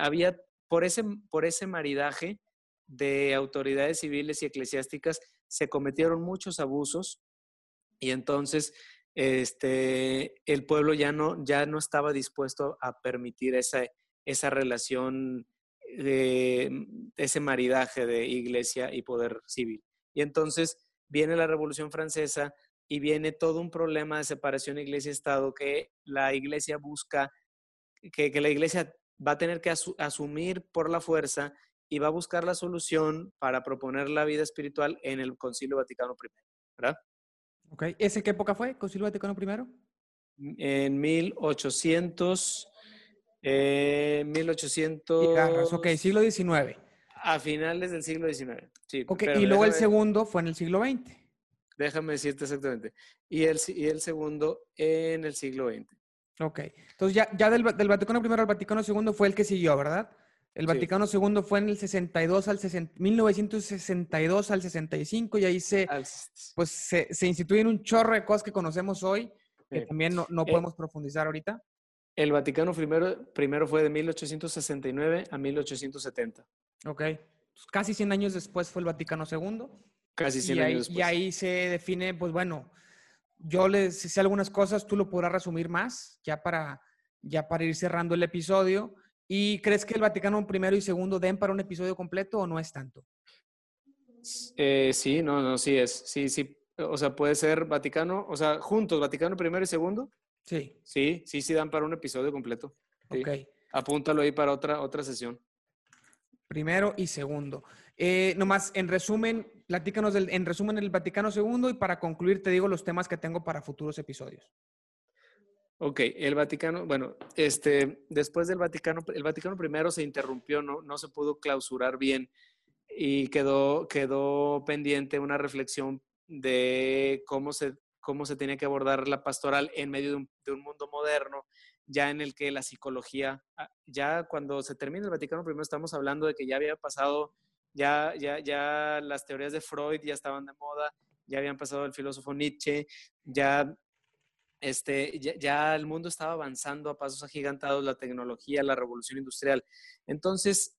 había, por ese, por ese maridaje de autoridades civiles y eclesiásticas, se cometieron muchos abusos y entonces este, el pueblo ya no, ya no estaba dispuesto a permitir esa, esa relación, de, ese maridaje de iglesia y poder civil. Y entonces viene la Revolución Francesa y viene todo un problema de separación iglesia-estado que la iglesia busca, que, la iglesia va a tener que asumir por la fuerza y va a buscar la solución para proponer la vida espiritual en el Concilio Vaticano I, ¿verdad? Ok, ¿ese qué época fue? ¿Concilio Vaticano I? En 1800, eh, 1800... ok, siglo XIX. A finales del siglo XIX, sí. Ok, y luego el segundo fue en el siglo XX. Déjame decirte exactamente. Y el, y el segundo en el siglo XX. Ok, entonces ya, ya del, del Vaticano I al Vaticano II fue el que siguió, ¿verdad? El Vaticano II fue en el 62 al 1962 al 65 y ahí se, pues, se, se, instituyen un chorro de cosas que conocemos hoy que también no, no eh podemos profundizar ahorita. El Vaticano primero, primero fue de 1869 a 1870. Ok. casi 100 años después fue el Vaticano II. Casi 100 años después. Y ahí se define, pues bueno, yo les sé algunas cosas, tú lo podrás resumir más, ya para, ya para ir cerrando el episodio. ¿Y crees que el Vaticano primero y segundo den para un episodio completo o no es tanto? Eh, sí, no, no, sí es. Sí, sí. O sea, puede ser Vaticano, o sea, juntos, Vaticano primero y segundo. Sí. Sí, sí, sí dan para un episodio completo. Ok. Apúntalo ahí para otra, otra sesión. Primero y segundo. Eh, nomás, en resumen, platícanos del, en resumen el Vaticano segundo y para concluir te digo los temas que tengo para futuros episodios. Ok, el Vaticano, bueno, este, después del Vaticano, el Vaticano primero se interrumpió, no, no se pudo clausurar bien y quedó, quedó pendiente una reflexión de cómo se, cómo se tenía que abordar la pastoral en medio de un, mundo moderno, ya en el que la psicología, ah, ya cuando se termina el Vaticano primero estamos hablando de que ya había pasado, ya, ya, ya las teorías de Freud ya estaban de moda, ya habían pasado el filósofo Nietzsche, ya este, ya, el mundo estaba avanzando a pasos agigantados, la tecnología, la revolución industrial. Entonces,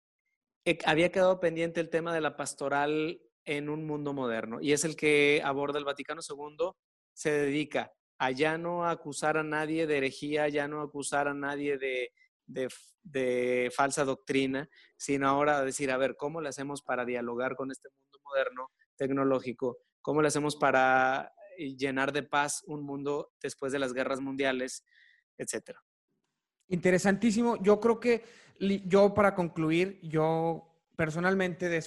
eh, había quedado pendiente el tema de la pastoral en un mundo moderno y es el que aborda el Vaticano II, se dedica a ya no acusar a nadie de herejía, ya no acusar a nadie de, falsa doctrina, sino ahora decir, a ver, ¿cómo le hacemos para dialogar con este mundo moderno, tecnológico? ¿Cómo le hacemos para y llenar de paz un mundo después de las guerras mundiales, etcétera. Interesantísimo. Yo creo que yo para concluir, yo personalmente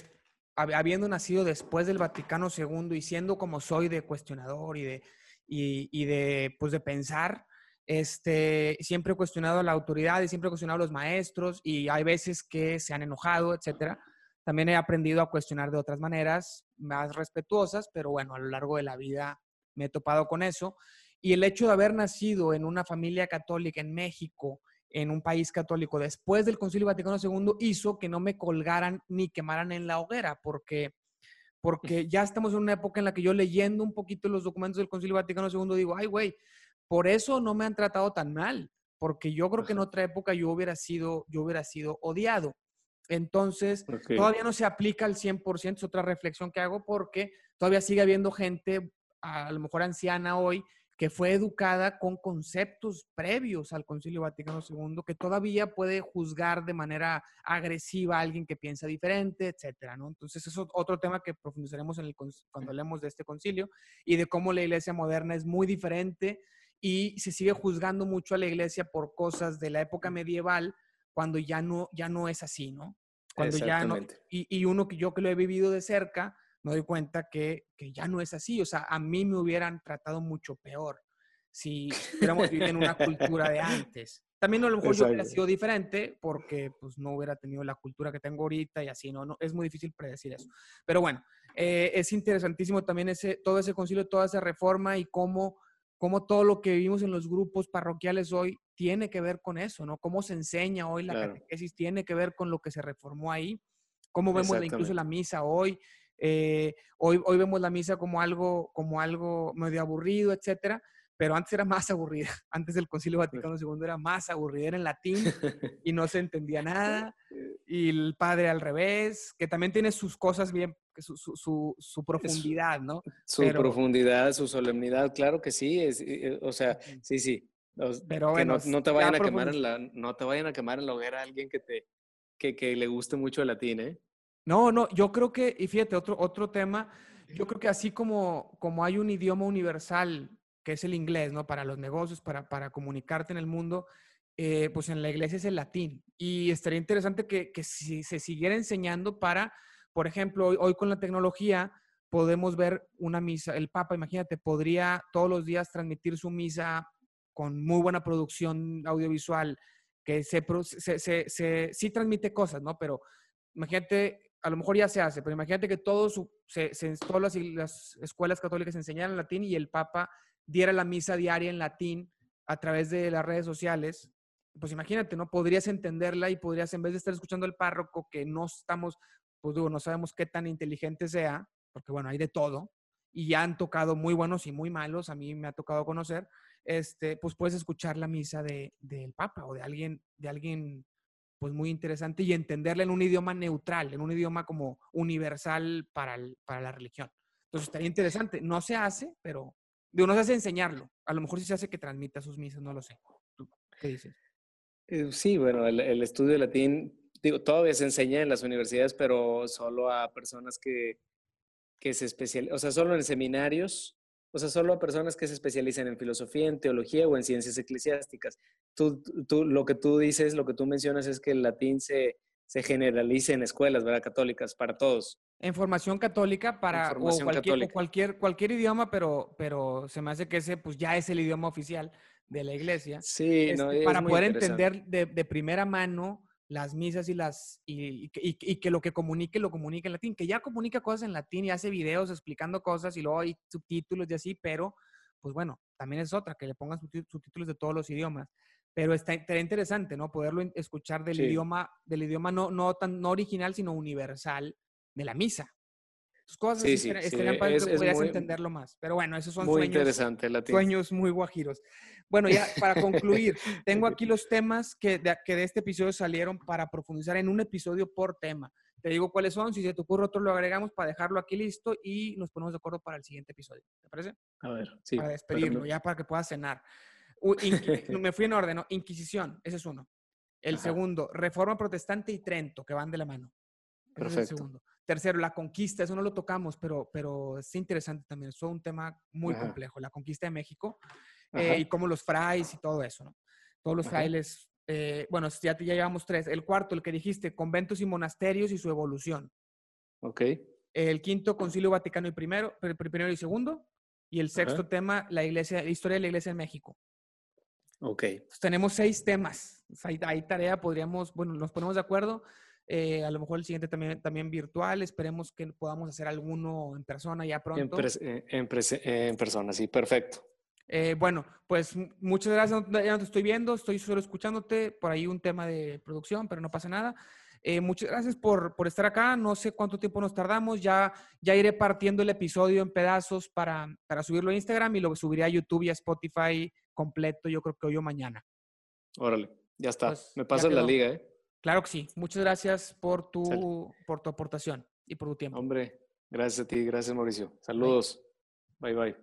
habiendo nacido después del Vaticano II y siendo como soy de cuestionador y de, y, de, pues de pensar, este, siempre he cuestionado a la autoridad y siempre he cuestionado a los maestros y hay veces que se han enojado, etcétera. También he aprendido a cuestionar de otras maneras más respetuosas, pero bueno, a lo largo de la vida me he topado con eso. Y el hecho de haber nacido en una familia católica en México, en un país católico, después del Concilio Vaticano II, hizo que no me colgaran ni quemaran en la hoguera, porque, porque ya estamos en una época en la que yo leyendo un poquito los documentos del Concilio Vaticano II digo, ay, güey, por eso no me han tratado tan mal, porque yo creo que en otra época yo hubiera sido, yo hubiera sido odiado. Entonces, todavía no se aplica al 100%, es otra reflexión que hago, porque todavía sigue habiendo gente, a lo mejor anciana hoy, que fue educada con conceptos previos al Concilio Vaticano II, que todavía puede juzgar de manera agresiva a alguien que piensa diferente, etcétera, ¿no? Entonces, eso es otro tema que profundizaremos en el, cuando hablemos de este concilio y de cómo la iglesia moderna es muy diferente y se sigue juzgando mucho a la iglesia por cosas de la época medieval cuando ya no, ya no es así, ¿no? Cuando ya no, y, y uno que yo que lo he vivido de cerca, me doy cuenta que, que, ya no es así. O sea, a mí me hubieran tratado mucho peor si hubiéramos vivido en una cultura de antes. También a lo mejor yo hubiera sido diferente porque pues no hubiera tenido la cultura que tengo ahorita y así, ¿no? no es muy difícil predecir eso. Pero bueno, eh, es interesantísimo también ese, todo ese concilio, toda esa reforma y cómo, cómo todo lo que vivimos en los grupos parroquiales hoy tiene que ver con eso, ¿no? Cómo se enseña hoy la catequesis tiene que ver con lo que se reformó ahí, cómo vemos incluso la misa hoy, eh, hoy, hoy vemos la misa como algo, como algo medio aburrido, etcétera, pero antes era más aburrida. Antes del Concilio Vaticano II era más aburrida, era en latín y no se entendía nada. Y el padre al revés, que también tiene sus cosas bien, su, su, su, profundidad, ¿no? Su profundidad, su solemnidad, claro que sí. Es, eh, o sea, sí, sí. Pero bueno, no, te vayan a quemar en la, no te vayan a quemar en la hoguera a alguien que, te, que, que le guste mucho el latín, ¿eh? No, no, yo creo que, y fíjate, otro, otro tema, yo creo que así como, como hay un idioma universal, que es el inglés, ¿no? Para los negocios, para, para comunicarte en el mundo, eh, pues en la iglesia es el latín. Y estaría interesante que, que si se siguiera enseñando para, por ejemplo, hoy, hoy, con la tecnología podemos ver una misa, el Papa, imagínate, podría todos los días transmitir su misa con muy buena producción audiovisual, que se, se, se, se sí transmite cosas, ¿no? Pero imagínate a lo mejor ya se hace, pero imagínate que todos, se, todas las, escuelas católicas enseñaran latín y el Papa diera la misa diaria en latín a través de las redes sociales. Pues imagínate, ¿no? Podrías entenderla y podrías, en vez de estar escuchando al párroco, que no estamos, pues digo, no sabemos qué tan inteligente sea, porque bueno, hay de todo, y ya han tocado muy buenos y muy malos, a mí me ha tocado conocer, este, pues puedes escuchar la misa de, del Papa o de alguien, de alguien pues muy interesante y entenderla en un idioma neutral, en un idioma como universal para, para la religión. Entonces estaría interesante. No se hace, pero digo, no se hace enseñarlo. A lo mejor sí se hace que transmita sus misas, no lo sé. qué dices? Eh, sí, bueno, el, el, estudio de latín, digo, todavía se enseña en las universidades, pero solo a personas que, que se especializan, o sea, solo en seminarios o sea, solo a personas que se especializan en filosofía, en teología o en ciencias eclesiásticas. Tú, tú, lo que tú dices, lo que tú mencionas es que el latín se, se generalice en escuelas, ¿verdad? Católicas, para todos. En formación católica para cualquier, cualquier, cualquier idioma, pero, pero se me hace que ese pues ya es el idioma oficial de la iglesia. Sí, no, este, para poder entender de, de primera mano las misas y las y, que lo que comunique lo comunique en latín, que ya comunica cosas en latín y hace videos explicando cosas y luego hay subtítulos y así, pero pues bueno, también es otra, que le pongan subtítulos de todos los idiomas. Pero está, interesante, ¿no? Poderlo escuchar del idioma, del idioma no, no tan no original, sino universal de la misa. Sus cosas sí, sí, estarían para que pudieras entenderlo más. Pero bueno, esos son muy sueños, interesante, sueños muy guajiros. Bueno, ya para concluir, tengo aquí los temas que de, que de este episodio salieron para profundizar en un episodio por tema. Te digo cuáles son, si se te ocurre otro lo agregamos para dejarlo aquí listo y nos ponemos de acuerdo para el siguiente episodio. ¿Te parece? A ver, sí. Para despedirlo, ya para que puedas cenar. me fui en orden, ¿no? Inquisición, ese es uno. El segundo, Reforma Protestante y Trento, que van de la mano. Perfecto. Es el segundo. Tercero, la conquista, eso no lo tocamos, pero, pero es interesante también. Es un tema muy complejo, la conquista de México. Eh, y como los frailes y todo eso, ¿no? Todos los frailes, eh, bueno, ya, ya llevamos tres. El cuarto, el que dijiste, conventos y monasterios y su evolución. Ok. El quinto, Concilio Vaticano y primero, primero y segundo. Y el sexto tema, la iglesia, la historia de la iglesia en México. Ok. tenemos seis temas. Hay, hay, tarea, podríamos, bueno, nos ponemos de acuerdo. Eh, a lo mejor el siguiente también, también virtual. Esperemos que podamos hacer alguno en persona ya pronto. En, en, en persona, sí, perfecto. Eh, bueno, pues muchas gracias. Ya no te estoy viendo, estoy solo escuchándote. Por ahí un tema de producción, pero no pasa nada. Eh, muchas gracias por, por, estar acá. No sé cuánto tiempo nos tardamos. Ya, ya iré partiendo el episodio en pedazos para, para subirlo a Instagram y lo subiré a YouTube y a Spotify completo, yo creo que hoy o mañana. Órale, ya está. Pues, Me pasas la liga, ¿eh? Claro que sí. Muchas gracias por tu, por tu aportación y por tu tiempo. Hombre, gracias a ti, gracias Mauricio. Saludos. bye. bye.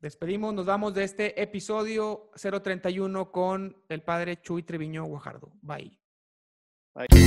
Despedimos, nos vamos de este episodio 031 con el padre Chuy Treviño Guajardo. Bye. Bye.